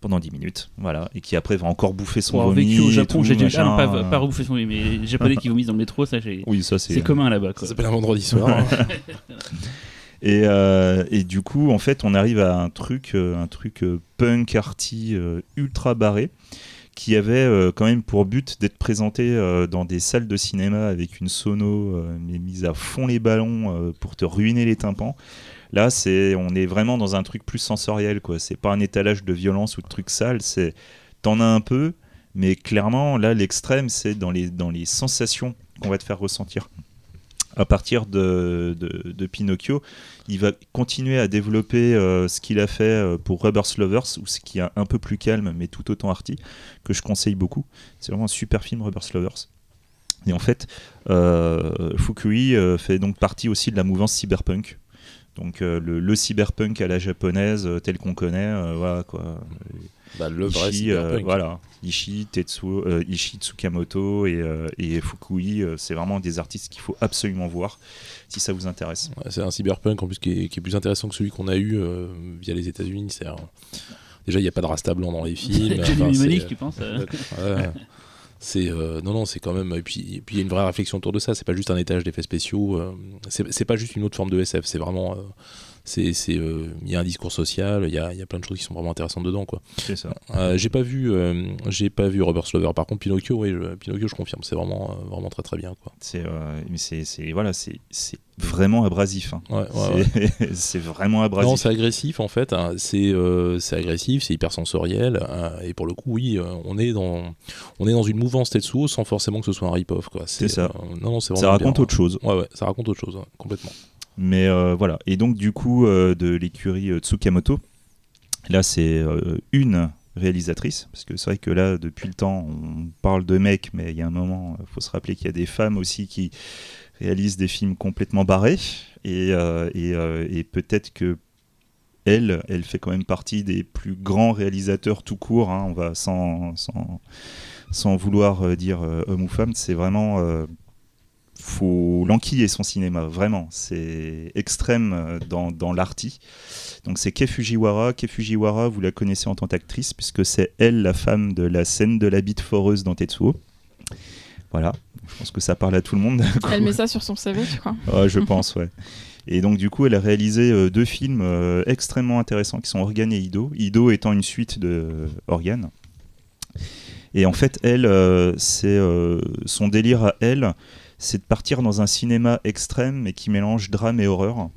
pendant 10 minutes. Voilà. Et qui après va encore bouffer son vomi. vécu au Japon, j'ai déjà pas, pas rebouffer son mais les japonais qui vomissent dans le métro, ça j'ai- Oui, ça c'est. commun là-bas. Ça s'appelle un vendredi soir. Et, euh, et du coup, en fait, on arrive à un truc, euh, un truc euh, punk, arty, euh, ultra barré, qui avait euh, quand même pour but d'être présenté euh, dans des salles de cinéma avec une sono euh, mais mise à fond les ballons euh, pour te ruiner les tympans. Là, c'est, on est vraiment dans un truc plus sensoriel, quoi. C'est pas un étalage de violence ou de trucs sales. C'est, t'en as un peu, mais clairement, là, l'extrême, c'est dans les, dans les sensations qu'on va te faire ressentir. À partir de, de, Pinocchio, il va continuer à développer euh, ce qu'il a fait euh, pour Rubber Lovers, ou ce qui est un peu plus calme, mais tout autant arty, que je conseille beaucoup. C'est vraiment un super film, Rubber Lovers. Et en fait, euh, Fukui fait donc partie aussi de la mouvance cyberpunk. Donc euh, le, le cyberpunk à la japonaise, euh, tel qu'on connaît, euh, voilà quoi. bah, le vrai Ishii, euh, cyberpunk. voilà. Ishii, Tetsuo, euh, Ishii Tsukamoto et, euh, et Fukui, euh, c'est vraiment des artistes qu'il faut absolument voir si ça vous intéresse. Ouais, c'est un cyberpunk en plus qui est, qui est plus intéressant que celui qu'on a eu euh, via les États-Unis. C'est un- Déjà, il n'y a pas de rasta blanc dans les films. Johnny Enfin, c'est- tu penses euh Ouais. C'est euh, non non c'est quand même et puis il y a une vraie réflexion autour de ça. C'est pas juste un étage d'effets spéciaux euh, c'est c'est pas juste une autre forme de SF c'est vraiment euh, c'est euh, il y a un discours social il y a, y a plein de choses qui sont vraiment intéressantes dedans quoi C'est ça. Euh, j'ai pas vu euh, j'ai pas vu Robert Slover par contre Pinocchio oui je, Pinocchio je confirme c'est vraiment vraiment très très bien quoi C'est c'est voilà, c'est c'est vraiment abrasif. hein. ouais, ouais, ouais. C'est- vraiment Non, abrasif. c'est agressif en fait. hein. C'est euh, c'est agressif, c'est hyper sensoriel. hein. et pour le coup, oui, euh, on est dans on est dans une mouvance Tetsuo sans forcément que ce soit un rip-off. quoi. C'est ça. euh, non, non, c'est ça raconte bien. autre chose. Ouais, ouais, ça raconte autre chose, ouais, complètement. Mais euh, voilà. Et donc, du coup, euh, de l'écurie euh, Tsukamoto, là, c'est une réalisatrice. Parce que c'est vrai que là, depuis le temps, on parle de mecs, mais il y a un moment, il faut se rappeler qu'il y a des femmes aussi qui réalisent des films complètement barrés. Et, et, et peut-être que. Elle, elle fait quand même partie des plus grands réalisateurs tout court. hein. on va sans, sans, sans vouloir dire homme ou femme, c'est vraiment faut l'enquiller son cinéma, vraiment. C'est extrême euh, dans, dans l'arty. Donc c'est Kei Fujiwara. Kei Fujiwara, vous la connaissez en tant qu'actrice, puisque c'est elle la femme de la scène de la bite foreuse dans Tetsuo. Voilà, je pense que ça parle à tout le monde. Elle met ça sur son CV, tu crois Ouais, je pense, ouais. Et donc, du coup, elle a réalisé euh, deux films euh, extrêmement intéressants qui sont Organe et Ido. Ido étant une suite de euh, Organe. Et en fait, elle, c'est son délire à elle, c'est de partir dans un cinéma extrême mais qui mélange drame et horreur.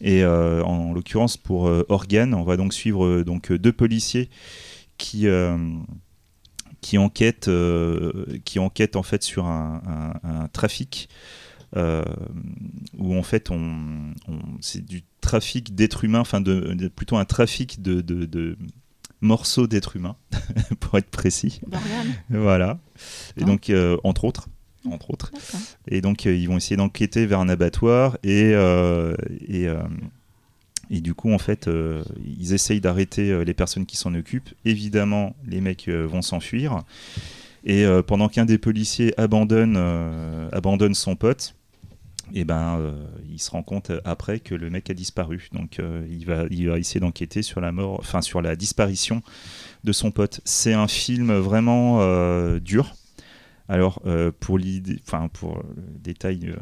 Et euh, en l'occurrence, pour euh, Organe, on va donc suivre euh, donc euh, deux policiers qui qui enquêtent, qui enquêtent en fait sur un, un- un trafic où en fait on, on- c'est du trafic d'êtres humains, enfin de, de- plutôt un trafic de, de- de morceaux d'êtres humains, pour être précis. Voilà. Et Ah. donc entre autres, entre autres. Et donc euh, ils vont essayer d'enquêter vers un abattoir et euh, et, euh, et du coup en fait euh, ils essayent d'arrêter euh, les personnes qui s'en occupent. Évidemment les mecs euh, vont s'enfuir et pendant qu'un des policiers abandonne abandonne son pote. Et ben, euh, il se rend compte après que le mec a disparu. Donc, il va, il va essayer d'enquêter sur la mort, enfin sur la disparition de son pote. C'est un film vraiment dur. Alors, euh, pour l'idée, enfin pour le détail, euh,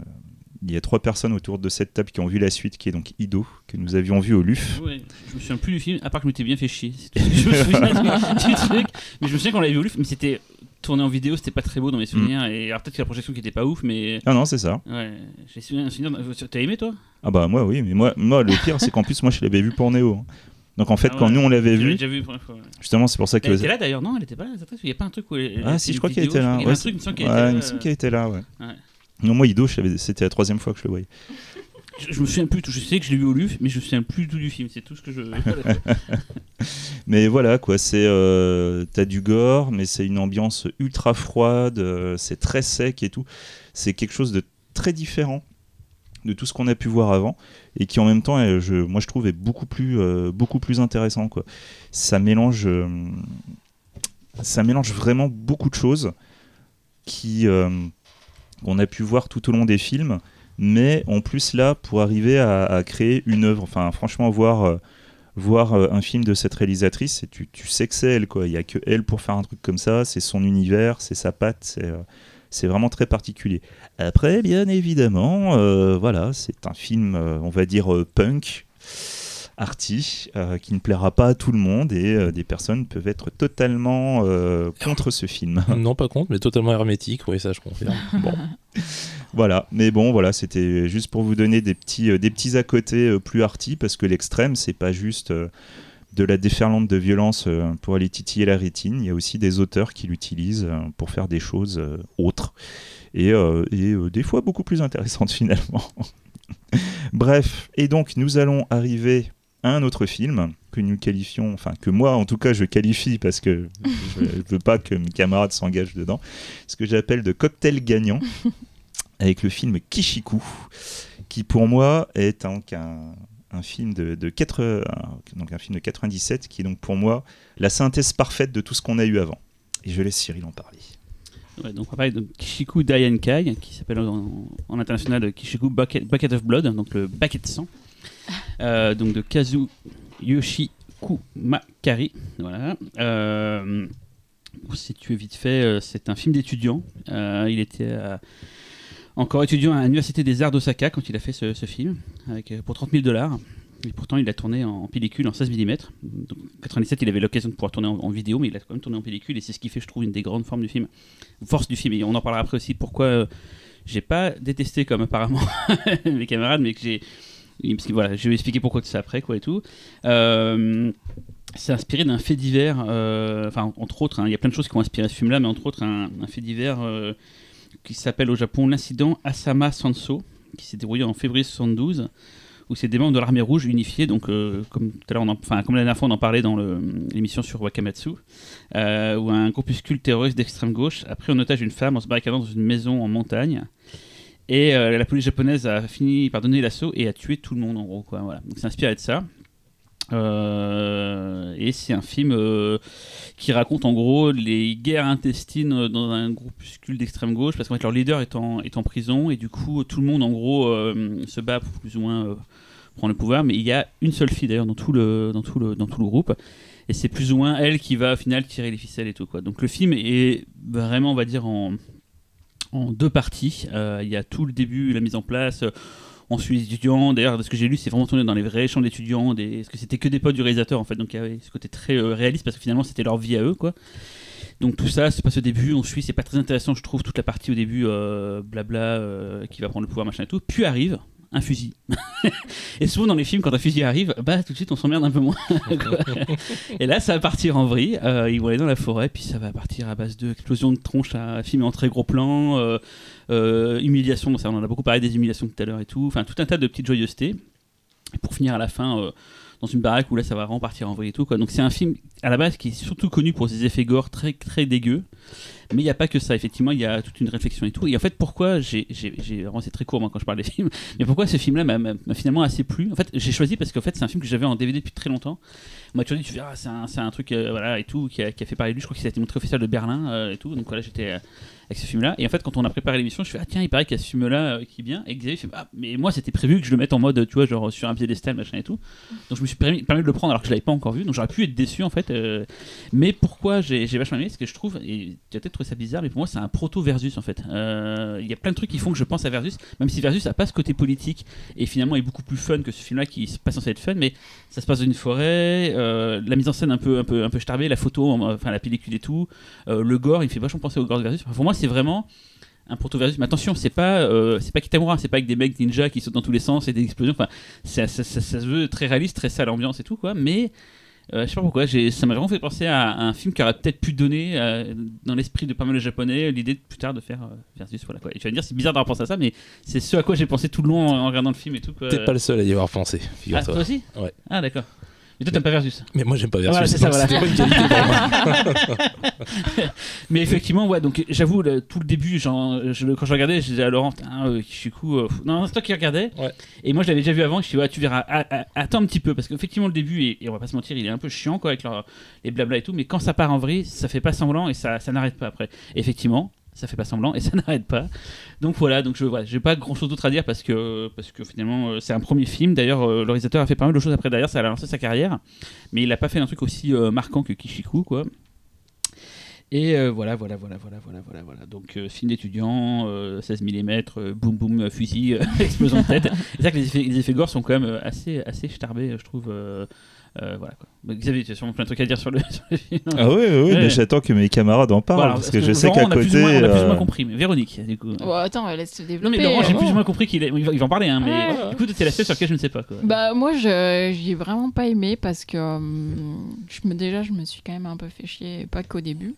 il y a trois personnes autour de cette table qui ont vu la suite, qui est donc Ido, que nous avions vu au LUF. Ouais, je me souviens plus du film, à part que je m'étais bien fait chier. c'est tout ce que je me souviens du, du truc. Mais je me souviens qu'on l'avait vu au Louvre, mais c'était tourné en vidéo, c'était pas très beau dans mes souvenirs. Et alors peut-être que la projection qui était pas ouf, mais Ah non, c'est ça. ouais, j'ai souvenir. T'as aimé toi? Ah bah moi oui, mais moi, moi le pire c'est qu'en plus moi je l'avais vu pour Néo. Donc en fait Ah quand nous on l'avait vu, déjà vu la première fois. ouais. justement c'est pour ça que... Elle était là d'ailleurs, non Elle était pas là, Il y a pas un truc où elle. Ah si je crois qu'elle était là. Il y a un truc, il me semble qu'elle était là. ouais. Non, moi Ido, c'était la troisième fois que je le voyais. Je, je me souviens plus, tout- je sais que je l'ai vu au Louvre, mais je me souviens plus du tout du film, c'est tout ce que je. Mais voilà, quoi, c'est. euh, T'as du gore, mais c'est une ambiance ultra froide, euh, c'est très sec et tout. C'est quelque chose de très différent de tout ce qu'on a pu voir avant et qui en même temps, moi je trouve, est beaucoup plus, euh, beaucoup plus intéressant. Ça, mélange, euh, ça mélange vraiment beaucoup de choses euh, qu'on a pu voir tout au long des films, mais en plus là, pour arriver à, créer une œuvre, enfin franchement, voir. un film de cette réalisatrice tu, tu sais que c'est elle il y a que elle pour faire un truc comme ça c'est son univers c'est sa patte c'est c'est vraiment très particulier après bien évidemment euh, voilà c'est un film euh, on va dire euh, punk arty euh, qui ne plaira pas à tout le monde et euh, des personnes peuvent être totalement euh, contre ce film non, pas contre, mais totalement hermétique. Oui, ça, je confirme. Bon. Voilà, mais bon, voilà, c'était juste pour vous donner des petits, euh, des petits à côté euh, plus arty, parce que l'extrême, c'est pas juste euh, de la déferlante de violence euh, pour aller titiller la rétine, il y a aussi des auteurs qui l'utilisent euh, pour faire des choses euh, autres, et, euh, et, euh, des fois beaucoup plus intéressantes finalement. Bref, et donc nous allons arriver à un autre film que nous qualifions, enfin que moi en tout cas je qualifie parce que je ne veux pas que mes camarades s'engagent dedans, ce que j'appelle de cocktail gagnant avec le film Kishiku, qui pour moi est un, un film de, de 4, un- donc un film de 97, qui est donc pour moi la synthèse parfaite de tout ce qu'on a eu avant. Et je laisse Cyril en parler. Ouais, donc on va parler de Kishiku Dayankai, qui s'appelle en, en international Kishiku Bucket, Bucket of Blood, donc le baquet de sang. Euh, donc de Kazu Yoshiku Makari. Voilà. Euh, pour situer vite fait, euh, c'est un film d'étudiant. Euh, il était euh, encore étudiant à l'Université des Arts d'Osaka quand il a fait ce, film, avec, euh, pour 30 000 dollars. Et pourtant, il a tourné en pellicule en 16 mm. Donc, en 97, il avait l'occasion de pouvoir tourner en, vidéo, mais il a quand même tourné en pellicule, et c'est ce qui fait, je trouve, une des grandes formes du film, force du film. Et on en parlera après aussi pourquoi euh, j'ai pas détesté comme apparemment mes camarades, mais que j'ai. Parce que voilà, je vais expliquer pourquoi c'est après, quoi et tout. Euh, c'est inspiré d'un fait divers, euh, enfin, entre autres, hein, il y a plein de choses qui ont inspiré ce film-là, mais entre autres, un, un fait divers qui s'appelle au Japon l'incident Asama Sanso, qui s'est déroulé en février 72 où c'est des membres de l'armée rouge unifiés, donc euh, comme tout à l'heure, enfin comme la dernière fois on en parlait dans l'émission sur Wakamatsu, euh, où un groupuscule terroriste d'extrême gauche a pris en otage une femme en se barricadant dans une maison en montagne. Et euh, la police japonaise a fini par donner l'assaut et a tué tout le monde en gros. Quoi, voilà. Donc c'est inspiré de ça. Euh, et c'est un film euh, qui raconte en gros les guerres intestines dans un groupuscule d'extrême gauche parce qu'en fait leur leader est en, est en prison et du coup tout le monde en gros euh, se bat pour plus ou moins prendre le pouvoir mais il y a une seule fille d'ailleurs dans tout le dans dans tout le groupe et c'est plus ou moins elle qui va au final tirer les ficelles et tout quoi. Donc le film est vraiment on va dire en en deux parties. Il y a tout le début la mise en place on suit les étudiants. D'ailleurs, ce que j'ai lu, c'est vraiment tourné dans les vrais chambres d'étudiants. Parce que c'était que des potes du réalisateur, en fait. Donc il y avait ce côté très euh, réaliste, parce que finalement, c'était leur vie à eux, quoi. Donc tout ça se passe au début, on suit, c'est pas très intéressant, je trouve, toute la partie au début, euh, blabla, euh, qui va prendre le pouvoir, machin et tout. Puis arrive un fusil. et souvent dans les films, quand un fusil arrive, bah tout de suite on s'emmerde un peu moins. et là, ça va partir en vrille. Euh, ils vont aller dans la forêt, puis ça va partir à base de explosion de tronches à filmer en très gros plan, euh, euh, humiliation. on en a beaucoup parlé des humiliations tout à l'heure et tout. Enfin, tout un tas de petites joyeusetés. Et pour finir à la fin. Dans une baraque où là ça va vraiment partir en vrille et tout quoi. Donc c'est un film à la base qui est surtout connu pour ses effets gore très très dégueux. Mais il n'y a pas que ça, effectivement, il y a toute une réflexion et tout. Et en fait, pourquoi j'ai. Vraiment, c'est très court moi quand je parle des films. Mais pourquoi ce film-là m'a finalement assez plu? En fait, j'ai choisi parce qu'en fait, c'est un film que j'avais en DVD depuis très longtemps. On m'a toujours tu verras, c'est un, un truc, euh, voilà, et tout, qui a, qui a fait parler de lui. Je crois qu'il a été montré au Festival de Berlin euh, et tout. Donc voilà, j'étais euh, avec ce film-là. Et en fait, quand on a préparé l'émission, je fais, ah tiens, il paraît qu'il y a ce film-là euh, qui bien. Et Xavier fait, ah, mais moi, c'était prévu que je le mette en mode, tu vois, genre sur un piédestal, machin et tout. Donc je me suis permis, permis de le prendre alors que je l'avais pas encore vu. Donc j'aurais pu être déçu en fait. euh, mais pourquoi j'ai j'ai vachement aimé Parce que je trouve, et tu as peut-être trouvé ça bizarre, mais pour moi c'est un proto-versus en fait. Euh, Il y a plein de trucs qui font que je pense à Versus, même si Versus a pas ce côté politique et finalement est beaucoup plus fun que ce film-là qui est pas censé être fun, mais ça se passe dans une forêt, euh, la mise en scène un peu, un peu, un peu la photo, enfin la pellicule et tout, le gore, il fait vachement penser au gore Versus. Enfin, pour moi c'est vraiment un proto-versus. Mais attention, c'est pas, euh, c'est pas Kitamura, c'est pas avec des mecs ninja qui sautent dans tous les sens et des explosions. Enfin, ça, ça, ça- ça se veut très réaliste, très sale ambiance et tout, quoi. Mais Euh, je sais pas pourquoi, ça m'a vraiment fait penser à un film qui aurait peut-être pu donner euh, dans l'esprit de pas mal de japonais l'idée de plus tard de faire euh, versus voilà quoi. Et tu vas me dire c'est bizarre d'avoir pensé à ça, mais c'est ce à quoi j'ai pensé tout le long en regardant le film et tout. quoi. T'es pas le seul à y avoir pensé, Ah, toi aussi? Ouais. Ah d'accord. Mais toi t'aimes pas versus. mais moi j'aime pas Voilà, Versus. c'est ça, voilà. C'était pas une qualité pour moi. Mais effectivement, ouais, donc j'avoue, le- tout le début, genre, je, quand je regardais, je disais à Laurent, Putain, euh, Kishiku, euh, pff. non, c'est toi qui regardais. Ouais. Et moi, je l'avais déjà vu avant, je dis, ouais, tu verras, attends un petit peu, parce qu'effectivement, le début, et, et on va pas se mentir, il est un peu chiant, quoi, avec leur- les blabla et tout, mais quand ça part en vrille, ça fait pas semblant et ça, ça n'arrête pas après. Effectivement. Ça fait pas semblant et ça n'arrête pas. Donc voilà, donc je voilà, j'ai pas grand chose d'autre à dire parce que parce que finalement euh, c'est un premier film. D'ailleurs, euh, le réalisateur a fait pas mal de choses après derrière, ça a lancé sa carrière, mais il a pas fait un truc aussi euh, marquant que Kishiku quoi. Et euh, voilà, voilà, voilà, voilà, voilà, voilà, voilà. Donc euh, film d'étudiant, euh, 16 mm, boum boum, fusil, explosion de tête. C'est ça que les effets, les effets gore sont quand même assez, assez starbés, je trouve. Euh, euh, voilà quoi. Xavier, tu as sûrement plein de trucs à dire sur le, sur le film. Ah oui, oui, oui, Ouais. mais j'attends que mes camarades en parlent, Voilà, parce que je sais qu'à on a plus ou côté... moins- on a plus ou moins euh, compris. Mais Véronique, du coup. Bon, attends, laisse Non développer. mais Laurent, j'ai euh, plus ou moins compris qu'il est- il va, il va en parler, hein, mais Ouais. du coup c'est l'aspect sur lequel je ne sais pas quoi. Bah moi je j'ai vraiment pas aimé parce que hum, je me déjà je me suis quand même un peu fait chier pas qu'au début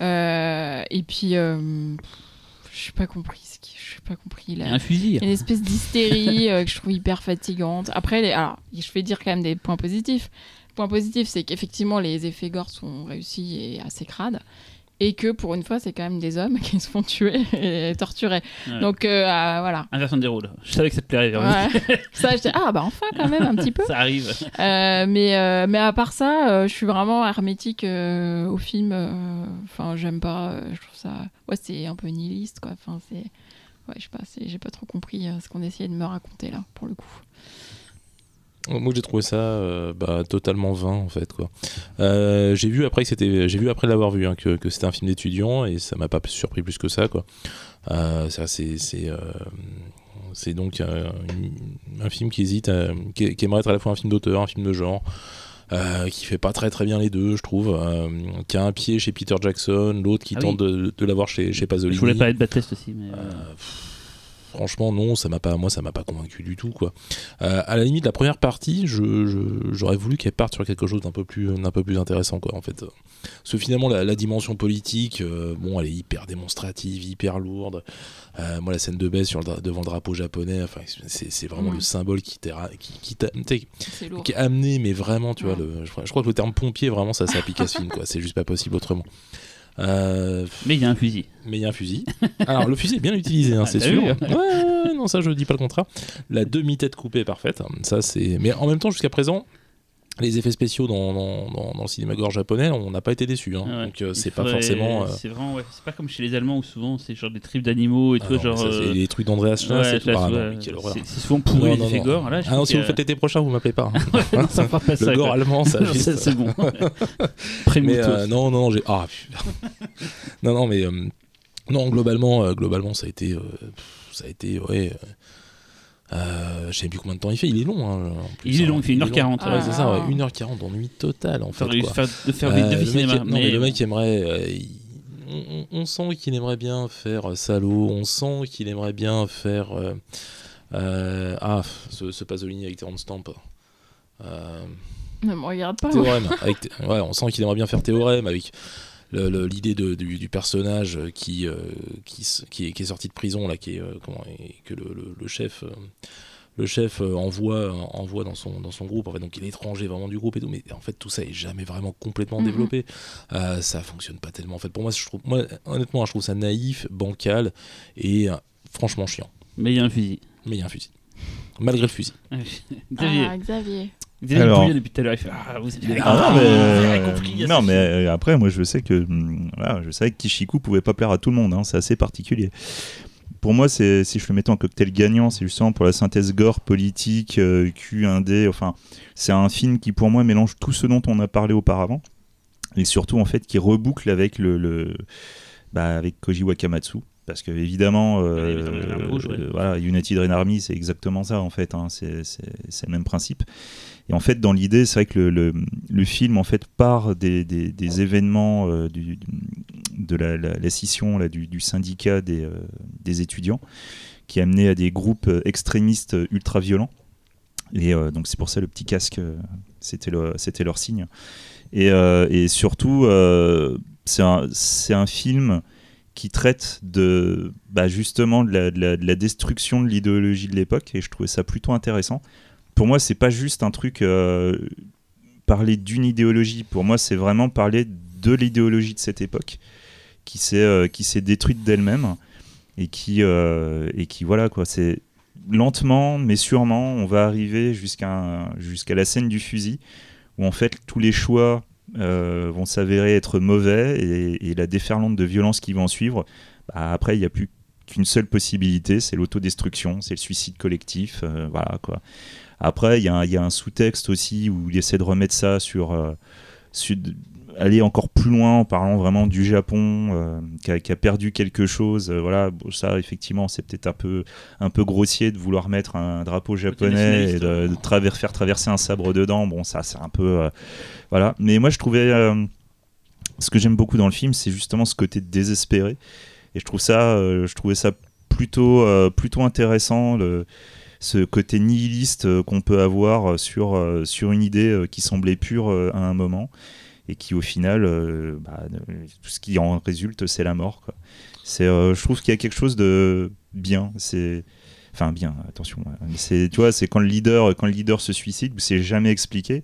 Euh, et puis euh, je n'ai pas compris je pas compris là a un fusil. il y a une espèce d'hystérie euh, que je trouve hyper fatigante après les, alors je vais dire quand même des points positifs point positif c'est qu'effectivement les effets gore sont réussis et assez crades et que pour une fois c'est quand même des hommes qui se font tuer et torturer Ouais. donc euh, ah, voilà Inversion des rôles. Je savais que ça te plairait. Ouais. ça j'étais ah bah enfin quand même un petit peu Ça arrive. euh, mais, euh, mais à part ça, euh, je suis vraiment hermétique euh, au film. euh, Enfin, j'aime pas. euh, je trouve ça. Ouais, c'est un peu nihiliste, quoi. Enfin, c'est. Je sais pas. J'ai pas trop compris euh, ce qu'on essayait de me raconter là, pour le coup. Moi j'ai trouvé ça euh, bah, totalement vain en fait. Euh, j'ai vu après que c'était, vu après l'avoir vu hein, que, c'était un film d'étudiant et ça m'a pas surpris plus que ça quoi. C'est donc un film qui hésite, qui, qui aimerait être à la fois un film d'auteur, un film de genre. Euh, qui fait pas très très bien les deux, je trouve. euh, qui a un pied chez Peter Jackson, l'autre qui Ah tente de, de l'avoir chez, chez Pasolini. Je voulais pas être Baptiste aussi, mais. euh, Euh, pff, franchement non ça m'a pas moi ça m'a pas convaincu du tout quoi. Euh, à la limite la première partie j'aurais voulu qu'elle parte sur quelque chose d'un peu plus d'un peu plus intéressant quoi en fait. Parce que finalement la, la dimension politique euh, bon elle est hyper démonstrative hyper lourde. Euh, moi la scène de baisse sur le devant le drapeau japonais enfin c'est, c'est vraiment le symbole qui t'a qui, qui qui est amené mais vraiment tu vois le, je, crois- je crois que le terme pompier vraiment ça s'applique à ce film quoi. C'est juste pas possible autrement Euh, Mais il y a un fusil. mais il y a un fusil. Alors le fusil est bien utilisé, hein, Ah, c'est sûr. Ouais, non, ça je dis pas le contraire. La demi-tête coupée est parfaite. Ça c'est. Mais en même temps, jusqu'à présent, les effets spéciaux dans, dans, dans- dans le cinéma gore japonais, on n'a pas été déçus. hein. Ouais. Donc euh, c'est pas forcément. euh, C'est vraiment, ouais, c'est pas comme chez les Allemands où souvent c'est genre des tripes d'animaux et ah tout, non, genre. ça, c'est euh, les trucs d'Andreas Schlass ouais, là, Ah c'est c'est souvent pourri les effets gore. Là, je Ah non, si vous le faites l'été prochain, vous m'appelez pas. hein. Non, ça fera pas ça. le gore quoi. allemand, ça. Juste- ça, c'est bon. Mais non, non, non, j'ai. Ah, non, non, mais. non, globalement, globalement, ça a été. ça a été, ouais. Euh, euh, je sais plus combien de temps il fait, il est long. hein, plus, Il est hein. long, il fait 1h40. long. Ouais, Ah. c'est ça, ouais, 1h40 d'ennui total en fait. Faire, quoi. faire, de faire Euh, des le de mec, cinéma. non, mais mais le mec aimerait. euh, il- on, sent qu'il aimerait bien faire euh, Salaud, on sent qu'il aimerait bien faire. euh, euh, ah, ce, ce Pasolini avec Terrence Stamp. Euh, Ne me regarde pas. Théorème. avec ouais, on sent qu'il aimerait bien faire Théorème avec l'idée de- du, du personnage qui, euh, qui, qui, est, qui est sorti de prison, là, qui est, euh, comment, et que le, le- le chef. euh, le chef euh, envoie, envoie dans, son, dans son groupe, en fait, donc il est étranger vraiment du groupe et tout, mais en fait tout ça est jamais vraiment complètement Mhm. développé. Euh, ça fonctionne pas tellement. En fait, pour moi, je trouve, moi, honnêtement, je trouve ça naïf, bancal et euh, franchement chiant. Mais il y a un fusil. Mais il y a un fusil. Malgré le fusil. Xavier. Ah, Xavier. Xavier Alors. bouillait depuis tout à l'heure. Il fait Ah, vous avez Ah, non, mais, vous euh, avez compris. il a non, mais euh, après, moi, je sais que hum, voilà, je savais que Kishiku pouvait pas plaire à tout le monde. hein, c'est assez particulier. Pour moi, c'est si je le mettais en cocktail gagnant, c'est justement pour la synthèse gore, politique, euh, Q, indé. Enfin, c'est un film qui, pour moi, mélange tout ce dont on a parlé auparavant, et surtout en fait, qui reboucle avec le, le- bah, avec Koji Wakamatsu. Parce que évidemment, euh, évidemment, armes rouges, ouais. euh, voilà, United Rain Army, c'est exactement ça en fait. hein, c'est c'est- c'est le même principe. Et en fait, dans l'idée, c'est vrai que le, film en fait part des, événements euh, de la, scission là, du, syndicat des, euh, des étudiants, qui a amené à des groupes euh, extrémistes ultra violents. Et donc c'est pour ça le petit casque C'était le, c'était leur signe. Et, surtout, c'est un, film qui traite de bah, justement de la destruction de l'idéologie de l'époque et je trouvais ça plutôt intéressant. Pour moi, c'est pas juste un truc euh, parler d'une idéologie. Pour moi, c'est vraiment parler de l'idéologie de cette époque qui s'est euh, qui s'est détruite d'elle-même et qui euh, et qui voilà quoi. C'est lentement mais sûrement, on va arriver jusqu'à jusqu'à la scène du fusil où en fait tous les choix vont s'avérer être mauvais et, et la déferlante de violence qui va en suivre, bah, après il n'y a plus qu'une seule possibilité, c'est l'autodestruction, c'est le suicide collectif, euh, voilà quoi. Après il y, a un- il y a un sous-texte aussi où il essaie de remettre ça sur, euh, sur- aller encore plus loin en parlant vraiment du Japon euh, qui, a, qui a perdu quelque chose. voilà, bon, ça effectivement c'est peut-être un peu un peu grossier de vouloir mettre un drapeau japonais et de, faire traverser un sabre dedans. Bon, ça c'est un peu voilà. Mais moi je trouvais ce que j'aime beaucoup dans le film, c'est justement ce côté désespéré. Et je trouve ça, euh, je trouvais ça plutôt euh, plutôt intéressant. Ce côté nihiliste euh, qu'on peut avoir sur, sur une idée qui semblait pure à un moment et qui au final, euh, bah, tout ce qui en résulte, c'est la mort. C'est, je trouve qu'il y a quelque chose de bien. C'est, enfin bien, attention. hein, c'est, tu vois, c'est quand le leader, quand le leader se suicide, c'est jamais expliqué.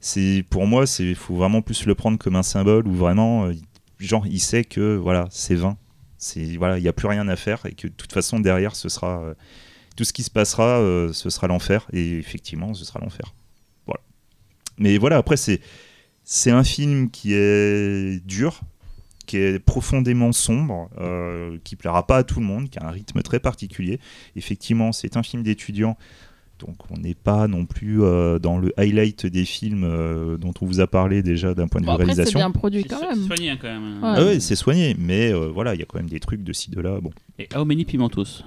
C'est, pour moi, c'est, faut vraiment plus le prendre comme un symbole où vraiment, genre, il sait que voilà, c'est vain. C'est voilà, il n'y a plus rien à faire et que de toute façon derrière, ce sera euh, tout ce qui se passera, euh, ce sera l'enfer. Et effectivement, ce sera l'enfer. Voilà. Mais voilà, après, c'est c'est un film qui est dur, qui est profondément sombre, euh, qui plaira pas à tout le monde, qui a un rythme très particulier. Effectivement, c'est un film d'étudiant. Donc on n'est pas non plus euh, dans le highlight des films euh, dont on vous a parlé déjà d'un point de Bon, vue après, c'est réalisation. bien produit quand C'est même. soigné hein, quand même. Ouais. Ah ouais, c'est soigné, mais euh, voilà, il y a quand même des trucs de ci de là. Bon, Et How many Pimentos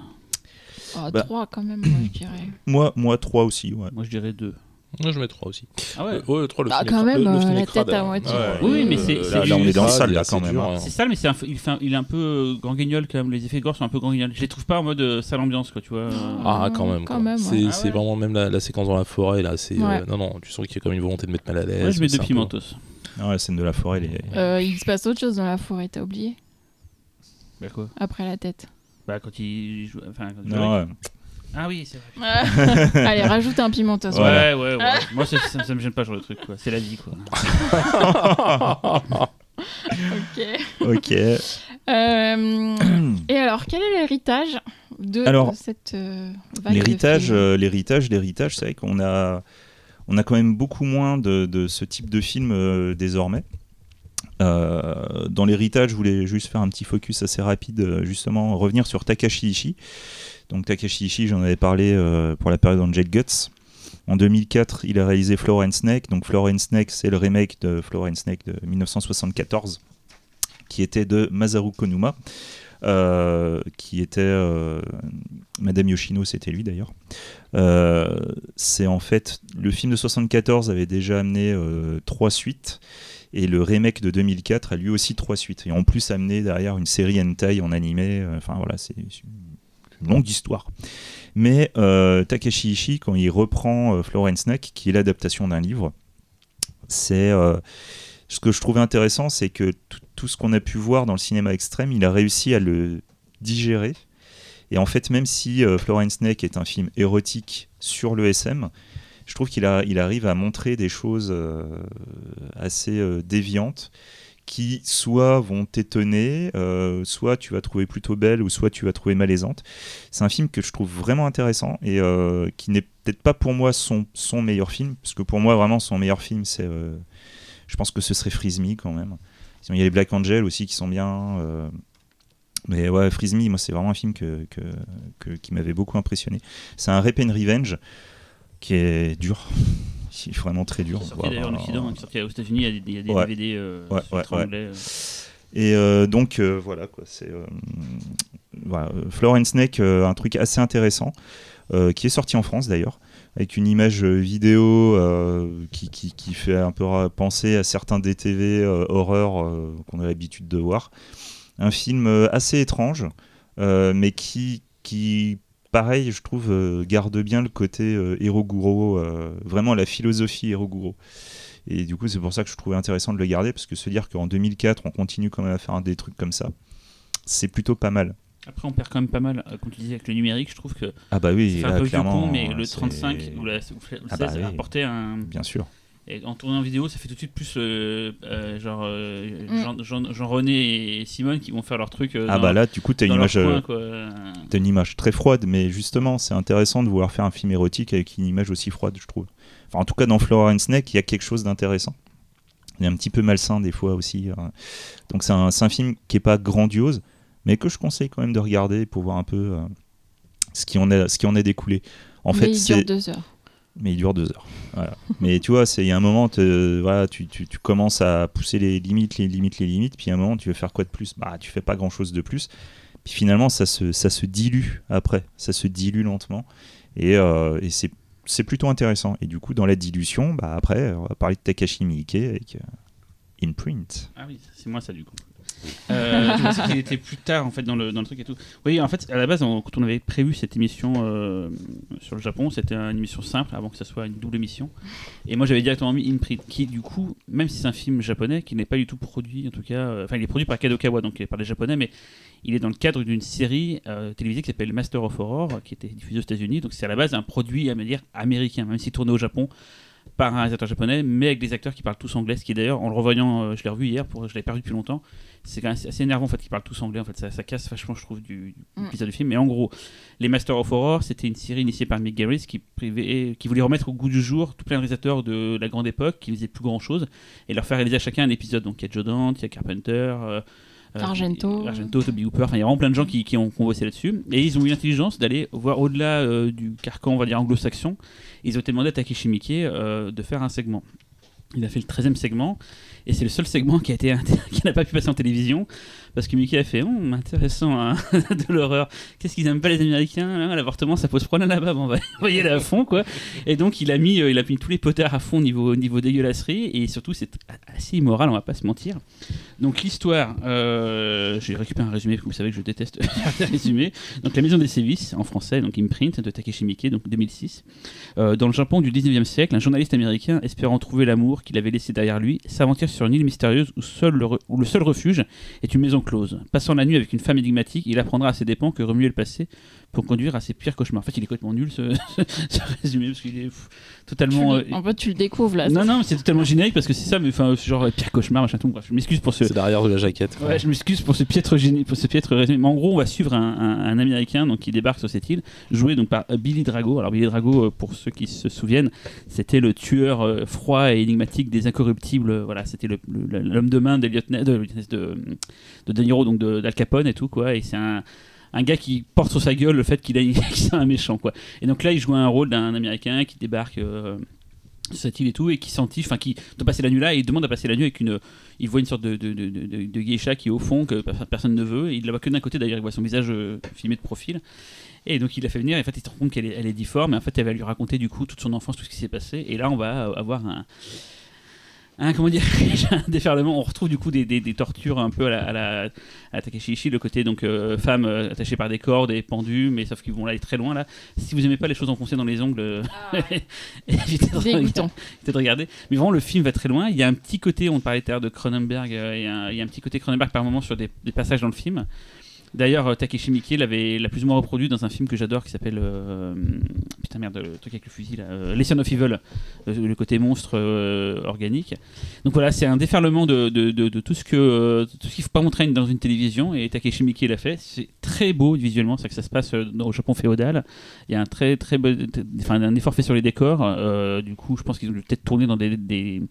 Oh, Bah. Trois quand même, moi, je dirais. moi, moi trois aussi. Ouais. Moi je dirais deux. Moi, je mets 3 aussi. Ah ouais Euh, ouais, 3, le Ah, quand même, le- le euh, la tête à moitié. Oui, mais c'est- euh, c'est là, on est dans le sale, là, quand même. hein. C'est sale, mais c'est un, il, fait un- il est un peu euh, grand guignol quand même. Les effets de gore sont un peu grand guignol. Je les trouve pas en mode euh, sale ambiance, quoi, tu vois. Ah, quand même. Quand quoi. même, c'est ouais. Ah c'est ouais. vraiment même la, la séquence dans la forêt là. C'est Ouais. euh, non non, tu sens qu'il y a quand même une volonté de mettre mal à l'aise. Ouais, je mets deux Pimentos. Ah, la scène de la forêt, elle est- Euh, il se passe autre chose dans la forêt, t'as oublié Bah quoi? Après la tête. Bah quand il joue. Enfin, quand il Non, ouais. Ah oui, c'est vrai. Allez, rajoute un pimentos. Ouais, Voilà. ouais, ouais. Moi, ça, ça, ça me gêne pas, ce genre de truc, quoi. C'est la vie, quoi. Ok. ok. Euh, et alors, quel est l'héritage de Alors, cette euh, vague de L'héritage, films euh, l'héritage, l'héritage, c'est vrai qu'on a, on a quand même beaucoup moins de, de ce type de film euh, désormais. Euh, dans l'héritage, je voulais juste faire un petit focus assez rapide, euh, justement, revenir sur Takashi Ishii. Donc Takashi Ishii, j'en avais parlé euh, pour la période Angel Guts. En 2004, il a réalisé Florence Snake. Donc Florence Snake, c'est le remake de Florence Snake de 1974, qui était de Masaru Konuma, qui était Madame Yoshino, c'était lui d'ailleurs. C'est en fait le film de 74 avait déjà amené trois suites et le remake de 2004 a lui aussi trois suites et en plus amené derrière une série hentai en animé. euh, Enfin voilà, c'est une longue histoire. Mais euh, Takashi Ishii, quand il reprend euh, Florence Snack, qui est l'adaptation d'un livre, c'est euh, ce que je trouvais intéressant, c'est que tout- ce qu'on a pu voir dans le cinéma extrême, il a réussi à le digérer. Et en fait, même si Florence Snake est un film érotique sur le SM, je trouve qu'il arrive à montrer des choses euh, assez euh, déviantes qui soit vont t'étonner, euh, soit tu vas trouver plutôt belle, ou soit tu vas trouver malaisante. C'est un film que je trouve vraiment intéressant et qui n'est peut-être pas pour moi son, meilleur film, parce que pour moi vraiment son meilleur film c'est, je pense que ce serait Freeze quand même. Il y a les Black Angel aussi qui sont bien. mais ouais, Freeze moi c'est vraiment un film qui m'avait beaucoup impressionné. C'est un Rape and Revenge qui est dur, qui est vraiment très dur. Qui sorti d'ailleurs en Occident, qui est sorti aux États-Unis, il y a des, y a des Ouais. DVD euh, Ouais, sur ouais, anglais, euh. Et euh, donc euh, voilà quoi, c'est euh, voilà, euh, Florence Snake, euh, un truc assez intéressant euh, qui est sorti en France d'ailleurs, avec une image euh, vidéo euh, qui, qui, qui fait un peu penser à certains DTV euh, horreur euh, qu'on a l'habitude de voir. Un film euh, assez étrange, euh, mais qui, qui pareil, je trouve, euh, garde bien le côté euh, euh, vraiment la philosophie Hiroguro. Et du coup, c'est pour ça que je trouvais intéressant de le garder, parce que se dire qu'en 2004, on continue quand même à faire des trucs comme ça, c'est plutôt pas mal. Après, on perd quand même pas mal, euh, comme tu disais, avec le numérique. Je trouve que Ah bah oui, c'est un peu vieux con, mais le c'est- 35 ou, la, ou le Ah 16 bah a apporté un. Bien sûr. Et en tournant en vidéo, ça fait tout de suite plus euh, euh, genre euh, Mm. Jean- Jean- Jean-René et Simone qui vont faire leur truc. euh, Ah dans- bah là, du coup, t'as une, image, euh, coin, t'as une image très froide, mais justement, c'est intéressant de vouloir faire un film érotique avec une image aussi froide, je trouve. Enfin, en tout cas, dans Flora and Snake, il y a quelque chose d'intéressant. Il est un petit peu malsain des fois aussi. Donc c'est un, film qui est pas grandiose, mais que je conseille quand même de regarder pour voir un peu euh, ce qui en est, ce qui en est découlé. En Mais fait, il dure c'est deux heures. Mais il dure deux heures. Mais tu vois, il y a un moment, voilà, tu, tu, tu commences à pousser les limites, les limites, les limites, puis à un moment, tu veux faire quoi de plus? Bah, tu fais pas grand chose de plus. Puis finalement, ça se, ça se dilue après, ça se dilue lentement, et, euh, et c'est c'est plutôt intéressant. Et du coup, dans la dilution, bah après, on va parler de Takashi Miike avec euh, Imprint. Ah oui, c'est moi ça du coup. Euh, je pensais qu'il était plus tard en fait dans le, dans le truc et tout. Oui, en fait, à la base, on- quand on avait prévu cette émission euh, sur le Japon, c'était une émission simple avant que ça soit une double émission. Et moi, j'avais directement mis Imprint, qui du coup, même si c'est un film japonais, qui n'est pas du tout produit, en tout cas, euh, enfin, il est produit par Kadokawa, donc par des japonais, mais il est dans le cadre d'une série télévisée qui s'appelle Master of Horror, qui était diffusée aux États-Unis. Donc c'est à la base un produit, à me dire, américain, même s'il tournait au Japon par un réalisateur japonais, mais avec des acteurs qui parlent tous anglais, ce qui d'ailleurs, en le revoyant, euh, je l'ai revu hier, pour, je l'avais perdu depuis longtemps, c'est quand même assez énervant en fait qu'ils parlent tous anglais, en fait, ça, ça casse vachement, je trouve, du, du Mm. plaisir du film. Mais en gros, les Masters of Horror, c'était une série initiée par Mick Garris qui, privait- qui voulait remettre au goût du jour tous les réalisateurs de la grande époque qui faisaient plus grand chose et leur faire réaliser à chacun un épisode. Donc il y a Joe Dante, il y a Carpenter. euh, Argento. Argento, Toby Hooper, enfin il y a vraiment plein de gens qui, qui ont, bossé là-dessus. Et ils ont eu l'intelligence d'aller voir au-delà euh, du carcan, on va dire anglo-saxon. Ils ont été demandés à Takeshi Miike euh, de faire un segment. Il a fait le 13e segment, et c'est le seul segment qui n'a pas pu passer en télévision, parce que Mickey a fait Hum, intéressant, hein, de l'horreur. Qu'est-ce qu'ils aiment pas les Américains L'avortement, ça pose problème là-bas. Bon, on va envoyer là à fond, quoi. Et donc il a mis, euh, il a mis tous les potards à fond niveau niveau dégueulasserie, et surtout c'est assez immoral, on va pas se mentir. Donc l'histoire, euh, j'ai récupéré un résumé, parce que vous savez que je déteste faire résumés. Donc la maison des sévices, en français, donc Imprint de Takeshi Miike, donc 2006. Euh, dans le Japon du 19e siècle, un journaliste américain, espérant trouver l'amour qu'il avait laissé derrière lui, s'aventure sur une île mystérieuse où, seul le, où le seul refuge est une maison Passant la nuit avec une femme énigmatique, il apprendra à ses dépens que remuer le passé pour conduire à ses pires cauchemars. En fait, il est complètement nul ce, ce résumé parce qu'il est pff, totalement. le- euh, en fait, tu le découvres là. non, non, mais c'est totalement générique parce que c'est ça, mais enfin, genre euh, pire cauchemar, machin tout. Bref, je m'excuse pour ce, C'est derrière de la jaquette. Ouais, je m'excuse pour ce piètre génie, pour ce piètre résumé. Mais en gros, on va suivre un, un- un américain donc qui débarque sur cette île, joué donc par euh, Billy Drago. Alors Billy Drago, pour ceux qui se souviennent, c'était le tueur euh, froid et énigmatique des incorruptibles. Voilà, c'était l'homme de main d'Eliot Ness- de, de, de De Niro, donc de- d'Al Capone et tout quoi. Et c'est un un gars qui porte sur sa gueule le fait qu'il c'est un méchant quoi. Et donc là, il joue un rôle d'un américain qui débarque euh, sur cette île et tout et qui s'entiche, enfin qui doit passer la nuit là et il demande à passer la nuit avec une il voit une sorte de, de, de, de- geisha qui est au fond que per- personne ne veut. Et il la voit que d'un côté d'ailleurs, il voit son visage euh, filmé de profil. Et donc il l'a fait venir. Et en fait, il se rend compte qu'elle est, est difforme. Et en fait, elle va lui raconter du coup toute son enfance, tout ce qui s'est passé. Et là, on va euh, avoir un, un comment dire, un déferlement. On retrouve du coup des, des, des tortures un peu à la, à la, à Takeshi Ishii, le côté donc euh, femme euh, attachée par des cordes et pendue, mais sauf qu'ils vont là aller très loin là. Si vous aimez pas les choses enfoncées dans les ongles, euh, évitez de regarder de regarder. Mais vraiment, le film va très loin. Il y a un petit côté, on parlait tout à l'heure de Cronenberg, euh, il, y a un, il y a un petit côté Cronenberg par moment sur des, des passages dans le film. D'ailleurs, euh, Takeshi Miike l'avait l'a plus ou moins reproduit dans un film que j'adore qui s'appelle euh, putain merde le truc avec le fusil là, euh, Lesson of Evil, euh, le côté monstre organique. Donc voilà, c'est un déferlement de, tout ce que tout ce qu'il faut pas montrer dans une télévision et Takeshi Miike l'a fait. C'est très beau visuellement, c'est que ça se passe au Japon féodal. Il y a un très très beau- un effort fait sur les décors. du coup, je pense qu'ils ont peut-être tourné dans des-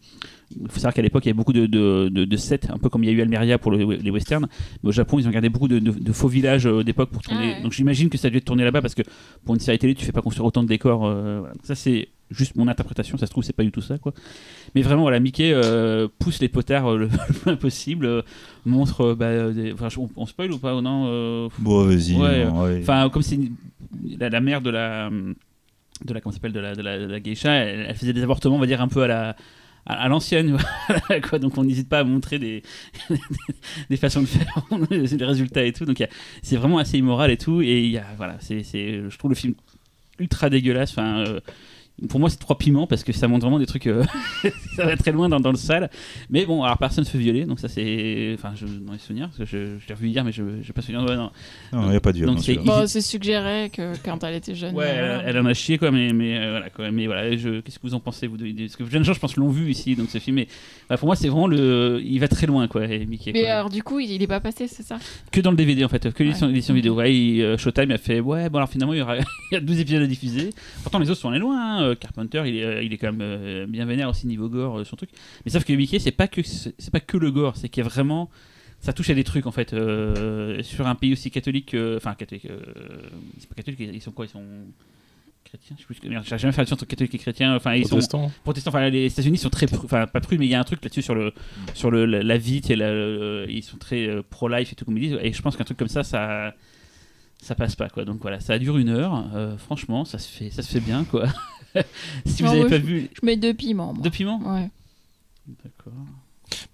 il faut savoir qu'à l'époque, il y avait beaucoup de, de, de- de sets, un peu comme il y a eu Almeria pour le- les westerns. Mais au Japon, ils ont gardé beaucoup de, de- de faux villages euh, d'époque pour tourner. Ah ouais. Donc j'imagine que ça a dû être tourné là-bas parce que pour une série télé, tu fais pas construire autant de décors. euh, voilà. Ça, c'est juste mon interprétation. Ça se trouve, c'est pas du tout ça, quoi. Mais vraiment, voilà, Mickey euh, pousse les potards euh, le, plus possible, euh, montre. euh, bah, des- enfin, je- on, on spoil ou pas ou non euh, Bon, vas-y. Ouais, non, ouais. Enfin, comme c'est une- la, la mère de la de la comment ça s'appelle de la, de la, de la geisha, elle, elle faisait des avortements, on va dire un peu à la à, l'ancienne. quoi. Donc on n'hésite pas à montrer des, des façons de faire, des résultats et tout. Donc c'est vraiment assez immoral et tout. Et y a, voilà, c'est, je trouve le film ultra dégueulasse. Enfin, euh, pour moi, c'est trois piments parce que ça montre vraiment des trucs. euh, ça va très loin dans, dans le sale. Mais bon, alors personne se fait violer, donc ça c'est. Enfin, je, dans les souvenirs, parce que je, je l'ai revu hier, mais je n'ai pas souvenir. Ouais, non. Il n'y a pas de viol. Donc dans c'est-. Bon, suggéré que quand elle était jeune. Ouais, euh, elle, elle en a chié quoi, mais, mais euh, voilà quoi. Mais voilà, qu'est-ce que vous en pensez vous Parce que de gens, je pense, l'ont vu ici, donc ce film. Mais voilà, pour moi, c'est vraiment le. Il va très loin quoi, et Mickey. Mais quoi. alors, du coup, il, il est pas passé, c'est ça? Que dans le DVD en fait, que l'édition Ouais. l'édition vidéo. Ouais, il- euh, Showtime a fait ouais, bon alors finalement il y, aura, il y a 12 épisodes à diffuser. Pourtant les autres sont allés loin. hein. Euh, Carpenter, il est, euh, il est quand même euh, bien vénère aussi niveau gore, son truc. Mais sauf que Mickey, c'est pas que c'est pas que le gore, c'est qu'il y a vraiment ça touche à des trucs en fait euh, sur un pays aussi catholique, que- enfin catholique, euh, c'est pas catholique, ils sont quoi Ils sont chrétiens. Je sais plus, jamais fait la entre catholique et chrétien. Enfin, ils sont Protestant. protestants. Enfin, les États-Unis sont très, enfin pas prudes, mais il y a un truc là-dessus sur le, sur le, la, la vie, la- le- ils sont très euh, pro-life et tout comme ils disent. Et je pense qu'un truc comme ça, ça, ça passe pas quoi. Donc voilà, ça dure une heure. franchement, ça se fait, ça se fait bien quoi. si vous Non, avez moi, pas vu Je mets deux piments. Moi. deux piments, Ouais. d'accord.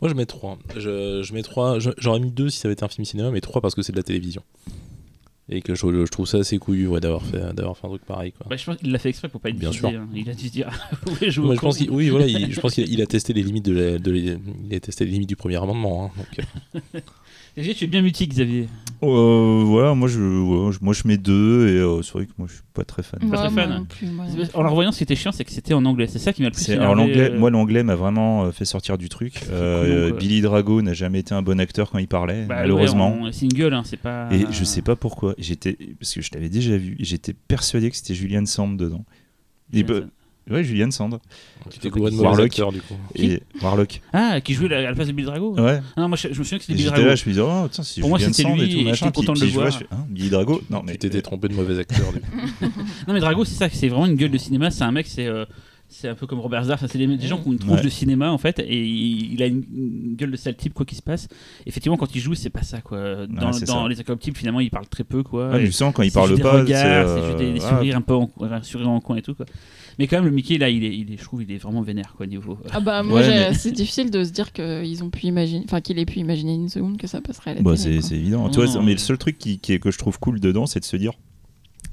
Moi, je mets 3. Je, je mets 3. J'aurais mis 2 si ça avait été un film cinéma, mais 3 parce que c'est de la télévision. Et que je, je trouve ça assez couillu ouais, d'avoir fait, d'avoir fait un truc pareil. Quoi. Bah, je pense qu'il l'a fait exprès pour pas être Bien sûr. hein. Il a dû se dire, Moi, je con pense qu'il, oui, voilà, il- je pense qu'il a, il a testé les limites de, la- de la- il a testé les limites du premier amendement. hein, donc, euh, Xavier, tu es bien mutique, Xavier. Euh, voilà, moi je, ouais, moi je mets deux et euh, c'est vrai que moi je suis pas très fan. Pas très fan. non plus, moi non En le revoyant, ce qui était chiant, c'est que c'était en anglais. C'est ça qui m'a le plus C'est- alors l'anglais, euh, moi l'anglais m'a vraiment euh, fait sortir du truc. Euh. Billy Drago n'a jamais été un bon acteur quand il parlait, bah, malheureusement. ouais, on- single, hein, c'est pas. Et je sais pas pourquoi. J'étais parce que je l'avais déjà vu. J'étais persuadé que c'était Julian Sand dedans. Et bah, ouais, Julian Sand. tu découvrais de mauvais Warlock. acteurs, du coup. Et Warlock. Ah, qui jouait la- à la place de Bill Drago Ouais. Ah Non, moi je, je me souviens que c'était Bill j'étais Drago. là, je me disais, oh, tiens, c'est Sand lui, et tout machin. j'étais content de le voir. je hein, Billy Drago Non, mais. tu t'étais trompé de mauvais du coup. Non, mais Drago, c'est ça, c'est vraiment une gueule de cinéma. C'est un mec, c'est. euh, c'est un peu comme Robert Zarf, c'est des, des gens qui ont une tronche Ouais. de cinéma en fait, et il, il a une, une gueule de sale type quoi qu'il se passe. Effectivement, quand il joue, c'est pas ça quoi. Dans, c'est dans ça. les acteurs types, finalement, il parle très peu quoi. Ouais, mais justement, quand il c'est parle juste pas, des regards, c'est c'est juste des, des euh, sourires un peu en, un sourire en coin et tout quoi. Mais quand même, le Mickey là, il est, il est, je trouve, il est vraiment vénère quoi niveau. Ah bah moi Ouais, j'ai- mais- c'est difficile de se dire qu'ils ont pu imaginer, enfin qu'il ait pu imaginer une seconde que ça passerait à la Bah, c'est évident. Non, Tu vois, non, mais le seul truc qui, qui est, que je trouve cool dedans, c'est de se dire.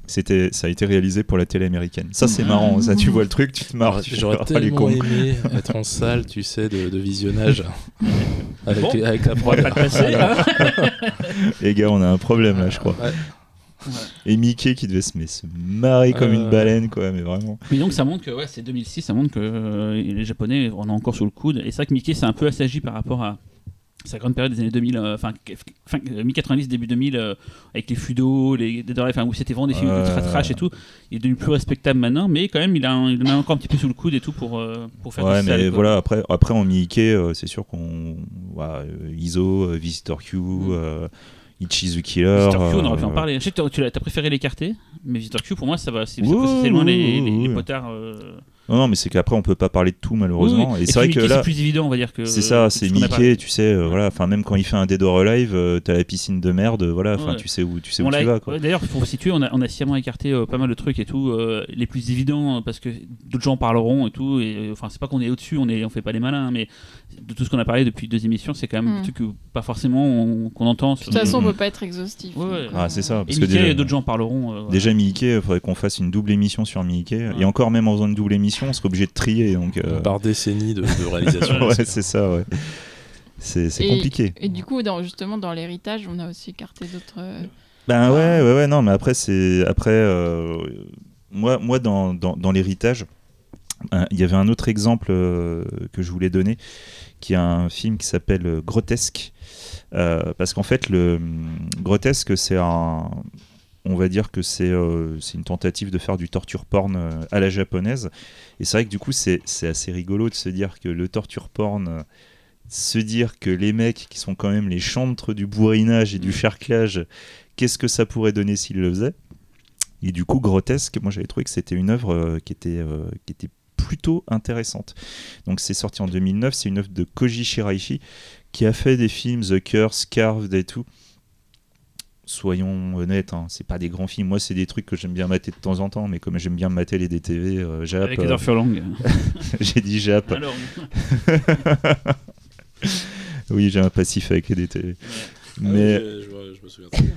C'était, ça a été réalisé pour la télé américaine. Ça, c'est Mmh. marrant. Ça, tu vois le truc, tu te marres. J'aurais ah, les tellement aimé être en salle, tu sais, de, de visionnage. Avec, Bon, avec la passer. hein. Les gars, on a un problème là, je crois. Ouais. Et Mickey qui devait se, mais, se marrer comme une Euh. baleine, quoi. Mais vraiment. Mais donc ça montre que ouais, c'est 2006, ça montre que euh, les Japonais en ont encore sous le coude. Et c'est vrai que Mickey c'est un peu assagi par rapport à sa grande période des années 2000, euh, enfin fin, euh, mi-90, début 2000, euh, avec les Fudo, les Dead enfin, où c'était vraiment des films Ouais. ultra trash et tout. Il est devenu plus respectable maintenant, mais quand même il, a un- il en a encore un petit peu sous le coude et tout pour, euh, pour faire Ouais, du mais sale, voilà, après, après en Mickey, euh, c'est sûr qu'on. euh, ISO, euh, Visitor Q, Mm. Ichi the Killer. Visitor Q, on aurait pu en euh, parler. Je sais que t'as- tu t'as préféré l'écarter, mais Visitor Q pour moi ça va, c'est loin les, les- les potards. euh, Non, non, mais c'est qu'après, on peut pas parler de tout, malheureusement. oui, oui. Et c'est vrai que là. c'est plus évident, on va dire que. C'est ça, c'est. Mickey, tu sais, euh, voilà, enfin même quand il fait un Dead or Alive, euh, t'as la piscine de merde, voilà, enfin Ouais. tu sais où tu sais On où tu vas ouais, D'ailleurs, pour situer, on a, on a sciemment écarté euh, pas mal de trucs et tout, euh, les plus évidents parce que d'autres gens en parleront et tout. Et enfin, c'est pas qu'on est au-dessus, on est, on fait pas les malins, mais de tout ce qu'on a parlé depuis deux émissions, c'est quand même Hmm. des trucs que pas forcément on- qu'on entend. De toute façon, on Mhm. peut pas être exhaustif. Ouais, ouais. donc, Ah, euh, c'est ça. Et Parce que Mickey, déjà- d'autres gens parleront. euh, Déjà Mickey, il faudrait qu'on fasse une double émission sur Mickey. Ouais. Et encore même en faisant une double émission, on serait obligé de trier. Donc, euh, Par décennie de, de réalisation. ouais, c'est ça, ouais. C'est Et- compliqué. Et du coup, dans, justement, dans l'héritage, on a aussi écarté d'autres. euh, Ben ouais, ouais, ouais, non, mais après, c'est. Après, euh, moi, moi, dans, dans, dans l'héritage, euh, il y avait un autre exemple euh, que je voulais donner, qui est un film qui s'appelle euh, Grotesque. Euh, parce qu'en fait, le hum, Grotesque, c'est un. On va dire que c'est euh, une tentative de faire du torture porn euh, à la japonaise. Et c'est vrai que du coup, c'est assez rigolo de se dire que le torture porn. euh, se dire que les mecs qui sont quand même les chantres du bourrinage et du charclage qu'est-ce que ça pourrait donner s'il le faisait Et du coup, grotesque, moi j'avais trouvé que c'était une œuvre euh, qui, était, euh, qui était plutôt intéressante. Donc c'est sorti en 2009, c'est une œuvre de Koji Shiraishi qui a fait des films The Curse, Carved et tout. soyons honnêtes, hein, c'est pas des grands films. Moi, c'est des trucs que j'aime bien mater de temps en temps, mais comme j'aime bien mater les DTV, euh, Jap, Avec euh, Furlong. j'ai dit Jap. Alors, Oui, j'ai un passif avec les DTV. Ah Mais oui, je, je vois- je me souviens très bien.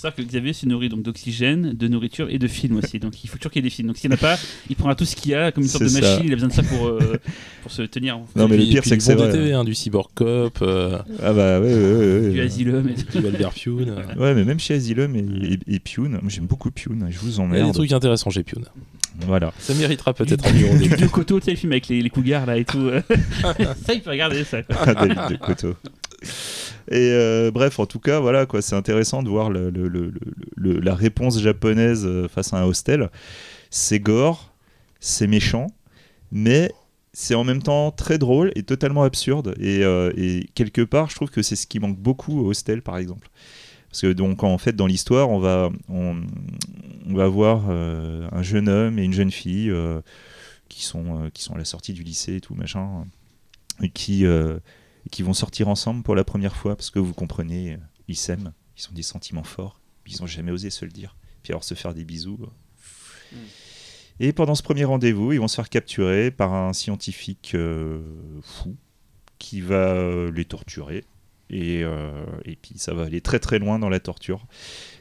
C'est ça que Xavier se nourrit donc d'oxygène, de nourriture et de films aussi. Donc il faut toujours qu'il y ait des films. Donc s'il n'y en a pas, il prendra tout ce qu'il y a comme une sorte de ça. machine. Il a besoin de ça pour, euh, pour se tenir. en Non, mais le pire, c'est du que c'est bon vrai. DTV, hein, du Cyborg Cop, euh, ah bah ouais, ouais, ouais, ouais. Du Asylum et tout. du Albert Pune. euh. Ouais, mais même chez Asylum et, et, et Pune, moi j'aime beaucoup Pune, je vous Il y a des emmerde. trucs intéressants chez Pune. Voilà. Ça méritera peut-être un numéro Du des Dieu Coteau, tu sais, le film avec les, les cougars là et tout. ça, il peut regarder ça. Ah, David de Coteau. Et euh, bref, en tout cas, voilà quoi, c'est intéressant de voir la réponse japonaise euh, face à un hostel. C'est gore, c'est méchant, mais c'est en même temps très drôle et totalement absurde. Et, euh, et quelque part, je trouve que c'est ce qui manque beaucoup au hostel, par exemple. Parce que donc en fait dans l'histoire on va on, va voir un jeune homme et une jeune fille qui sont qui sont à la sortie du lycée et tout machin et qui qui vont sortir ensemble pour la première fois parce que vous comprenez euh, ils s'aiment ils ont des sentiments forts ils ont jamais osé se le dire puis alors se faire des bisous euh. et pendant ce premier rendez-vous ils vont se faire capturer par un scientifique euh, fou qui va euh, les torturer et, euh, et puis ça va aller très très loin dans la torture.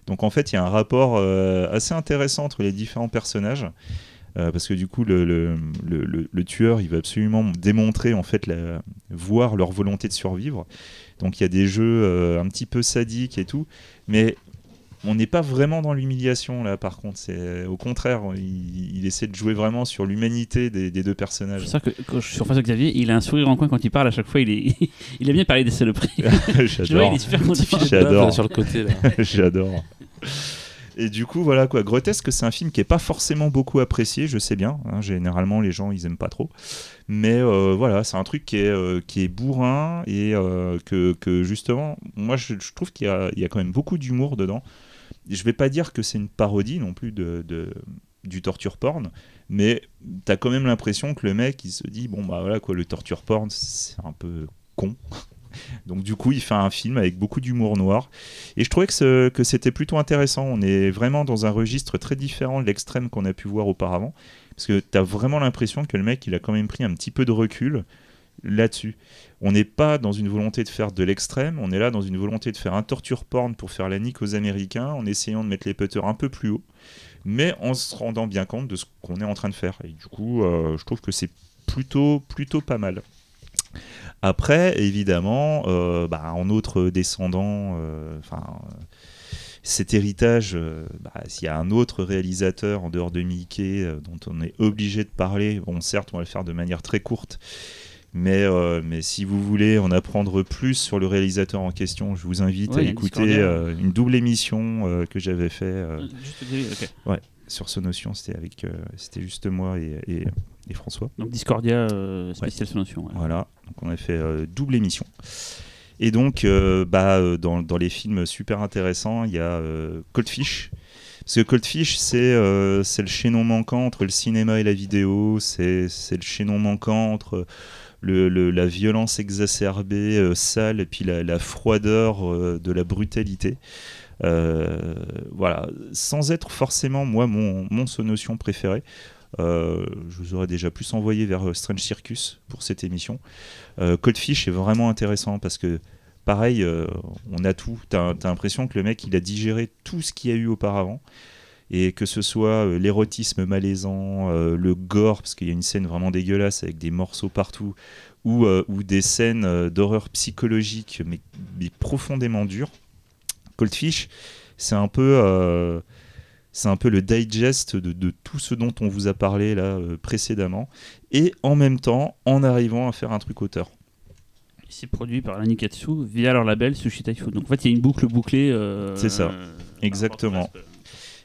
Donc en fait, il y a un rapport assez intéressant entre les différents personnages. Euh, parce que du coup, le, le- le- le- le tueur, il va absolument démontrer, en fait, la, voir leur volonté de survivre. Donc il y a des jeux euh, un petit peu sadiques et tout, mais on n'est pas vraiment dans l'humiliation là. Par contre, c'est au contraire, il, il essaie de jouer vraiment sur l'humanité des, des deux personnages. C'est ça que quand je suis en face de Xavier, il a un sourire en coin quand il parle. À chaque fois, il, est... il a bien parlé des saloperies. Je vois, J'adore. il est super content. J'adore. Là, sur le côté là. J'adore. Et du coup, voilà quoi. Grotesque, c'est un film qui est pas forcément beaucoup apprécié, je sais bien. hein. généralement, les gens, ils aiment pas trop. Mais euh, voilà, c'est un truc qui est, euh, qui est bourrin et euh, que, que justement, moi, je, trouve qu'il y y a quand même beaucoup d'humour dedans. Je vais pas dire que c'est une parodie non plus de, de- du torture porn, mais t'as quand même l'impression que le mec, il se dit, bon, bah voilà quoi, le torture porn, c'est un peu con. Donc du coup, il fait un film avec beaucoup d'humour noir. Et je trouvais que, ce- que c'était plutôt intéressant. On est vraiment dans un registre très différent de l'extrême qu'on a pu voir auparavant. Parce que tu as vraiment l'impression que le mec, il a quand même pris un petit peu de recul là-dessus. On n'est pas dans une volonté de faire de l'extrême, on est là dans une volonté de faire un torture porn pour faire la nique aux Américains, en essayant de mettre les putters un peu plus haut, mais en se rendant bien compte de ce qu'on est en train de faire. Et du coup, euh, je trouve que c'est plutôt, plutôt pas mal. Après, évidemment, euh, bah, en autre descendant, euh, enfin, cet héritage, euh, bah, s'il y a un autre réalisateur en dehors de Mickey euh, dont on est obligé de parler, bon, certes, on va le faire de manière très courte, mais, euh, mais si vous voulez en apprendre plus sur le réalisateur en question, je vous invite Ouais, à écouter euh, une double émission que j'avais fait euh, Juste ok. sur ce notion. C'était avec, c'était juste moi et, et- et François. Donc Discordia, spécial ouais. Voilà, donc on a fait euh, double émission. Et donc, euh, bah, euh, dans, dans les films super intéressants, il y a Cold Fish. Parce que Cold Fish, c'est euh, le chaînon manquant entre le cinéma et la vidéo, c'est le chaînon manquant entre le, la violence exacerbée, sale, et puis la, froideur de la brutalité. Voilà, sans être forcément, moi, mon, mon notion préférée. Euh, je vous aurais déjà plus envoyé vers euh, Strange Circus pour cette émission. Euh, Cold Fish est vraiment intéressant parce que, pareil, euh, on a tout. T'as as, l'impression que le mec, il a digéré tout ce qu'il y a eu auparavant. Et que ce soit l'érotisme malaisant, le gore, parce qu'il y a une scène vraiment dégueulasse avec des morceaux partout, ou, des scènes d'horreur psychologique, mais, mais profondément dures. Cold Fish, c'est un peu. C'est un peu le digest de, de tout ce dont on vous a parlé là euh, précédemment, et en même temps en arrivant à faire un truc auteur. C'est produit par la Nikatsu via leur label Sushi Taifu. Donc en fait, il y a une boucle bouclée. euh, C'est ça. Exactement.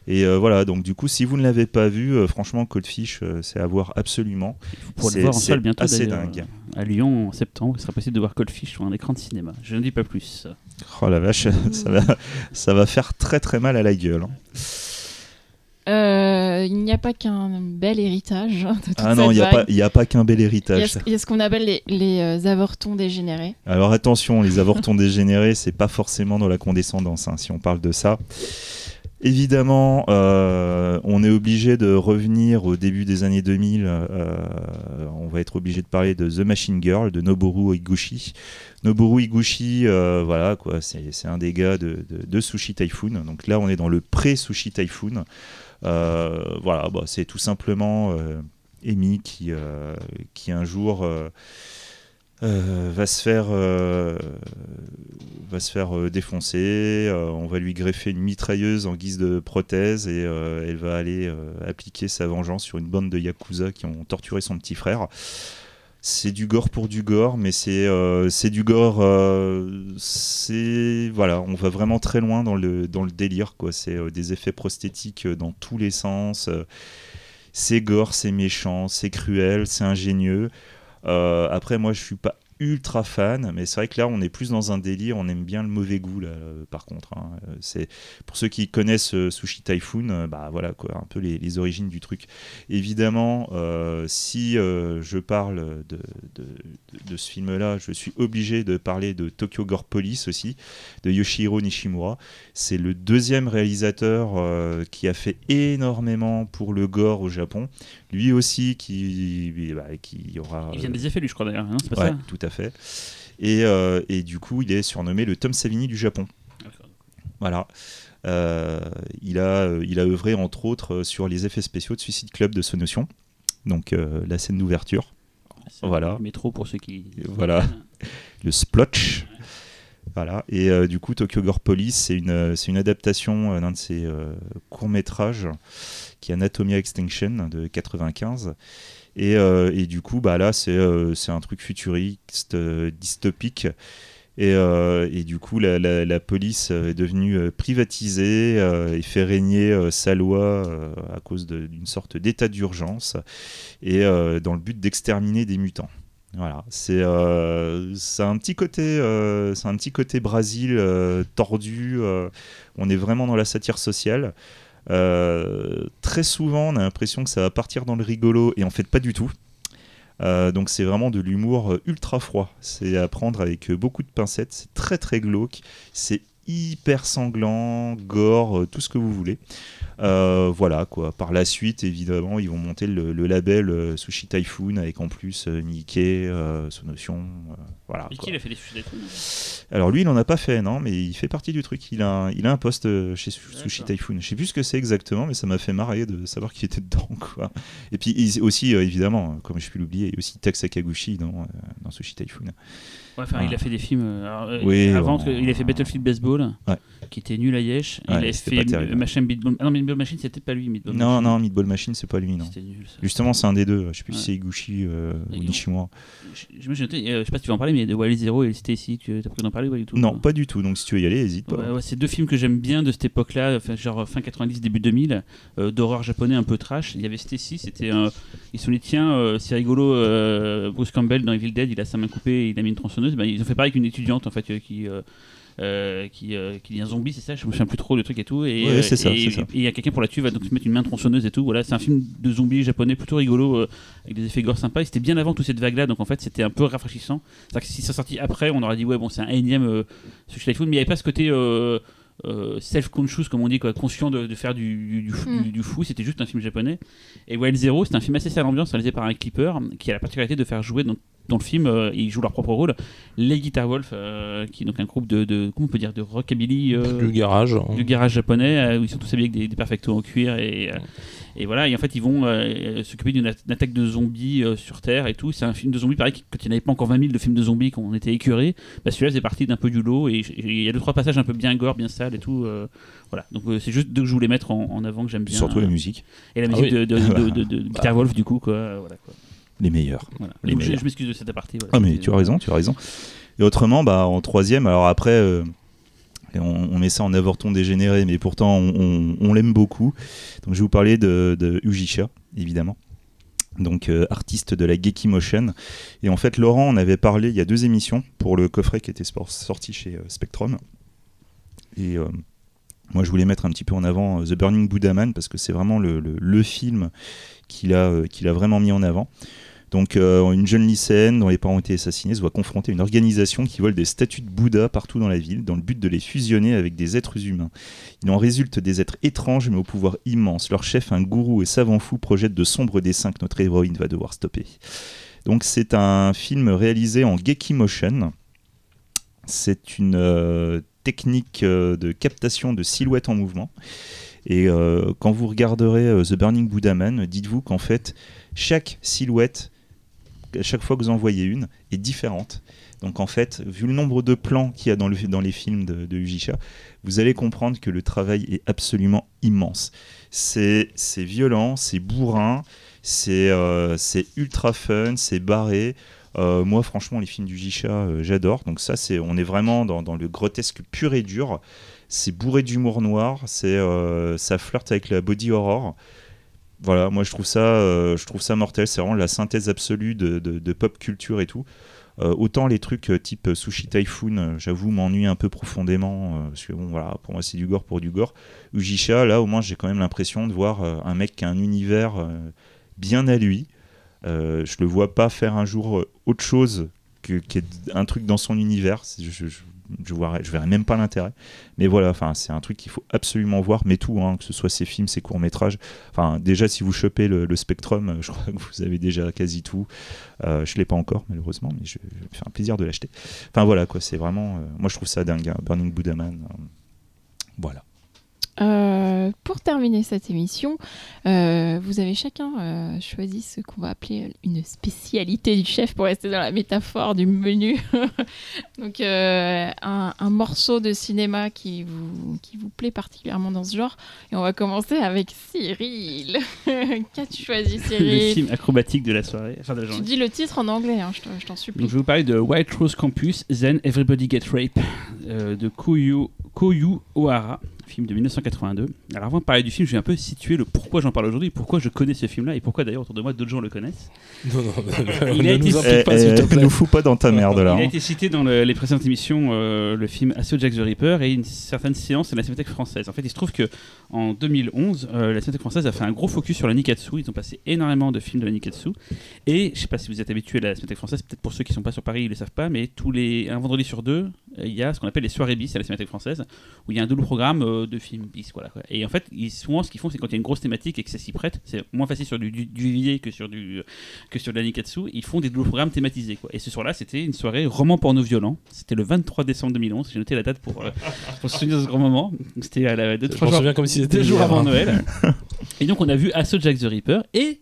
Et euh, voilà, donc du coup, si vous ne l'avez pas vu, euh, franchement, Cold Fish, euh, c'est à voir absolument. Vous pourrez C'est- le voir en salle bientôt. assez dingue. À Lyon en septembre, il sera possible de voir Cold Fish sur un écran de cinéma. Je ne dis pas plus. Oh la vache, ça va, ça va faire très très mal à la gueule. hein. Euh, il n'y a pas qu'un bel héritage. de toute Ah non, il n'y a, a pas qu'un bel héritage. il y a ce qu'on appelle les, les, euh, avortons dégénérés. Alors attention, les avortons dégénérés, c'est pas forcément dans la condescendance, hein, si on parle de ça. Évidemment, euh, on est obligé de revenir au début des années 2000. euh, on va être obligé de parler de The Machine Girl de Noboru Higuchi. Noboru Higuchi, euh, voilà quoi, c'est c'est un des gars de, de- de Sushi Typhoon. Donc là, on est dans le pré-Sushi Typhoon. Euh, voilà, bah, c'est tout simplement euh, Amy qui, euh, qui un jour va se faire, va se faire défoncer. on va lui greffer une mitrailleuse en guise de prothèse et elle va aller appliquer sa vengeance sur une bande de yakuza qui ont torturé son petit frère. C'est du gore pour du gore, mais c'est euh, du gore. euh, c'est voilà, on va vraiment très loin dans le dans le délire quoi. C'est euh, des effets prosthétiques dans tous les sens. c'est gore, c'est méchant, c'est cruel, c'est ingénieux. Après, moi, je suis pas ultra fan, mais c'est vrai que là, on est plus dans un délire. On aime bien le mauvais goût, là, euh, par contre. hein. Euh, C'est pour ceux qui connaissent euh, Sushi Typhoon, bah voilà quoi, un peu les, origines du truc. Évidemment, si je parle de, de- ce film-là, je suis obligé de parler de Tokyo Gore Police aussi, de Yoshihiro Nishimura. C'est le deuxième réalisateur qui a fait énormément pour le gore au Japon. Lui aussi qui, bah, qui aura. Il vient des effets, lui, je crois d'ailleurs. hein, Ouais, ça tout à fait. Et, euh, et du coup, il est surnommé le Tom Savini du Japon. Voilà. Euh, il, a, euh, il a œuvré entre autres sur les effets spéciaux de Suicide Club de Sonotion. Donc euh, la scène d'ouverture, C'est Voilà. le Métro pour ceux qui. Voilà. le splotch. Voilà. Et euh, du coup, Tokyo Gore Police, c'est une, euh, une adaptation euh, d'un de ses courts-métrages qui est Anatomia Extinction de 95. Et, et du coup, bah là, c'est un truc futuriste, dystopique. Et, et du coup, la, la- la police est devenue privatisée et fait régner sa loi à cause d'une sorte d'état d'urgence et dans le but d'exterminer des mutants. Voilà, c'est euh, c'est un petit côté, euh, c'est un petit côté euh, tordu. euh, on est vraiment dans la satire sociale. Très souvent, on a l'impression que ça va partir dans le rigolo et en fait pas du tout. Donc c'est vraiment de l'humour ultra froid. C'est à prendre avec beaucoup de pincettes. C'est très très glauque. C'est hyper sanglant, gore, euh, tout ce que vous voulez. Euh, voilà quoi. Par la suite, évidemment, ils vont monter le, le label euh, Sushi Typhoon avec en plus euh, Mickey, Sonotion. voilà. Quoi. qui il a fait des sujets Alors lui, il en a pas fait, non, mais il fait partie du truc. Il a un, il a un poste chez Su- Sushi. Typhoon. Je sais plus ce que c'est exactement, mais ça m'a fait marrer de savoir qu'il était dedans, quoi. Et puis aussi, évidemment, comme je puis l'oublier, il y a aussi Tak Sakaguchi dans, dans Sushi Typhoon. Ouais, enfin, il a fait des films. euh, alors, euh, Oui, avant, on- il a fait Battlefield Baseball, Ouais. qui était nul à Yesh. Il a fait euh, Machine Beatball. Ah non, mais Beatball Machine, c'était pas lui. Meatball Non, Machine. non, Meatball Machine, c'est pas lui, non. Nul. Justement, c'est un des deux. Je sais plus si c'est Higuchi euh, ou. Nishimura. Je, euh, je sais pas si tu vas en parler, mais de Wild Zero et Stacy, tu as pris d'en parler ou pas du tout Non, pas du tout. Donc si tu veux y aller, hésite pas. C'est deux films que j'aime bien de cette époque-là, genre fin 90, début 2000, euh, d'horreur japonais un peu trash. Il y avait Stacy, c'était un. Ils se sont dit, tiens, euh, c'est rigolo, euh, Bruce Campbell dans Evil Dead, il a sa main coupée, il a mis une tronçonneuse. Ben, ils ont fait pareil avec une étudiante en fait euh, qui. euh, euh, qui, euh, qui est un zombie, c'est ça Je me souviens plus trop le truc et tout. Et Ouais, ça, il y a quelqu'un pour la tuer, va donc se mettre une main tronçonneuse et tout. Voilà, c'est un film de zombies japonais plutôt rigolo, euh, avec des effets gore sympas. Et c'était bien avant toute cette vague-là, donc en fait c'était un peu rafraîchissant. C'est-à-dire que si ça sortit après, on aurait dit ouais bon c'est un énième Typhoon, mais il n'y avait pas ce côté euh, self-conscious comme on dit, quoi, conscient de, de faire du, du, du fou- Mm. du- du fou. C'était juste un film japonais. Et Wild Zero, c'est un film assez sale ambiance réalisé par un clipper qui a la particularité de faire jouer dans, dans le film, euh, ils jouent leur propre rôle, les Guitar Wolf, euh, qui est donc un groupe de, de comment on peut dire, de rockabilly. euh, Du garage. hein. du garage japonais euh, où ils sont tous habillés avec des, des perfectos en cuir et, euh, et voilà et en fait ils vont euh, s'occuper d'une attaque de zombies euh, sur terre et tout c'est un film de zombies pareil quand il n'y avait pas encore 20 000 de films de zombies quand on était écœurés bah celui-là c'est parti d'un peu du lot et il y a deux trois passages un peu bien gore bien sales et tout euh, voilà donc euh, c'est juste deux que je voulais mettre en, en avant que j'aime bien Surtout la euh, musique, et la Ah musique oui. de, de, de, de- de Bah. Guitar Wolf du coup quoi euh, voilà, quoi. les meilleurs. Voilà. Les Donc, je, meilleurs. je m'excuse de cette aparté voilà. Ah mais tu as raison, tu as raison. Et autrement, bah en troisième, alors après, euh, on, met ça en avorton dégénéré, mais pourtant on, l'aime beaucoup. Je vais vous parler de, Ujisha, évidemment. Donc euh, artiste de la Geki Motion. Et en fait, Laurent, on avait parlé il y a deux émissions pour le coffret qui était sorti chez euh, Spectrum. Et euh, Moi, je voulais mettre un petit peu en avant The Burning Buddha Man parce que c'est vraiment le, film qu'il a vraiment mis en avant. Donc, euh, une jeune lycéenne dont les parents ont été assassinés se voit confrontée à une organisation qui vole des statues de Bouddha partout dans la ville dans le but de les fusionner avec des êtres humains. Il en résulte des êtres étranges mais au pouvoir immense. Leur chef, un gourou et savant fou, projette de sombres dessins que notre héroïne va devoir stopper. Donc, c'est un film réalisé en Geki Motion. C'est une euh, technique euh, de captation de silhouettes en mouvement. Et quand vous regarderez The Burning Buddha Man, dites-vous qu'en fait, chaque silhouette, chaque fois que vous en voyez une, est différente. Donc en fait, vu le nombre de plans qu'il y a dans, le- dans les films de, de Ujisha, vous allez comprendre que le travail est absolument immense. C'est violent, c'est bourrin, c'est euh, c'est ultra fun, c'est barré. Euh, moi, franchement, les films du Jisha, euh, j'adore. Donc ça, c'est, on est vraiment dans, dans le grotesque pur et dur. C'est bourré d'humour noir. C'est, ça flirte avec la body horror. Voilà, moi je trouve ça, euh, je trouve ça mortel. C'est vraiment la synthèse absolue de, pop culture et tout. Euh, autant les trucs euh, type Sushi Typhoon, j'avoue, m'ennuient un peu profondément. parce que bon, voilà, pour moi c'est du gore pour du gore. Ujisha, là au moins j'ai quand même l'impression de voir un mec qui a un univers bien à lui. Je le vois pas faire un jour autre chose que, qu'il y ait un truc dans son univers. Je, je, je verrais même pas l'intérêt. Mais voilà, enfin, c'est un truc qu'il faut absolument voir, mais tout, hein, que ce soit ses films, ses courts-métrages. Enfin, déjà, si vous chopez le, Spectrum, euh, je crois que vous avez déjà quasi tout. Euh, je l'ai pas encore, malheureusement, mais je, je me un plaisir de l'acheter. Enfin, voilà, quoi, c'est vraiment. euh, moi, je trouve ça dingue, hein, Burning Buddha Man. euh, voilà. Euh, pour terminer cette émission, euh, vous avez chacun euh, choisi ce qu'on va appeler une spécialité du chef pour rester dans la métaphore du menu. Donc un, un morceau de cinéma qui vous, qui vous plaît particulièrement dans ce genre. Et on va commencer avec Cyril. Qu'as-tu choisi Le Cyril film acrobatique de la soirée, enfin de la Tu dis le titre en anglais, hein, je te- je t'en supplie. Donc je vais vous parler de White Rose Campus, Then Everybody Get Rape, de Koyu, Koyu Ohara, film de 1982. Alors avant de parler du film, je vais un peu situer le pourquoi j'en parle aujourd'hui, pourquoi je connais ce film-là, et pourquoi d'ailleurs autour de moi d'autres gens le connaissent. Non, non, non, Il ne a été nous cité- implique pas, s'il te Eh, plaît. nous fous pas dans ta merde là. Il a hein. été cité dans le- les précédentes émissions, euh, le film Assaut Jack the Ripper et une certaine séance de la Cinémathèque française. En fait, il se trouve que en 2011, euh, la Cinémathèque française a fait un gros focus sur la Nikatsu. Ils ont passé énormément de films de la Nikatsu. Et je sais pas si vous êtes habitué à la Cinémathèque française, peut-être pour ceux qui sont pas sur Paris, ils le savent pas, mais tous les un vendredi sur deux, euh, il y a ce qu'on appelle les soirées bis à la Cinémathèque française, où il y a un double programme euh, de films bis. Voilà, quoi. Et en fait, ils, souvent, ce qu'ils font, c'est quand il y a une grosse thématique et que ça s'y prête, c'est moins facile sur du, du, que sur du que sur de la Nikatsu, ils font des doubles programmes thématisés. Quoi. Et ce soir-là, c'était une soirée roman porno violent. C'était le 23 décembre 2011. J'ai noté la date pour, euh, pour se souvenir de ce grand moment. C'était à la deux, trois jours, comme si c'était jours avant hein. Noël. et donc, on a vu Assault Jack the Ripper et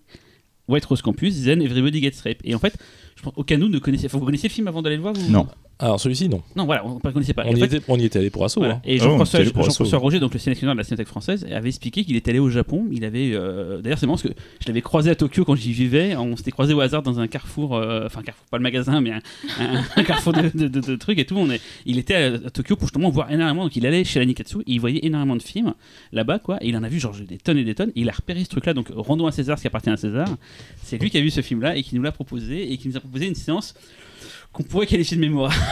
White Rose Campus, Then Everybody Gets Rape. Et en fait, je pense aucun de nous ne connaissait. Faut vous connaissiez le film avant d'aller le voir Non. Alors celui-ci, non. Non, voilà, on ne connaissait pas. On en y, fait, était, on y était allé pour assaut. voilà. hein. Et Ah, Jean-François allé pour Jean-François Assaut. Roger, donc le sélectionneur de la Cinémathèque française, avait expliqué qu'il était allé au Japon. Il avait, euh, d'ailleurs, c'est marrant parce que je l'avais croisé à Tokyo quand j'y vivais. On s'était croisé au hasard dans un carrefour, euh, enfin carrefour, pas le magasin, mais un, un- un carrefour de, de- de- de trucs et tout. On est, il était à, à Tokyo pour justement voir énormément. Donc il allait chez la Nikatsu, et il voyait énormément de films là-bas, quoi. Et il en a vu genre des tonnes et des tonnes. Et il a repéré ce truc-là. Donc rendons à César ce qui appartient à César. C'est lui qui a vu ce film-là et qui nous l'a proposé et qui nous a proposé une séance qu'on pourrait qualifier de mémoire.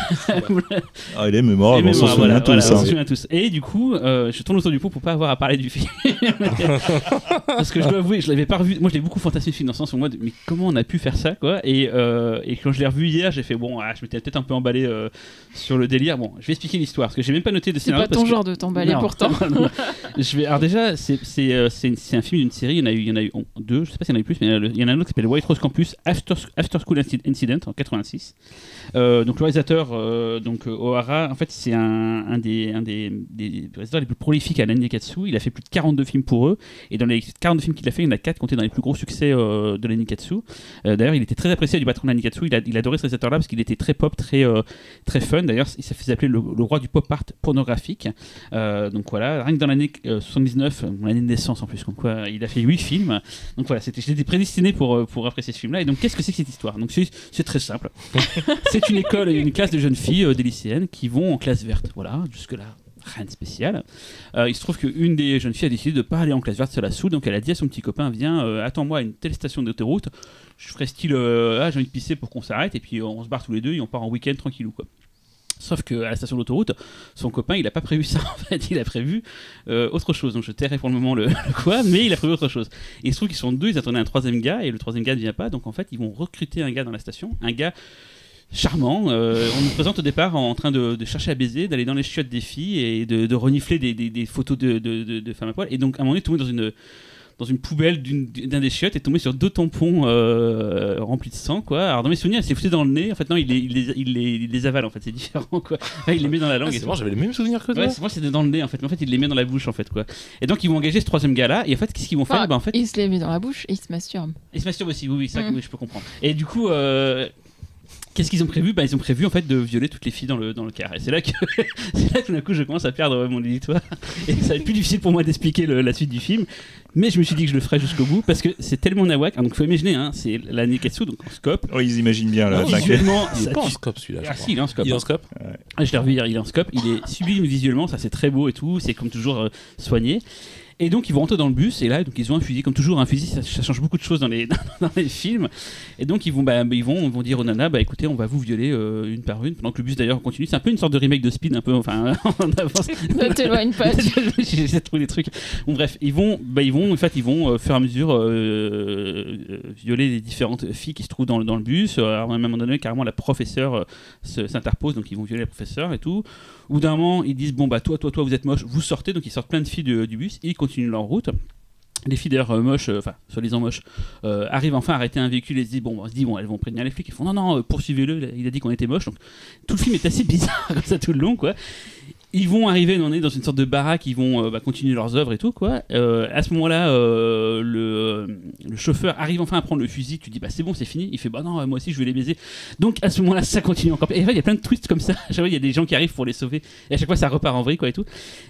Ah, il est mémorable, Et on s'en mémoire, souvient voilà, tous. voilà, on hein. s'en souvient tous. Et du coup, euh, je tourne autour du pot pour pas avoir à parler du film. Parce que je dois avouer, je l'avais pas revu. Moi, je l'ai beaucoup fantasmé le film dans le sens où moi, mais comment on a pu faire ça, quoi et, euh, et quand je l'ai revu hier, j'ai fait bon, ah, je m'étais peut-être un peu emballé euh, sur le délire. Bon, je vais expliquer l'histoire parce que j'ai même pas noté de C'est scénario. pas parce ton que- genre de t'emballer Non. pourtant. Non, non. je vais. Alors déjà, c'est c'est c'est une- c'est un film d'une série. Il y en a eu, il y en a eu deux. Je sais pas s'il y en a eu plus, mais il y en a, un autre qui s'appelle White Rose Campus After, After School Inci- Incident en 86. Euh, donc le réalisateur, euh, donc euh, Ohara, en fait, c'est un, des réalisateurs les plus prolifiques à l'Anikatsu. Il a fait plus de 42 films pour eux, et dans les 42 films qu'il a fait, il y en a 4 comptés dans les plus gros succès euh, de l'Anikatsu. D'ailleurs, il était très apprécié du patron de l'Anikatsu. Il, il adorait ce réalisateur-là parce qu'il était très pop, très très fun. D'ailleurs, il s'est fait appeler le, roi du pop art pornographique. Donc voilà, rien que dans l'année euh, 79, mon année de naissance en plus, il a fait 8 films. Donc voilà, j'étais prédestiné pour, pour apprécier ce film-là. Et donc qu'est-ce que c'est que cette histoire? Donc c'est très simple. c'est une école, une classe de jeunes filles, euh, des lycéennes, qui vont en classe verte. Voilà, jusque-là. Rien de spécial. Euh, il se trouve qu'une des jeunes filles a décidé de ne pas aller en classe verte, ça la saoule, donc elle a dit à son petit copain Viens, euh, attends-moi à une telle station d'autoroute, je ferai style Ah, j'ai envie de pisser pour qu'on s'arrête, et puis on se barre tous les deux et on part en week-end tranquillou. Quoi. Sauf qu'à la station d'autoroute, son copain, il n'a pas prévu ça. En fait, il a prévu autre chose. Donc je tairai pour le moment le, le quoi, mais il a prévu autre chose. Et il se trouve qu'ils sont deux, ils attendaient un troisième gars, et le troisième gars ne vient pas. Donc en fait, ils vont recruter un gars dans la station, un gars charmant. euh, on nous présente au départ en train de, de chercher à baiser, d'aller dans les chiottes des filles et de, de renifler des, des- des photos de, de- de- de femmes à poil. Et donc à un moment donné, tomber dans une dans une poubelle d'un des chiottes et tomber sur deux tampons euh, remplis de sang quoi. Alors dans mes souvenirs, il s'est foutu dans le nez. En fait non, il les, il les, il les- il les avale en fait, c'est différent quoi. Il les met dans la langue. Ah, c'est bon, j'avais le même souvenir que toi. Ouais, c'est- moi c'était dans le nez en fait, mais en fait il les met dans la bouche en fait quoi. Et donc ils vont engager ce troisième gars là et en fait qu'est-ce qu'ils vont faire? Enfin, Bah, en fait Il se les met dans la bouche et il se masturbe. ils se masturbent aussi, oui, oui, ça, Mm. oui, je peux comprendre. Et du coup, euh, qu'est-ce qu'ils ont prévu bah, Ils ont prévu en fait de violer toutes les filles dans le, dans le car. Et c'est là que, c'est là que tout d'un coup je commence à perdre mon éditoire. Et ça va être plus difficile pour moi d'expliquer le- la suite du film. Mais je me suis dit que je le ferais jusqu'au bout parce que c'est tellement nawak. Ah, Donc faut imaginer, hein, c'est la Neketsu, donc en scope. Oh, ils imaginent bien là. Non, visuellement, Il est pas en scope celui-là. je Ah si, il est en scope. Il est hein. en scope Ah, Je l'ai revu hier, il est en scope, il est sublime visuellement, ça c'est très beau et tout, c'est comme toujours euh, soigné. Et donc ils vont rentrer dans le bus et là donc ils ont un fusil comme toujours un fusil ça, ça change beaucoup de choses dans les dans les films et donc ils vont bah, ils vont vont dire aux nanas bah écoutez on va vous violer euh, une par une pendant que le bus d'ailleurs continue c'est un peu une sorte de remake de Speed un peu enfin en avance Ne t'éloigne pas. de trouver des trucs. Bon, bref, ils vont, bah, ils vont, en fait, ils vont, euh, et à mesure, euh, violer les différentes filles qui se trouvent dans, le- dans le bus. Alors, à un moment donné, carrément, la professeure se- s'interpose, donc ils vont violer la professeure et tout. Bout d'un moment, ils disent, bon, bah, toi, toi, toi, vous êtes moche, vous sortez. Donc, ils sortent plein de filles du, du bus et ils continuent leur route. Les filles d'ailleurs moches, euh, enfin soi-disant moches, euh, arrivent enfin à arrêter un véhicule et se disent bon, on se dit bon, elles vont prévenir les flics. Ils font non non, euh, poursuivez-le. il a- Il a dit qu'on était moche. Donc tout le film est assez bizarre comme ça tout le long quoi. Ils vont arriver, on est dans une sorte de baraque, ils vont euh, bah, continuer leurs œuvres et tout quoi. Euh, à ce moment-là, euh, le, le chauffeur arrive enfin à prendre le fusil. Tu dis bah c'est bon, c'est fini. Il fait bah non, euh, moi aussi je vais les baiser. Donc à ce moment-là, ça continue encore. Et en fait, il y a plein de twists comme ça. À chaque fois, il y a des gens qui arrivent pour les sauver. Et à chaque fois, ça repart en vrille quoi et tout.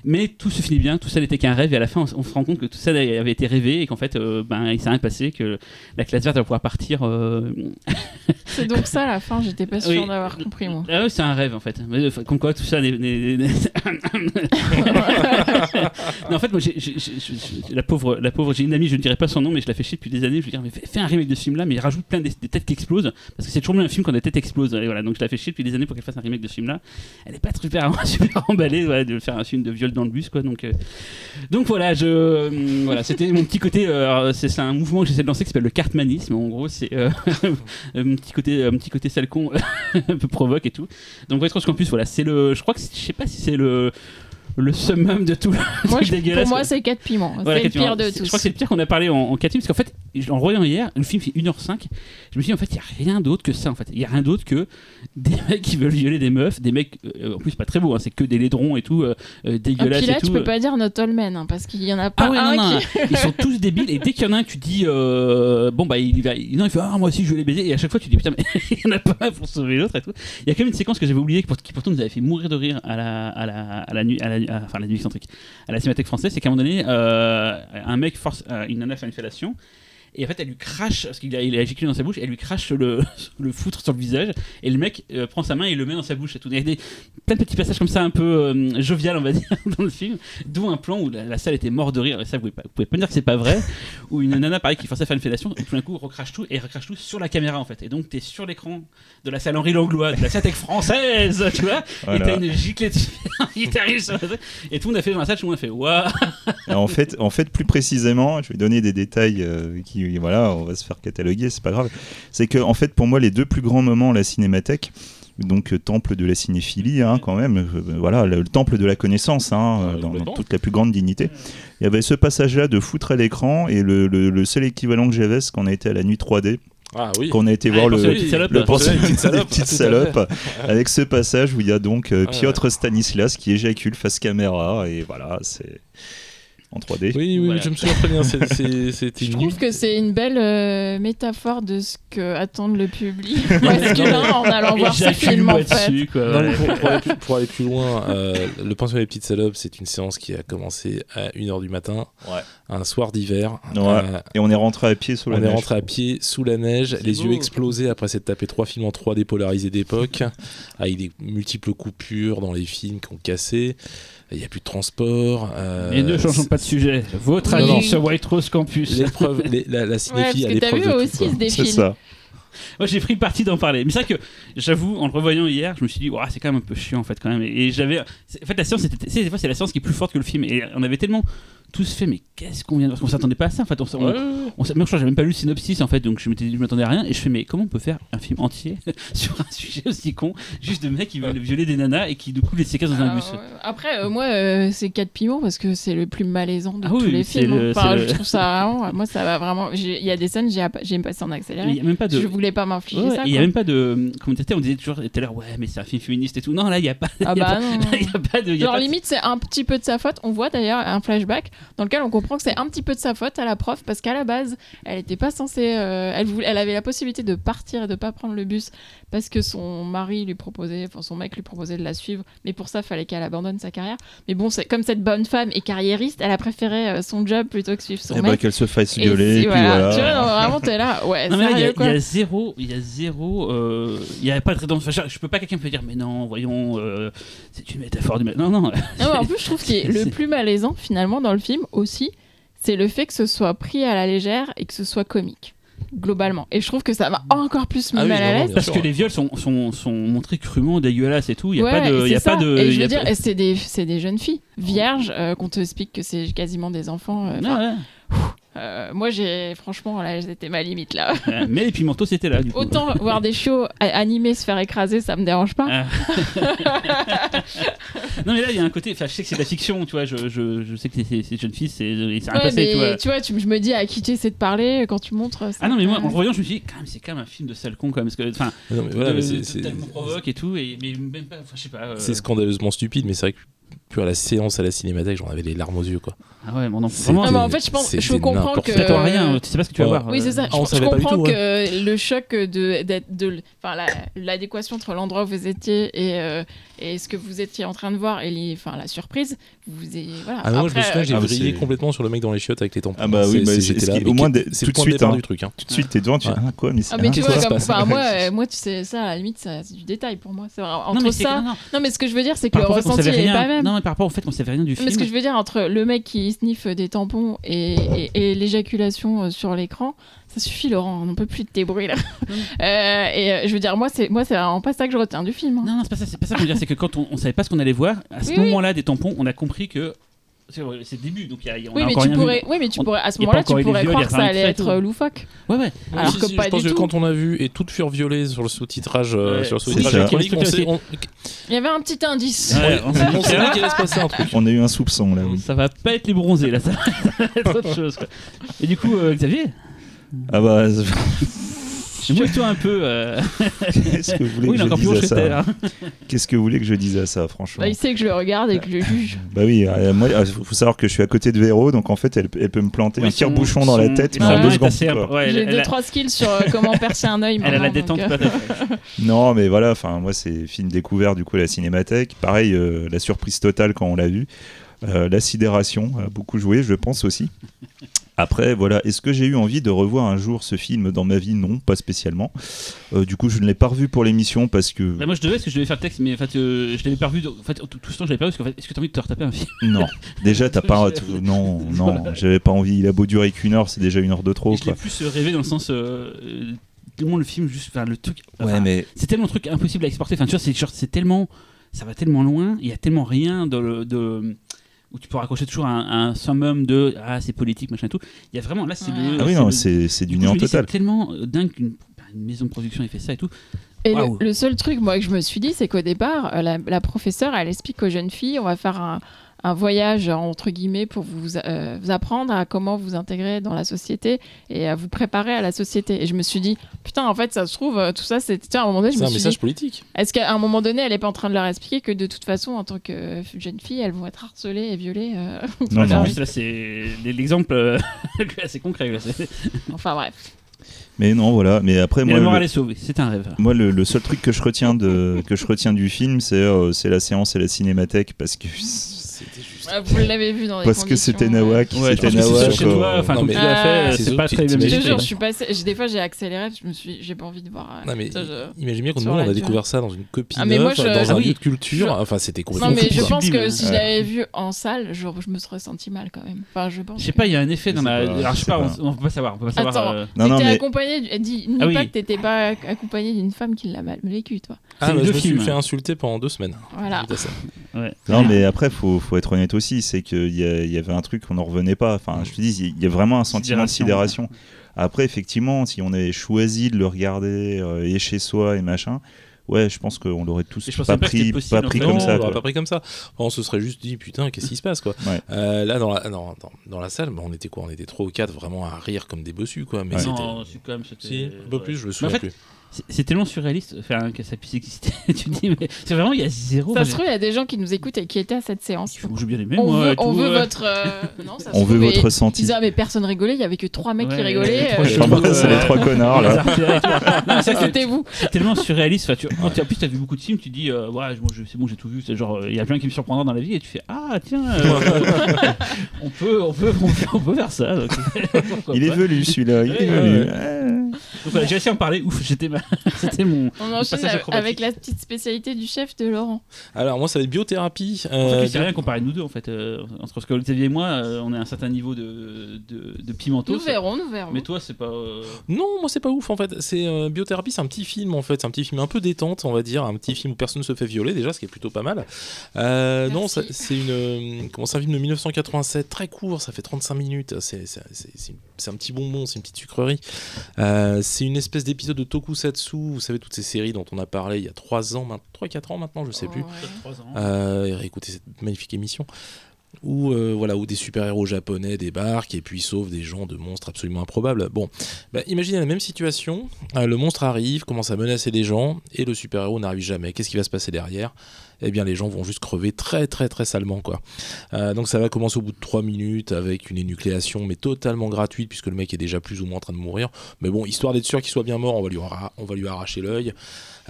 Mais tout se finit bien. Tout ça n'était qu'un rêve. Et à la fin, on, se rend compte que tout ça avait été rêvé et qu'en fait, euh, ben il s'est rien passé, que la classe verte va pouvoir partir. C'est donc ça la fin, j'étais pas sûre Oui. d'avoir compris moi. Ah c'est un rêve en fait. Comme quoi tout ça n'est. n'est- n'est- en fait, moi, j'ai, la pauvre, la pauvre, j'ai une amie, je ne dirais pas son nom, mais je la fais chier depuis des années. Je lui dis, fais, un remake de ce film-là, mais il rajoute plein des, des têtes qui explosent, parce que c'est toujours mieux un film quand des têtes explosent. Et voilà, donc je la fais chier depuis des années pour qu'elle fasse un remake de ce film-là. Elle est pas super, super emballée de faire un film de viol dans le bus, quoi. Donc, euh, donc voilà, euh, voilà, c'était mon petit côté. euh, c'est, un mouvement que j'essaie de lancer qui s'appelle le cartmanisme. En gros, c'est un petit côté, un petit côté sale con, un peu provoque et tout. Donc Coast Campus, voilà, c'est le, je crois que je sais pas si c'est le summum de tout. le Moi, truc je- dégueulasse, pour moi, c'est 4 piments. Voilà, c'est le pire de c'est- Je tous. crois que c'est le pire qu'on a parlé en, en 4 films, parce qu'en fait, en le voyant hier, le film fait 1h05. Je me suis dit, en fait, il n'y a rien d'autre que ça. En fait, il n'y a rien d'autre que des mecs qui veulent violer des meufs, des mecs, euh, en plus, pas très beaux, hein, c'est que des laidrons et tout, euh, euh, Et dégueulasses puis là, et tout. tu peux pas dire Not All Men, hein, parce qu'il y en a pas Ah ouais, un non, non, qui. ils sont tous débiles et dès qu'il y en a un tu dis euh, bon bah il va il, non, il fait ah moi aussi je vais les baiser et à chaque fois tu dis putain mais il y en a pas un pour sauver l'autre et tout il y a quand même une séquence que j'avais oubliée qui pour- qui pourtant nous avait fait mourir de rire à la à la à la nuit à la, à- enfin la nuit excentrique à la cinémathèque française c'est qu'à un moment donné euh, un mec force euh, une nana à faire une fellation et en fait, elle lui crache, parce qu'il a, il a éjaculé dans sa bouche, elle lui crache le, le foutre sur le visage, et le mec euh, prend sa main et le met dans sa bouche. Et tout. Il y a des, plein de petits passages comme ça, un peu euh, jovial, on va dire, dans le film, d'où un plan où la, la salle était morte de rire, et ça, vous pouvez pas, vous pouvez pas me dire que c'est pas vrai, où une nana, pareil, qui forçait à faire une fellation, et tout d'un coup, recrache tout, et recrache tout sur la caméra, en fait. Et donc, t'es sur l'écran de la salle Henri Langlois, de la cinémathèque française, tu vois, et Voilà. t'as une giclée qui t'arrive sur la tête, et tout le monde a fait dans la salle, tout le monde a fait waouh! en fait, en fait, plus précisément, je vais donner des détails euh, qui, voilà, on va se faire cataloguer, c'est pas grave. C'est que, en fait, pour moi, les deux plus grands moments, la cinémathèque, donc euh, temple de la cinéphilie, hein, quand même, euh, voilà, le, le temple de la connaissance, hein, euh, dans, toute la plus grande dignité. Il y avait ce passage-là de foutre à l'écran et le, le- le seul équivalent que j'avais, c'est qu'on a été à la nuit 3D, Ah oui. qu'on a été Ah, voir le le, pensionnat des petites salopes. à avec ce passage où il y a donc euh. Piotr Stanislas qui éjacule face caméra, et voilà, c'est en 3D. Oui, oui, Voilà. je me souviens très bien. c'est- c'est- C'était Je trouve que c'est une belle euh, métaphore de ce que attendent le public masculin en allant voir ce Éjacule film en moi fait. dessus, quoi. Non, ouais. mais pour, pour aller plus, pour aller plus loin, euh, le pensionnat des petites salopes, c'est une séance qui a commencé à 1h du matin, Ouais. un soir d'hiver. Ouais. Euh, Et on est rentré à pied sous la on est neige. rentré à pied sous la neige, C'est les beau. yeux explosés après s'être tapé trois films en 3D polarisés d'époque, avec des multiples coupures dans les films qui ont cassé. Il n'y a plus de transport. euh, Et ne changeons pas de sujet. Votre avis sur White Rose Campus. L'épreuve, les- la, la Ouais, parce cinéphilie à que t'as l'épreuve aussi quoi. ce C'est défilé. ça. Moi, j'ai pris le parti d'en parler. Mais c'est vrai que, j'avoue, en le revoyant hier, je me suis dit, Ouah, c'est quand même un peu chiant, en fait, quand même. Et, et j'avais. c'est- En fait, la sais, des fois, c'est la séance qui est plus forte que le film. Et on avait tellement tous fait, mais qu'est-ce qu'on vient de. Parce qu'on s'attendait pas à ça, en fait. On, on- Ouais, même je crois même pas lu le synopsis en fait, donc je m'étais- je m'attendais à rien. Et je fais, mais comment on peut faire un film entier sur un sujet aussi con Juste de mecs qui veulent violer des nanas et qui du coup les séquestrent dans un Ah, bus? Après, euh, moi, euh, c'est 4 piments parce que c'est le plus malaisant de Ah tous oui, les films. le- Enfin, c'est je le- trouve ça vraiment. Moi, ça va vraiment. Il y a des scènes, j'ai j'ai passé en accéléré. y a même pas de. Je voulais pas m'infliger Ouais, ça. il y a même pas de. Comment dire, on disait toujours tout à l'heure, ouais, mais c'est un film féministe et tout. Non, là, il y a pas. Ah il y a bah pas- non. y a pas de. y a Genre pas de- limite c'est un petit peu de sa faute. On voit d'ailleurs un flashback dans lequel on comprend que c'est un petit peu de sa faute à la prof parce qu'à la base elle était pas censée, euh, elle, voulait- elle avait la possibilité de partir et de pas prendre le bus parce que son mari lui proposait, enfin son mec lui proposait de la suivre, mais pour ça fallait qu'elle abandonne sa carrière. Mais bon c'est comme cette bonne femme et carriériste, elle a préféré euh, son job plutôt que suivre son Eh bah, mec. qu'elle se fasse Et violer, voilà. Tu vois, non, vraiment t'es là, ouais, Non, mais là, il y, a- y zéro, il y a zéro, euh, il y a pas de rédemption. Enfin, je, je peux pas quelqu'un me dire, mais non, voyons, euh, c'est une métaphore du. Non, non. Non, mais en plus, je trouve que le plus malaisant, finalement, dans le film aussi, c'est le fait que ce soit pris à la légère et que ce soit comique, globalement. Et je trouve que ça m'a encore plus Ah oui, mal à l'aise. Parce que les viols sont, sont, sont montrés crûment dégueulasses et tout. Il y a Ouais, pas de. y a c'est pas de. Et je veux dire, c'est des, c'est des jeunes filles vierges euh, qu'on te explique que c'est quasiment des enfants. euh. Euh, moi, j'ai franchement, là, c'était ma limite là. Euh, Mais les pimentos, c'était là, du coup. Autant voir des chiots a- animés se faire écraser, ça me dérange pas. Ah. non, mais là, il y a un côté. Enfin, je sais que c'est de la fiction, tu vois. Je, je, je sais que c'est c'est jeune fille, c'est c'est un Ouais, passé, mais tu vois. tu vois, tu- je me dis à qui tu essaies de parler quand tu montres. ça. Ah non, mais moi, en le voyant, je me suis dit, quand même, c'est quand même un film de sale con, quand même. Parce que, enfin, voilà, mais c'est- de- c'est- tellement provoque et tout. Et, mais même pas. Je sais pas. euh, C'est scandaleusement stupide, mais c'est vrai que plus à la séance à la cinémathèque, j'en avais les larmes aux yeux, quoi. Ah ouais, bon, non. Non, mais en fait, je pense, je comprends que. Tu rien, tu sais pas ce que tu vas Ouais. voir. Oui, c'est ça. Je, je du comprends tout, que le choc de, d'être- de, enfin, la- l'adéquation entre l'endroit où vous étiez et, euh, et ce que vous étiez en train de voir et les, enfin, la surprise, vous ayez, voilà. Ah, mais moi, je me Après, souviens, j'ai Ah, c'est- complètement sur le mec dans les chiottes avec les tampons. Ah bah oui, bah, j'étais là, au moins, c'est tout de suite, départ hein. du truc. Hein. Tout de suite, t'es devant, tu Ouais. dis, ah quoi, mais c'est Ah, mais hein, tu vois, enfin, moi, euh, moi, tu sais, ça, à la limite, c'est du détail pour moi. Non, entre ça. non, non. Non, mais ce que je veux dire, c'est que le ressenti est pas même. Non, mais par rapport au fait qu'on savait rien du film. Mais ce que je veux dire, entre le mec qui sniffe des tampons et, et- et l'éjaculation euh, sur l'écran, ça suffit, Laurent, on n'en peut plus de tes bruits là. Euh, et euh, je veux dire, moi, c'est moi, c'est vraiment pas ça que je retiens du film. hein. Non, non, c'est pas ça. C'est pas ça que je veux dire. C'est que quand on, on savait pas ce qu'on allait voir, à ce Oui, oui. moment-là des tampons, on a compris que c'est le début. Donc il y a, on Oui a mais, encore tu rien pourrais, vu. oui, mais tu pourrais, à ce moment-là, tu pourrais viols, croire que ça allait être euh, loufoque. Ouais, ouais. Alors Si, que si, pas je pense du que tout. quand on a vu et toute furent violées sur le sous-titrage euh, Ouais, sur le sous-titrage électronique, on sait- on- Il y avait un petit indice. Ouais, on s'est dit, qu'il allait se passer un truc. On a eu un soupçon là, oui. Ça va pas être les bronzés là, ça va être autre chose. quoi. Et du coup, euh, Xavier, Ah bah, mouille-toi un peu. euh. qu'est-ce que vous voulez Oui, il que est je encore plus dise haut à que c'était. ça hein. Qu'est-ce que vous voulez que je dise à ça, franchement Bah, il sait que je le regarde et que je le juge. Bah oui, euh, moi, il faut savoir que je suis à côté de Véro, donc en fait, elle, elle peut me planter Oui, un tire-bouchon dans la tête, deux secondes. assez ouais, J'ai elle deux a- trois skills sur euh, comment percer un œil. Elle a la donc, détente euh, fait. Non, mais voilà, enfin, moi, c'est film découvert du coup à la cinémathèque. Pareil, euh, la surprise totale quand on l'a vu. Euh, la sidération a beaucoup joué, je pense aussi. Après, voilà, est-ce que j'ai eu envie de revoir un jour ce film dans ma vie? Non, pas spécialement. Euh, du coup, je ne l'ai pas revu pour l'émission parce que. Bah, moi je devais parce que je devais faire le texte mais en fait euh, je l'avais pas revu en fait tout, tout ce temps je l'avais pas vu parce qu'en fait est-ce que t'as envie de te retaper un film? Non, déjà, t'as pas. Non, non, j'avais pas envie. Il a beau durer qu'une heure, c'est déjà une heure de trop. Et je l'ai plus euh, rêvé dans le sens euh, tellement le film juste enfin le truc Ouais, mais c'est tellement un truc impossible à exporter enfin tu vois c'est tellement ça va tellement loin il y a tellement rien de où tu peux raccrocher toujours un, un summum de ah c'est politique machin et tout il y a vraiment là c'est Ouais. le Ah oui, c'est non, c'est c'est du du néant total. c'est tellement euh, dingue qu'une une maison de production ait fait ça et tout Et le, seul truc, moi, que je me suis dit, c'est qu'au départ, euh, la, la professeure, elle explique aux jeunes filles, on va faire un, un voyage, entre guillemets, pour vous, euh, vous apprendre à comment vous intégrer dans la société et à vous préparer à la société. Et je me suis dit, putain, en fait, ça se trouve, euh, tout ça, à un moment donné, je C'est me un suis message dit, politique. est-ce qu'à un moment donné, elle est pas en train de leur expliquer que de toute façon, en tant que jeune fille, elles vont être harcelées et violées euh, Non, en non. plus là c'est l'exemple euh, assez concret là, Enfin bref. Mais non, voilà. Mais après, mais moi, la morale le- est sauvée c'est un rêve Moi, le, le seul truc que je retiens de que je retiens du film, c'est euh, c'est la séance et la cinémathèque parce que C'était c'était juste. Ah, vous l'avez vu dans les Parce que c'était. Nawak, Ouais, c'était Nawak. chez toi, enfin, Non, mais- tu l'as Ah, fait, c'est pas très bien Je te jure, fait. je suis passé. j'ai- Des fois, j'ai accéléré. Je me suis, j'ai pas envie de voir. euh, Non, mais ça, je- imagine bien la on a découvert ça dans une copie Ah, mais moi, neuve, je- dans un oui. lieu de culture. Je- Enfin, c'était Non, complètement mais fou, je pense que si je l'avais vu en salle, je, me serais senti mal quand même. Enfin, je pense. Je sais pas, il y a un effet dans la. Alors, je sais pas, on peut pas savoir. Attends. euh, Non, non, T'étais mais accompagné. Dis, Ah pas que t'étais pas accompagné d'une femme qui l'a mal vécu, toi. Ah, bah, je deux me suis fait insulter pendant deux semaines. Voilà. Non, mais après, faut, faut être honnête aussi, c'est qu'il y, avait un truc qu'on n'en revenait pas. Enfin, je te dis, il y a vraiment un sentiment de Sidération. Après, effectivement, si on avait choisi de le regarder euh, et chez soi et machin, ouais, je pense qu'on l'aurait tous pas pris, possible, pas en pris fait. comme non, ça. on l'aurait quoi. pas pris comme ça. Enfin, on se serait juste dit, putain, qu'est-ce qui se passe, quoi. Ouais. Euh, là, dans la, dans, dans, dans la salle, bah, on était quoi? On était trois ou quatre vraiment à rire comme des bossus, quoi. Mais Ouais. c'était. Quand même. Si, un peu ouais. plus, je me souviens en fait, plus. C'est- tellement surréaliste enfin, que ça puisse exister. tu te dis, mais c'est vraiment, il y a zéro. Ça se trouve, il y a des gens qui nous écoutent et qui étaient à cette séance. j'ai- bien aimé, On moi. veut, et tout, on veut ouais. votre. euh, Non, ça se On veut votre Ils senti. disaient, ah, mais personne rigolait, il y avait que trois mecs qui Ouais, rigolaient. trois euh, c'est les trois connards, là. C'était vous. C'est tellement surréaliste. Enfin, tu, tu- en plus, tu as vu beaucoup de films, tu dis, euh, ouais, c'est bon, j'ai tout vu. C'est genre, euh, il y a plein qui me surprendront dans la vie, et tu fais, ah, tiens, euh, on, peut, on, peut, on, peut, on peut faire ça. donc, Il est pas. velu celui-là, il est velu. Donc j'ai essayé d'en parler. Ouf, j'étais mal. C'était mon. On enchaîne avec- la petite spécialité du chef de Laurent. Alors, moi, ça va être biothérapie. En Euh, fait, c'est rien comparé nous deux en fait. euh, entre ce que Xavier et moi, euh, on a un certain niveau de, de, de pimentos. Nous verrons, nous verrons. Mais toi, c'est pas. euh, Non, moi c'est pas ouf en fait. C'est euh, biothérapie, c'est un petit film en fait, c'est un petit film un peu détente, on va dire, un petit film où personne ne se fait violer déjà, ce qui est plutôt pas mal. Euh, non, ça- c'est une, euh, comment c'est un film de 1987, très court, ça fait 35 minutes. C'est c'est- c'est- c'est- c'est un petit bonbon, c'est une petite sucrerie. Euh, c'est une espèce d'épisode de Tokusatsu, vous savez toutes ces séries dont on a parlé il y a 3 ans, 3-4 ans maintenant, je sais plus. Ouais. Euh, réécoutez cette magnifique émission où euh, voilà où des super-héros japonais débarquent et puis sauvent des gens de monstres absolument improbables. Bon, bah, imaginez la même situation, euh, le monstre arrive, commence à menacer des gens et le super-héros n'arrive jamais. Qu'est-ce qui va se passer derrière? Eh bien les gens vont juste crever très très très salement quoi. Euh, donc ça va commencer au bout de 3 minutes avec une énucléation mais totalement gratuite puisque le mec est déjà plus ou moins en train de mourir. Mais bon, histoire d'être sûr qu'il soit bien mort, on va lui, on va lui arracher l'œil.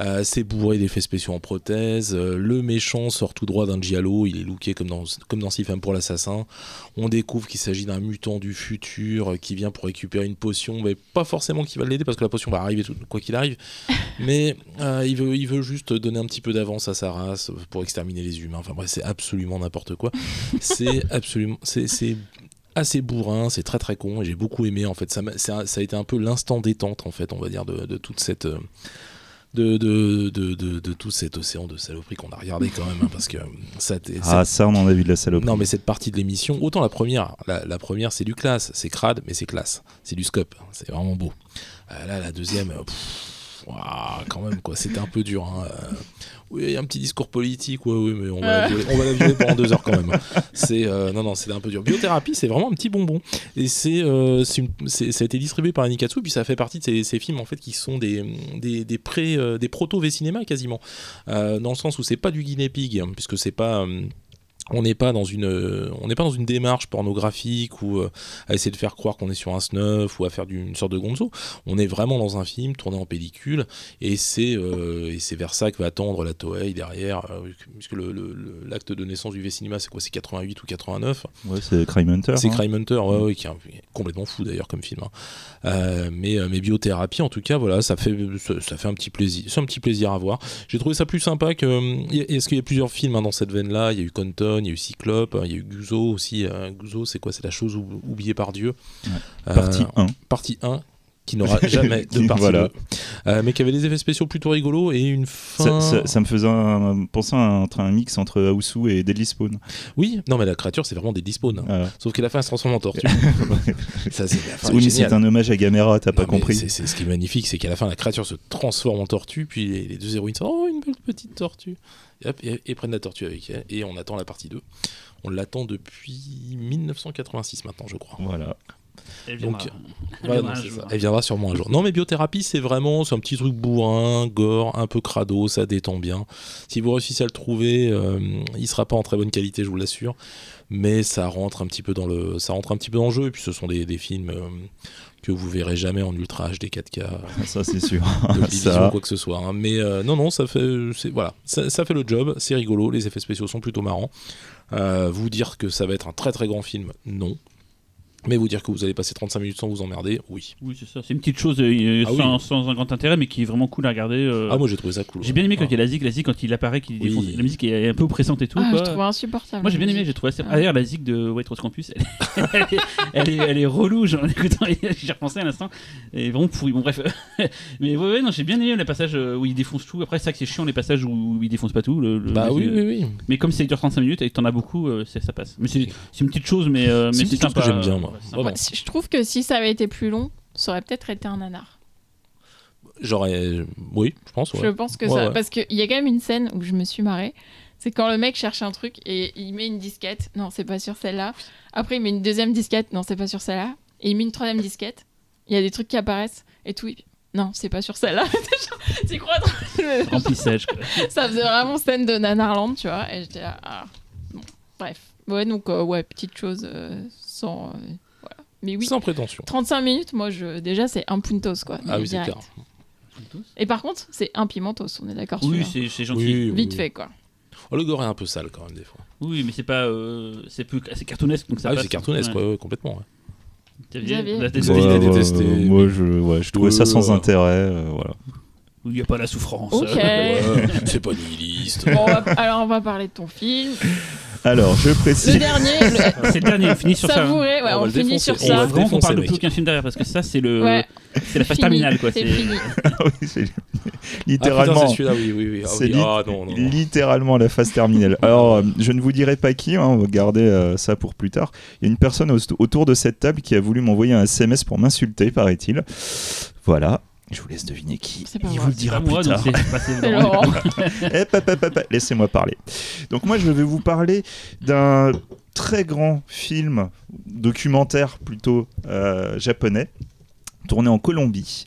Euh, c'est bourré d'effets spéciaux en prothèse. Euh, le méchant sort tout droit d'un giallo. Il est looké comme dans, comme dans Six femmes pour l'assassin. On découvre qu'il s'agit d'un mutant du futur euh, qui vient pour récupérer une potion. Mais pas forcément qu'il va l'aider parce que la potion va arriver tout- quoi qu'il arrive. mais euh, il, veut, il veut juste donner un petit peu d'avance à sa race pour exterminer les humains. Enfin bref, c'est absolument n'importe quoi. c'est absolument. C'est. c'est assez bourrin, c'est très très con et j'ai beaucoup aimé en fait. Ça, un- ça a été un peu l'instant détente en fait, on va dire, de, de toute cette, de, de, de, de, tout cet océan de saloperie qu'on a regardé quand même, hein, parce que ça, t'est- Ah, ça, on en a vu de la saloperie. non mais cette partie de l'émission, autant la première, la, la première c'est du classe, c'est crade, mais c'est classe, c'est du scope, c'est vraiment beau. Euh, là la deuxième, euh, pff, quand même quoi, c'était un peu dur. hein. Euh, oui, il y a un petit discours politique, ouais, oui, mais on va, on va la violer pendant deux heures quand même. C'est euh, non non, c'était un peu dur. Biothérapie, c'est vraiment un petit bonbon et c'est euh, ça a été distribué par Anikatsu, puis ça fait partie de ces, ces films en fait qui sont des des des pré des proto V cinéma quasiment, dans le sens où c'est pas du guinea pig, hein, puisque c'est pas on n'est pas dans une euh, on n'est pas dans une démarche pornographique ou euh, à essayer de faire croire qu'on est sur un snuff ou à faire du- une sorte de gonzo. On est vraiment dans un film tourné en pellicule et c'est euh, et c'est vers ça que va tendre la Toei derrière euh, puisque le- le- le- l'acte de naissance du V-Cinéma c'est quoi c'est 88 ou 89 Ouais, c'est Crime Hunter. c'est hein. Crime Hunter, ouais, ouais, qui est complètement fou d'ailleurs comme film. hein. Mais, mais biothérapie, en tout cas, voilà, ça fait, ça, ça fait un petit plaisir. C'est un petit plaisir à voir. J'ai trouvé ça plus sympa que. a- Est-ce qu'il y a plusieurs films hein, dans cette veine-là? Il y a eu Compton, il y a eu Cyclope, hein, il y a eu Guzo aussi. euh, Guzo, c'est quoi? C'est la chose ou- oubliée par Dieu. Ouais. Euh, Partie 1. partie 1 qui n'aura jamais de partie Voilà. 2. Euh, mais qui avait des effets spéciaux plutôt rigolos et une fin. Ça, ça- ça me faisait un- penser à un, un mix entre Aosu et Deadly Spawn. Oui, non, mais la créature, c'est vraiment des dispawns. Voilà. Sauf qu'à la fin, elle se transforme en tortue. ça, c'est Oui, c'est un hommage à Gamera, t'as pas compris. c'est- C'est ce qui est magnifique, c'est qu'à la fin, la créature se transforme en tortue, puis les, les deux héroïnes sont Oh, une belle petite tortue Et, hop, et, et prennent la tortue avec elle, et on attend la partie 2. On l'attend depuis 1986 maintenant, je crois. Voilà. Elle Donc, viendra. Ouais, non, ça. Elle viendra sûrement un jour. Non, mais biothérapie, c'est vraiment c'est un petit truc bourrin, gore, un peu crado, ça détend bien. Si vous réussissez à le trouver, euh, il sera pas en très bonne qualité, je vous l'assure, mais ça rentre un petit peu dans le, ça rentre un petit peu dans le jeu. Et puis ce sont des, des films euh, que vous verrez jamais en ultra HD 4K, Ça, c'est sûr. de ça, quoi que ce soit. hein. Mais euh, non, non, ça fait, voilà, ça, ça fait le job. C'est rigolo, les effets spéciaux sont plutôt marrants. Euh, vous dire que ça va être un très très grand film, non. Mais vous dire que vous allez passer 35 minutes sans vous emmerder, oui. Oui, c'est ça. C'est une petite chose euh, Ah oui. sans, un grand intérêt, mais qui est vraiment cool à regarder. euh. Ah, moi j'ai trouvé ça cool. J'ai bien aimé quand Ah. il y a la zig, la zig quand il apparaît, qu'il Oui. défonce. La musique est un peu oppressante et tout. Ah, quoi. je trouve insupportable. Moi j'ai bien aimé, j'ai trouvé assez. Ah. Ah, D'ailleurs, la zig de White Rose Campus, elle, elle est, elle, est, elle est relou, genre, en écoutant, j'y repensé à l'instant. Est vraiment pourrie. Bon, bref. Mais ouais, ouais, non, j'ai bien aimé les passages euh, où il défonce tout. Après, c'est ça que c'est chiant, les passages où il défonce pas tout. Le, le- Bah oui, oui, oui. Mais comme c'est dure 35 minutes et que t'en as beaucoup, euh, ça passe. Mais c'est une petite chose, mais, C'est mais c'est sympa. que j'aime bien, moi. Vraiment. Je trouve que si ça avait été plus long, ça aurait peut-être été un nanar. J'aurais. Oui, je pense. Ouais. Je pense que Ouais, ça. ouais. Parce qu'il y a quand même une scène où je me suis marrée. C'est quand le mec cherche un truc et il met une disquette. Non, c'est pas sur celle-là. Après, il met une deuxième disquette. Non, c'est pas sur celle-là. Et il met une troisième disquette. Il y a des trucs qui apparaissent et tout. Non, c'est pas sur celle-là. tu crois dans- Remplissage. quoi. Ça faisait vraiment scène de Nanarland, tu vois. Et j'étais là. Ah. Bon, bref. Ouais, donc, euh, ouais, petite chose euh, sans. euh, voilà. Mais oui. Sans prétention. 35 minutes, moi, je... déjà, c'est un puntos, quoi. Ah oui, c'est clair. Et par contre, c'est un pimentos, on est d'accord Oui, c'est c'est gentil. Oui, oui, Vite oui. fait, quoi. Oh, le gore est un peu sale quand même des fois. Oui, mais c'est pas. euh, c'est plus- c'est cartoonesque donc ça ah c'est cartoonesque, Ouais. ouais, ouais, complètement. ouais. Xavier, Ouais, ouais, moi, je, ouais, je trouvais ça sans ouais. intérêt. euh, voilà. Il n'y a pas la souffrance. Ok. Ouais, c'est pas nihiliste. Bon, on va- alors, on va parler de ton film. Alors, je Le précise. dernier, le... C'est le dernier, on finit sur ça. hein. savouré, ouais, On on, le finit défoncer. sur On Et il va ça. le vraiment qu'on parle de plus aucun film derrière parce que ça, c'est le, Ouais, c'est la phase fini, terminale. Quoi. C'est C'est- fini. Oui, c'est- Ah, putain, littéralement. c'est celui-là, oui, oui, oui. Ah, C'est oui. lit- Ah, non, non, non. littéralement la phase terminale. Alors, euh, je ne vous dirai pas qui, hein, on va garder euh, ça pour plus tard. Il y a une personne au- autour de cette table qui a voulu m'envoyer un SMS pour m'insulter, paraît-il. Voilà. Je vous laisse deviner qui. C'est pas Il moi, vous le dira pas moi, plus tard. hop, hop, Laissez-moi parler. Donc moi, je vais vous parler d'un très grand film documentaire plutôt euh, japonais, tourné en Colombie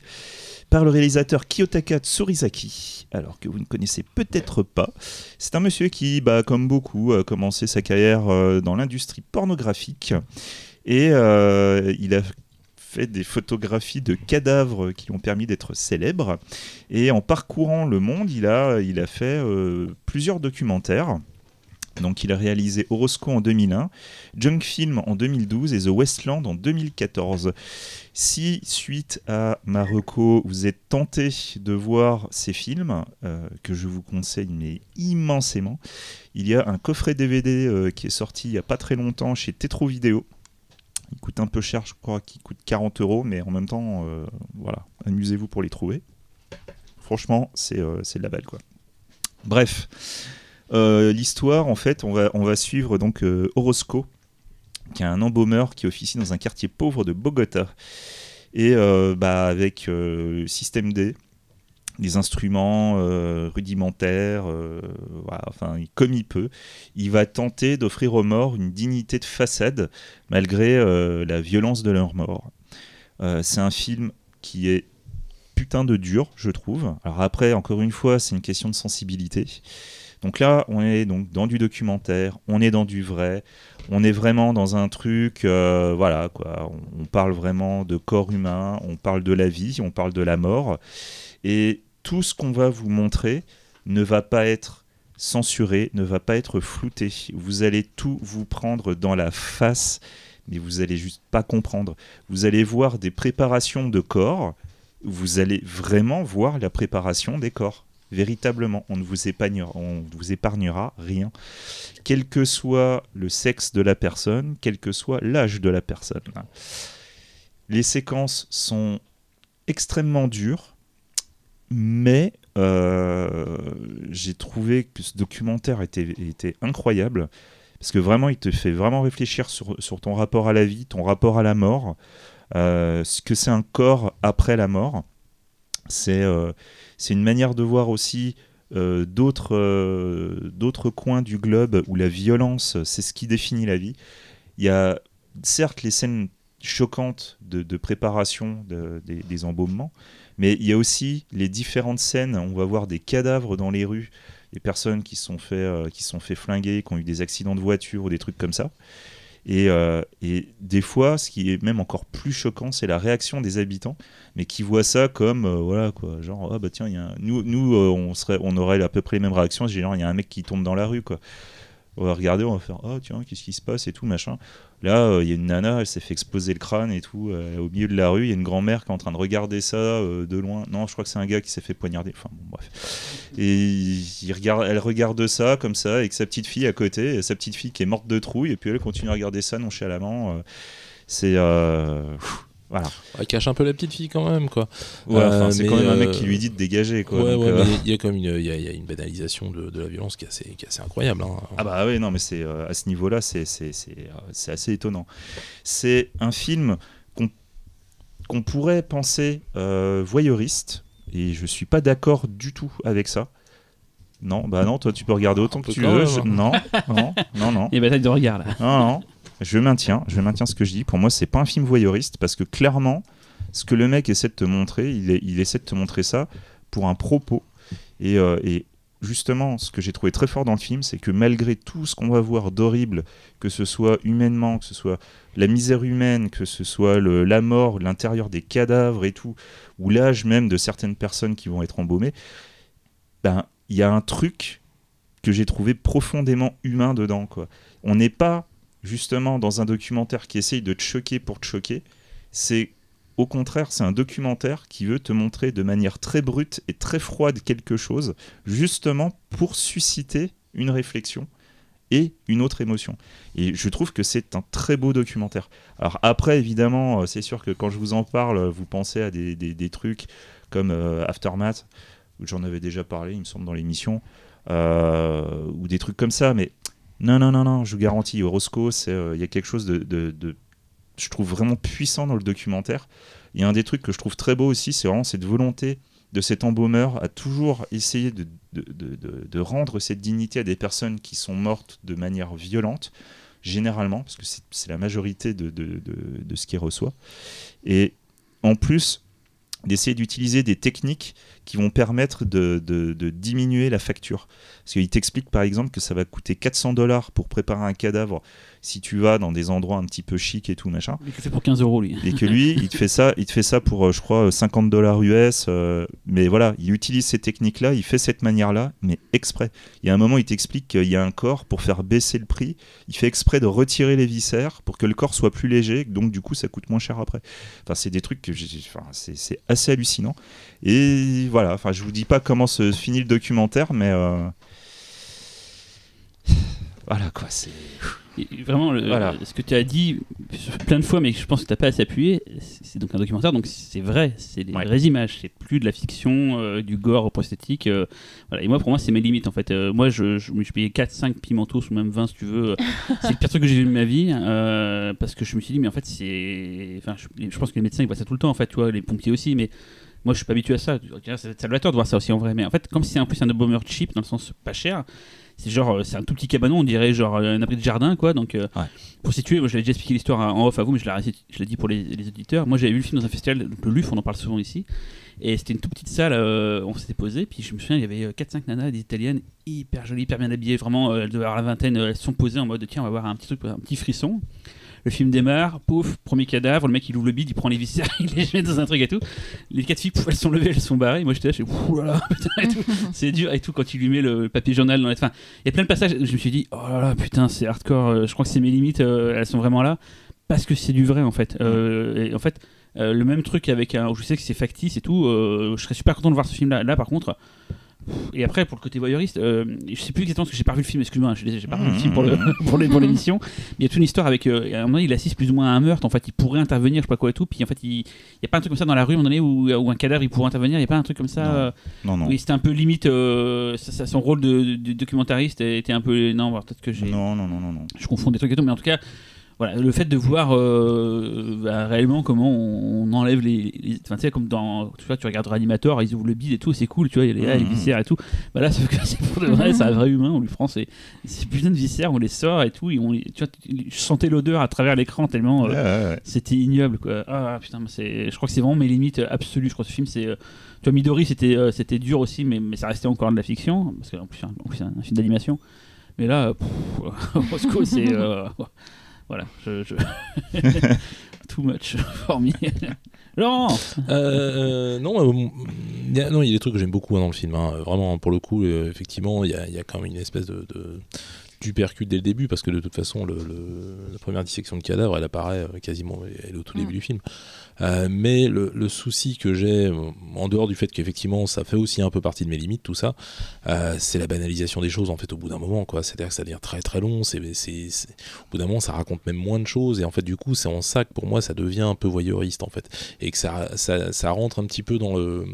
par le réalisateur Kiyotaka Tsurizaki, alors que vous ne connaissez peut-être pas. C'est un monsieur qui, bah, comme beaucoup, a commencé sa carrière euh, dans l'industrie pornographique et euh, il a fait des photographies de cadavres qui lui ont permis d'être célèbre. Et en parcourant le monde, il a, il a fait euh, plusieurs documentaires. Donc il a réalisé Orosco en 2001, Junk Film en 2012 et The Westland en 2014. Si, suite à Marocco, vous êtes tenté de voir ces films, euh, que je vous conseille mais immensément, il y a un coffret DVD euh, qui est sorti il n'y a pas très longtemps chez Tetro Vidéo. Il coûte un peu cher, je crois qu'il coûte 40 euros, mais en même temps, euh, voilà, amusez-vous pour les trouver. Franchement, c'est euh, de la balle, quoi. Bref, euh, l'histoire, en fait, on va, on va suivre donc Orozco, qui est un embaumeur qui officie dans un quartier pauvre de Bogota. Et bah, avec système D, des instruments euh, rudimentaires, euh, enfin, comme il peut, il va tenter d'offrir aux morts une dignité de façade malgré euh, la violence de leur mort. C'est un film qui est putain de dur, je trouve. Alors après, encore une fois, c'est une question de sensibilité. Donc là, on est donc dans du documentaire, on est dans du vrai, on est vraiment dans un truc, voilà quoi. On, on parle vraiment de corps humain, on parle de la vie, on parle de la mort, et tout ce qu'on va vous montrer ne va pas être censuré, ne va pas être flouté. Vous allez tout vous prendre dans la face, mais vous allez juste pas comprendre. Vous allez voir des préparations de corps, vous allez vraiment voir la préparation des corps. Véritablement, on ne vous épargnera, on ne vous épargnera rien. Quel que soit le sexe de la personne, quel que soit l'âge de la personne. Les séquences sont extrêmement dures, mais euh, j'ai trouvé que ce documentaire était, incroyable parce que vraiment il te fait vraiment réfléchir sur, ton rapport à la vie, ton rapport à la mort, euh, ce que c'est un corps après la mort. C'est euh, une manière de voir aussi d'autres coins du globe où la violence, c'est ce qui définit la vie. Il y a certes les scènes choquante de, préparation de- des, des embaumements, mais il y a aussi les différentes scènes. On va voir des cadavres dans les rues, des personnes qui sont fait, euh, qui sont fait flinguer, qui ont eu des accidents de voiture ou des trucs comme ça. Et, euh, et des fois, ce qui est même encore plus choquant, c'est la réaction des habitants, mais qui voient ça comme, euh, voilà, quoi, genre, ah bah tiens, nous, nous on, serait, on aurait à peu près les mêmes réactions, genre, il y a un mec qui tombe dans la rue, quoi. On va regarder, on va faire, ah tiens, qu'est-ce qui se passe et tout, machin. Là, euh, il y a une nana, elle s'est fait exploser le crâne et tout, euh, au milieu de la rue, il y a une grand-mère qui est en train de regarder ça euh, de loin. Non, je crois que c'est un gars qui s'est fait poignarder, enfin bref. Et elle regarde ça comme ça, avec sa petite fille à côté, sa petite fille qui est morte de trouille, et puis elle continue à regarder ça nonchalamment. c'est. Voilà. Elle cache un peu la petite fille quand même, quoi. Ouais, Euh, c'est quand même un mec euh, qui lui dit de dégager, quoi. ouais, donc, ouais, euh, il y a comme une, il y a, il y a une banalisation de, de la violence qui est assez, qui est assez incroyable. hein. Ah bah oui, non, mais c'est euh, à ce niveau-là, c'est c'est- c'est, euh, c'est assez étonnant. C'est un film qu'on qu'on pourrait penser euh, voyeuriste, et je suis pas d'accord du tout avec ça. Non, bah non, toi tu peux regarder autant Un que tu quand veux. même, je- hein. Non, non, non, non, Et bataille de regard là. non, non. Je maintiens, je maintiens ce que je dis. Pour moi, c'est pas un film voyeuriste parce que clairement, ce que le mec essaie de te montrer, il, essaie de te montrer ça pour un propos. Et, euh, et justement, ce que j'ai trouvé très fort dans le film, c'est que malgré tout ce qu'on va voir d'horrible, que ce soit humainement, que ce soit la misère humaine, que ce soit la mort, l'intérieur des cadavres et tout, ou l'âge même de certaines personnes qui vont être embaumées, ben il y a un truc que j'ai trouvé profondément humain dedans. Quoi. On n'est pas justement dans un documentaire qui essaye de te choquer pour te choquer. C'est au contraire, c'est un documentaire qui veut te montrer de manière très brute et très froide quelque chose, justement pour susciter une réflexion et une autre émotion. Et je trouve que c'est un très beau documentaire. Alors après, évidemment, euh, c'est sûr que quand je vous en parle, euh, vous pensez à des, des- trucs comme euh, Aftermath, où j'en avais déjà parlé, il me semble, dans l'émission, ou des trucs comme ça, mais non, non, non, non, je vous garantis, Orozco, euh, il y a quelque chose de, je trouve vraiment puissant dans le documentaire. Il y a un des trucs que je trouve très beau aussi, c'est vraiment cette volonté de cet embaumeur à toujours essayer de, de- rendre cette dignité à des personnes qui sont mortes de manière violente, généralement, parce que c'est la majorité de ce qu'il reçoit. Et en plus, d'essayer d'utiliser des techniques qui vont permettre de, de- de diminuer la facture. Parce qu'il t'explique par exemple que ça va coûter 400 dollars pour préparer un cadavre si tu vas dans des endroits un petit peu chic et tout machin. Il le fait pour 15 euros lui. Et que lui, il te fait ça, il te fait ça pour, euh, je crois, 50 dollars US. euh, mais voilà, il utilise ces techniques-là, il fait cette manière-là, mais exprès. Il y a un moment, il t'explique qu'il y a un corps pour faire baisser le prix. Il fait exprès de retirer les viscères pour que le corps soit plus léger, donc du coup, ça coûte moins cher après. Enfin, c'est des trucs que j'ai, enfin, c'est assez hallucinant. Et voilà, enfin, je vous dis pas comment se finit le documentaire, mais euh, voilà quoi, c'est. Vraiment, le- Voilà. ce que tu as dit plein de fois, mais je pense que tu n'as pas assez appuyé, c'est donc un documentaire, donc c'est vrai, c'est des Ouais. vraies images, c'est plus de la fiction, euh, du gore prosthétique. euh, voilà. Et moi, pour moi, c'est mes limites en fait. Euh, moi, je, je me suis payé 4-5 pimentos ou même 20 si tu veux. c'est le pire truc que j'ai vu de ma vie, euh, parce que je me suis dit, mais en fait, c'est. Enfin, je, je pense que les médecins ils voient ça tout le temps en fait, tu vois, les pompiers aussi, mais. Moi, je suis pas habitué à ça. C'est salvateur de voir ça aussi en vrai. Mais en fait, comme c'est en plus un bomber cheap, dans le sens pas cher, c'est genre, euh, c'est un tout petit cabanon, on dirait genre euh, un abri de jardin, quoi. Donc, euh, Ouais. pour situer, moi, je l'avais déjà expliqué l'histoire en off à vous, mais je l'ai récité- je l'ai dit pour les, les auditeurs. Moi, j'avais vu le film dans un festival, donc le LUF, on en parle souvent ici. Et c'était une toute petite salle, euh, on s'était posé, puis je me souviens, il y avait euh, 4-5 nanas, des italiennes, hyper jolies, hyper bien habillées, vraiment, euh, elles devaient avoir la vingtaine, elles se sont posées en mode, tiens, on va voir un petit truc, un petit frisson. Le film démarre, pouf, premier cadavre, le mec il ouvre le bide, il prend les viscères, il les met dans un truc et tout. Les quatre filles, pouf, elles sont levées, elles sont barrées. Moi j'étais là, je là là, putain. C'est dur et tout quand il lui met le papier journal dans les. Enfin, il y a plein de passages, je me suis dit, oh là là, putain, c'est hardcore, euh, je crois que c'est mes limites, euh, elles sont vraiment là. Parce que c'est du vrai en fait. Euh, et en fait, euh, le même truc avec un. Je sais que c'est factice et tout, je serais super content de voir ce film là. Là par contre. Et après, pour le côté voyeuriste, euh, je sais plus exactement parce que j'ai pas vu le film, excuse-moi, désolé, j'ai pas vu le film pour le- pour l'émission. Mais il y a toute une histoire avec. euh, à un moment, il assiste plus ou moins à un meurtre. En fait, il pourrait intervenir, je sais pas quoi et tout. Puis en fait, il n'y a pas un truc comme ça dans la rue, à un moment donné, où, où un cadavre il pourrait intervenir. Il n'y a pas un truc comme ça. Non. euh, Non, non. Oui, c'était un peu limite. euh, ça- ça- son rôle de, de documentariste était un peu. Non, peut-être que j'ai. Non, non, non, non, non. Je confonds des trucs et tout. Mais en tout cas, voilà, le fait de voir euh, bah, réellement comment on, on enlève les, enfin tu sais comme dans tu vois tu regardes Reanimator ils ouvrent le bide et tout c'est cool tu vois il y a les, les Mhm. viscères et tout bah là sauf que c'est pour de vrai c'est un vrai humain on lui prend ces, ces putains de viscères on les sort et tout et on tu vois je sentais l'odeur à travers l'écran tellement euh, Ouais, ouais, ouais. c'était ignoble quoi ah putain c'est je crois que c'est vraiment mes limites absolues je crois que ce film c'est euh, tu vois Midori c'était euh, c'était dur aussi mais, mais ça restait encore de la fiction parce qu'en plus, c'est un, un film d'animation mais là euh, pff, c'est euh, voilà je, too much for me Laurent Euh, euh, a, non, il y a des trucs que j'aime beaucoup hein, dans le film. hein. Vraiment, pour le coup, euh, effectivement, il y a, quand même une espèce de d'hypercute dès le début parce que de toute façon, le, le- la première dissection de cadavre, elle apparaît euh, quasiment elle est au tout début Mm. du film. Euh, mais le, le souci que j'ai, euh, en dehors du fait qu'effectivement, ça fait aussi un peu partie de mes limites, tout ça, euh, c'est la banalisation des choses en fait au bout d'un moment. quoi. C'est-à-dire que ça devient très très long. C'est, c'est, c'est- Au bout d'un moment, ça raconte même moins de choses et en fait, du coup, c'est en ça que pour moi, ça devient un peu voyeuriste en fait et que ça, ça, ça rentre un petit peu dans le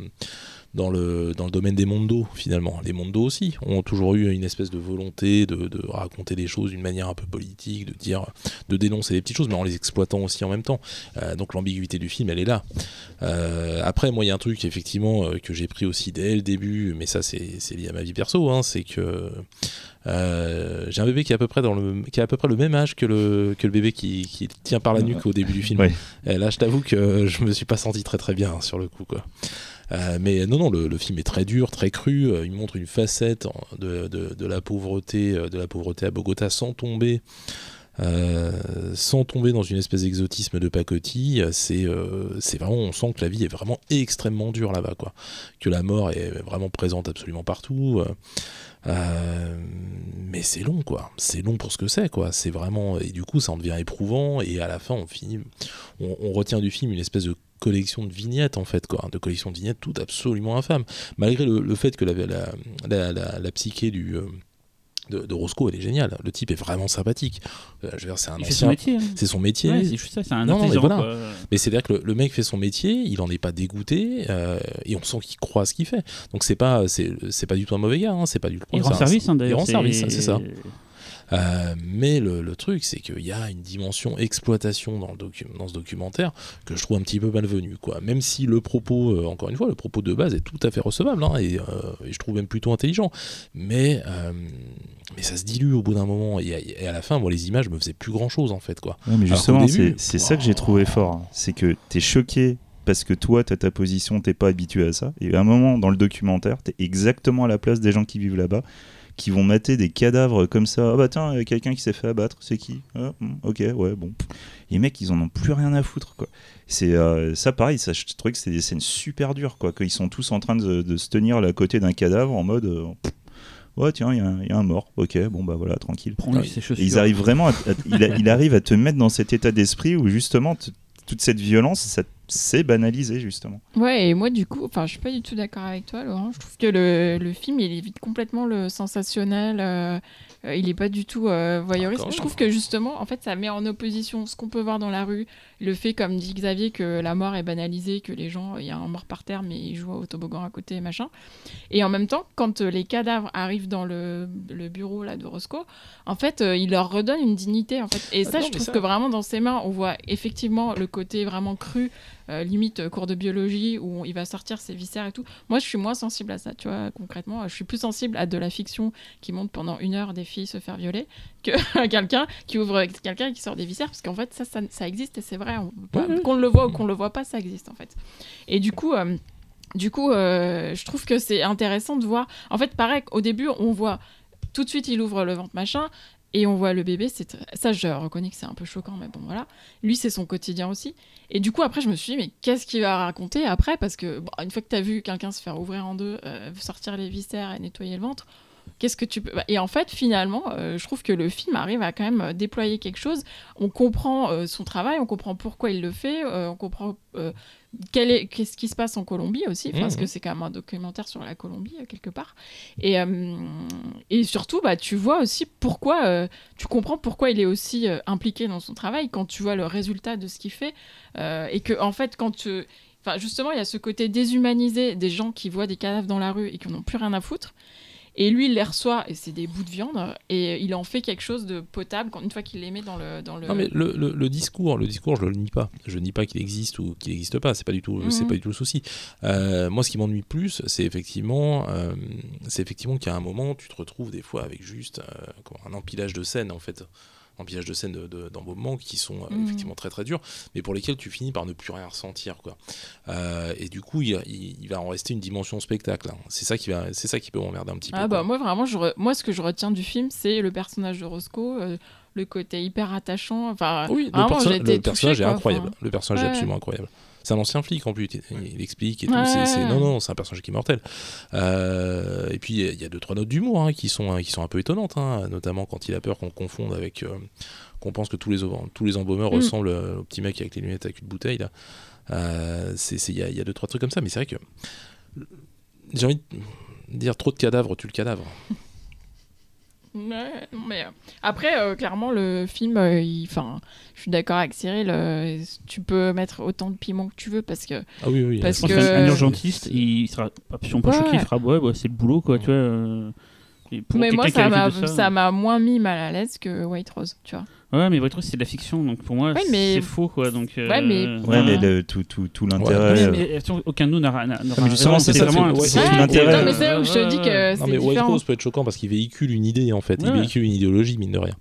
dans le, dans le domaine des mondos finalement. Les mondos aussi ont toujours eu une espèce de volonté de, de raconter des choses d'une manière un peu politique, de dire, de dénoncer les petites choses, mais en les exploitant aussi en même temps. Euh, donc l'ambiguïté du film, elle est là. Euh, après, moi, il y a un truc effectivement euh, que j'ai pris aussi dès le début, mais ça c'est c'est lié à ma vie perso, hein, c'est que euh, j'ai un bébé qui est à peu près dans le qui a à peu près le même âge que le que le bébé qui, qui tient par la nuque au début du film. Ouais. Et là, je t'avoue que je me suis pas senti très très bien hein, sur le coup quoi. Euh, mais non, non, le, film est très dur, très cru. euh, il montre une facette de, de- la pauvreté, euh, de la pauvreté à Bogota sans tomber, sans tomber dans une espèce d'exotisme de pacotille. C'est, euh, vraiment, on sent que la vie est vraiment extrêmement dure là-bas, quoi. Que la mort est vraiment présente absolument partout. mais c'est long, quoi. C'est long pour ce que c'est, quoi. C'est vraiment et du coup, ça en devient éprouvant. Et à la fin, on finit, on retient du film une espèce de collection de vignettes en fait quoi de collection de vignettes tout absolument infâme malgré le, le fait que la, la, la, la- la psyché du euh, de, de Roscoe elle est géniale le type est vraiment sympathique Euh, je veux dire c'est un il fait son ancien métier hein. c'est son métier Ouais, c'est juste ça c'est un Non, non, mais voilà. quoi. mais c'est à dire que le, le mec fait son métier il en est pas dégoûté euh, et on sent qu'il croit à ce qu'il fait donc c'est pas c'est pas du tout un mauvais gars hein, c'est pas du tout il rend service hein, d'ailleurs rend c'est- service, c'est ça. Euh, mais le, le truc, c'est qu'il y a une dimension exploitation dans, le docu- dans ce documentaire que je trouve un petit peu malvenue. Quoi. Même si le propos, euh, encore une fois, le propos de base est tout à fait recevable hein, et, euh, et je trouve même plutôt intelligent. Mais, mais ça se dilue au bout d'un moment. Et à, et à la fin, moi, les images me faisaient plus grand chose en fait. Quoi. Ouais, mais justement, c'est ça que j'ai trouvé fort. hein. C'est que t'es choqué parce que toi, t'as ta position, t'es pas habitué à ça. Et à un moment, dans le documentaire, t'es exactement à la place des gens qui vivent là-bas, qui vont mater des cadavres comme ça. Ah bah tiens, a quelqu'un qui s'est fait abattre, c'est qui? Ah, hmm, Ok, ouais, bon. Les mecs, ils en ont plus rien à foutre, quoi. C'est euh, ça, pareil, ça, je trouvais que c'était des scènes super dures, quoi. Qu'ils sont tous en train de, de se tenir à côté d'un cadavre en mode. euh, Ouais, tiens, il y, a un- il y a un mort. Ok, bon, bah voilà, tranquille. prends-lui ses Et chaussures ils arrivent vraiment, à- à- il, a- il arrive à te mettre dans cet état d'esprit où justement toute cette violence, ça c'est banalisé justement. Ouais, et moi, du coup, enfin, je suis pas du tout d'accord avec toi, Laurent. Je trouve que le, le film, il évite complètement le sensationnel. euh, euh, il est pas du tout euh, voyeuriste. Je trouve que justement, en fait, ça met en opposition ce qu'on peut voir dans la rue, le fait, comme dit Xavier, que la mort est banalisée, que les gens, il y a un mort par terre, mais ils jouent au toboggan à côté, machin. Et en même temps, quand euh, les cadavres arrivent dans le, le bureau là de Roscoe, en fait, euh, il leur redonne une dignité, en fait. Et Ah ça, non, je trouve ça- que vraiment dans ses mains, on voit effectivement le côté vraiment cru euh, limite euh, cours de biologie où on- il va sortir ses viscères et tout. Moi, je suis moins sensible à ça, tu vois, concrètement. Je suis plus sensible à de la fiction qui montre pendant une heure des filles se faire violer que quelqu'un qui ouvre quelqu'un et qui sort des viscères, parce qu'en fait, ça, ça, ça existe et c'est vrai. Qu'on le voit ou qu'on le voit pas, ça existe, en fait. Et du coup... euh, du coup, euh, je trouve que c'est intéressant de voir. En fait, pareil, au début, on voit tout de suite, il ouvre le ventre, machin, et on voit le bébé. C'est ça, je reconnais que c'est un peu choquant, mais bon, voilà. Lui, c'est son quotidien aussi. Et du coup, après, je me suis dit, mais qu'est-ce qu'il va raconter après? Parce que bon, une fois que tu as vu quelqu'un se faire ouvrir en deux, euh, sortir les viscères et nettoyer le ventre, qu'est-ce que tu peux. Bah, Et en fait, finalement, euh, je trouve que le film arrive à quand même euh, déployer quelque chose. On comprend euh, son travail, on comprend pourquoi il le fait, euh, on comprend. quel est- Qu'est-ce qui se passe en Colombie aussi, parce Mhm. que c'est quand même un documentaire sur la Colombie, quelque part. Et, et surtout, bah, tu vois aussi pourquoi, tu comprends pourquoi il est aussi impliqué dans son travail quand tu vois le résultat de ce qu'il fait. et que, en fait, quand tu. Enfin, justement, il y a ce côté déshumanisé des gens qui voient des cadavres dans la rue et qui n'en ont plus rien à foutre. Et lui, il les reçoit, et c'est des bouts de viande, et il en fait quelque chose de potable quand, une fois qu'il les met dans le. Dans le... Non mais le, le- le discours, le discours, je le nie pas. Je nie pas qu'il existe ou qu'il n'existe pas. C'est pas du tout, Mhm. c'est pas du tout le souci. Euh, moi, ce qui m'ennuie plus, c'est effectivement, euh, c'est effectivement qu'à un moment, tu te retrouves des fois avec juste euh, un empilage de scènes en fait, un empilage de scènes de- de- d'embobement qui sont euh, Mhm. effectivement très très durs, mais pour lesquels tu finis par ne plus rien ressentir quoi. Euh, et du coup, il, il- il va en rester une dimension spectacle. hein. C'est ça qui va, c'est ça qui peut m'emmerder un petit peu. Ah quoi. bah moi vraiment, je re- moi ce que je retiens du film, c'est le personnage de Roscoe, euh, le côté hyper attachant. Enfin, Oui, le, vraiment, perso- j'ai été le personnage touchée, est quoi. incroyable. Enfin, Le personnage est absolument incroyable. C'est un ancien flic en plus, il, explique et tout. Ouais. non, non, c'est un personnage qui est mortel. Euh, et puis il y a deux, trois notes d'humour hein, qui, sont, qui sont un peu étonnantes, hein, notamment quand il a peur qu'on confonde avec. euh, qu'on pense que tous les, tous les embaumeurs Mm. ressemblent euh, au petit mec avec les lunettes avec une bouteille. Euh, Il y, a, y a deux, trois trucs comme ça, mais c'est vrai que. J'ai envie de dire trop de cadavres, tu le cadavre. Ouais, mais euh, après, euh, clairement, le film, euh, enfin, je suis d'accord avec Cyril. euh, tu peux mettre autant de piment que tu veux parce que Ah oui, oui. Parce Je pense que- qu'un un urgentiste, il sera absolument pas Ouais. choqué, il fera ouais, bah, c'est le boulot quoi, tu vois. euh, mais moi, ça m'a moins mis mal à l'aise que White Rose, tu vois. Ouais, mais votre truc c'est de la fiction, donc pour moi Ouais, mais- c'est faux quoi. Donc, euh, Ouais, mais- Ouais, voilà. mais le- tout, tout, tout l'intérêt. Ouais, mais attention, aucun de nous n'aura n'aura Ah, mais justement, c'est ça, vraiment tout l'intérêt. Non, mais c'est là où je te dis que Non, mais White. Rose peut être choquant parce qu'il véhicule une idée en fait. Il véhicule une idéologie, mine de rien.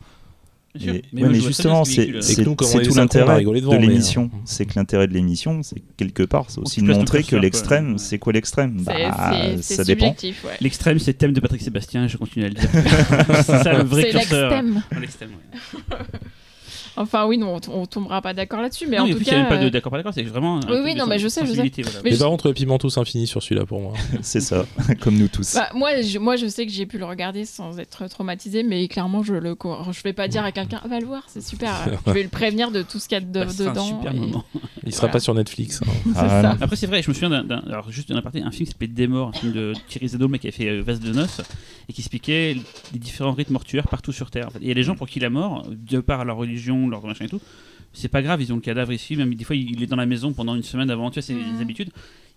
Sûr. Mais, Mais ouais, mais justement, ce c'est tout l'intérêt de l'émission. euh, C'est que l'intérêt de l'émission, c'est quelque part, c'est aussi de montrer que l'extrême, Ouais. c'est quoi l'extrême? Bah, ça dépend. ouais. L'extrême, c'est le thème de Patrick Sébastien, je continue à le dire. c'est ça le vrai curseur. l'extrême. Enfin, oui, non, on, on tombera pas d'accord là-dessus, mais non, en mais tout plus, il n'y a cas. même pas de euh, d'accord, pas d'accord, c'est vraiment. un Oui, oui, non, mais je sais, je sais. voilà. Mais Mais je- par contre, Pimentos infini sur celui-là pour moi. C'est ça, comme nous tous. Bah, moi, je, moi, je sais que j'ai pu le regarder sans être traumatisée, mais clairement, je le, je vais pas dire à quelqu'un, va le voir, c'est super. je vais le prévenir de tout ce qu'il y a de- Bah, sera un dedans. super et- moment. Il sera Voilà. pas sur Netflix. hein. c'est Ah, ça. Après, c'est vrai, je me souviens d'un. d'un- Alors, juste un aparté, un film qui s'appelait Des morts, un film de Thierry Zadol, mais qui a fait euh, Vase de noces, et qui expliquait les différents rites mortuaires partout sur Terre. il y a des gens pour qui la mort, de par leur religion, leur machin et tout, c'est pas grave, ils ont le cadavre ici, même des fois il est dans la maison pendant une semaine avant, tu vois, c'est Mhm. des habitudes.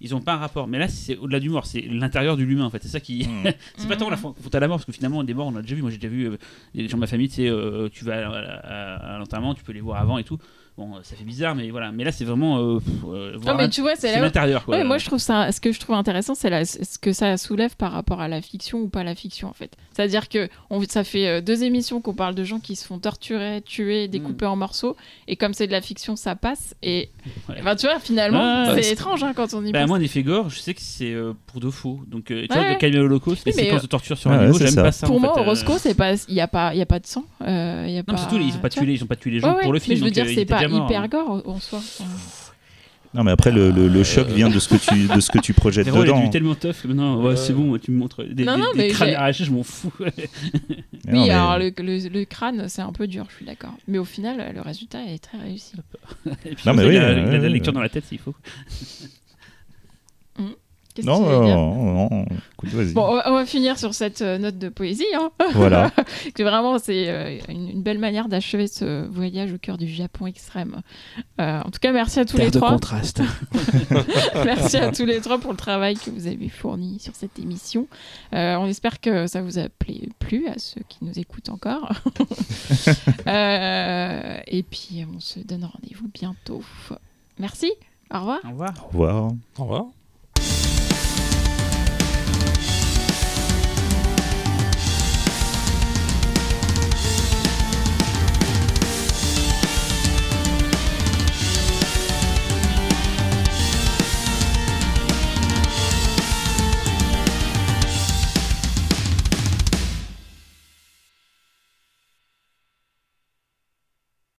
Ils ont pas un rapport. Mais là, c'est au-delà du mort, c'est l'intérieur de l'humain en fait. C'est ça qui. Mm. c'est pas tant la faute à la mort, parce que finalement, des morts, on a déjà vu. Moi, j'ai déjà vu euh, des gens de ma famille, tu sais, euh, tu vas à, à- à l'enterrement, tu peux les voir avant et tout. Bon, euh, ça fait bizarre, mais voilà. Mais là, c'est vraiment. euh, pff, euh, Non, mais l'int- tu vois, c'est l'intérieur quoi. Ouais, moi je trouve ça, ce que je trouve intéressant, c'est ce que ça soulève par rapport à la fiction ou pas la fiction en fait. C'est-à-dire que on, ça fait euh, deux émissions qu'on parle de gens qui se font torturer, tuer, découper en morceaux, et comme c'est de la fiction, ça passe. Et Ouais. ben, tu vois, finalement, Ouais, c'est étrange hein, quand on y Bah, pense. moi, en effet gore, je sais que c'est euh, pour de faux. Donc, euh, tu Ouais. vois, de calmer l'Holocauste, les séquences euh, de torture sur Ouais, animaux, j'aime ça. pas ça. Pour en moi, fait, euh. Roscoe, c'est pas, il y a pas, il y a pas de sang. euh, y a Non, pas, mais surtout, ils ont pas tu tué, les, ils ont pas tué les gens Ouais, pour le film. Mais je veux dire, c'est pas hyper gore en soi. Non, mais après, le, le- le choc vient de ce que tu, de ce que tu projettes est dedans. devenu tellement tough que maintenant, ouais, c'est bon, tu me montres des, Non, des- non, des mais crânes arrachés, je m'en fous. Oui, non, mais- alors le, le- le crâne, c'est un peu dur, je suis d'accord. Mais au final, le résultat est très réussi. Et puis, Non, mais oui, a, ouais, il a de la ouais, lecture dans la tête s'il faut. Qu'est-ce Non, que tu voulais dire non, non, écoute, vas-y. Bon, on va, on va finir sur cette euh, note de poésie. Hein. Voilà. que vraiment, c'est euh, une, une belle manière d'achever ce voyage au cœur du Japon extrême. Euh, en tout cas, merci à tous les trois. contraste. merci à tous les trois pour le travail que vous avez fourni sur cette émission. Euh, on espère que ça vous a plu, plu à ceux qui nous écoutent encore. Euh, et puis, on se donne rendez-vous bientôt. Merci. Au revoir. Au revoir. Au revoir. Au revoir.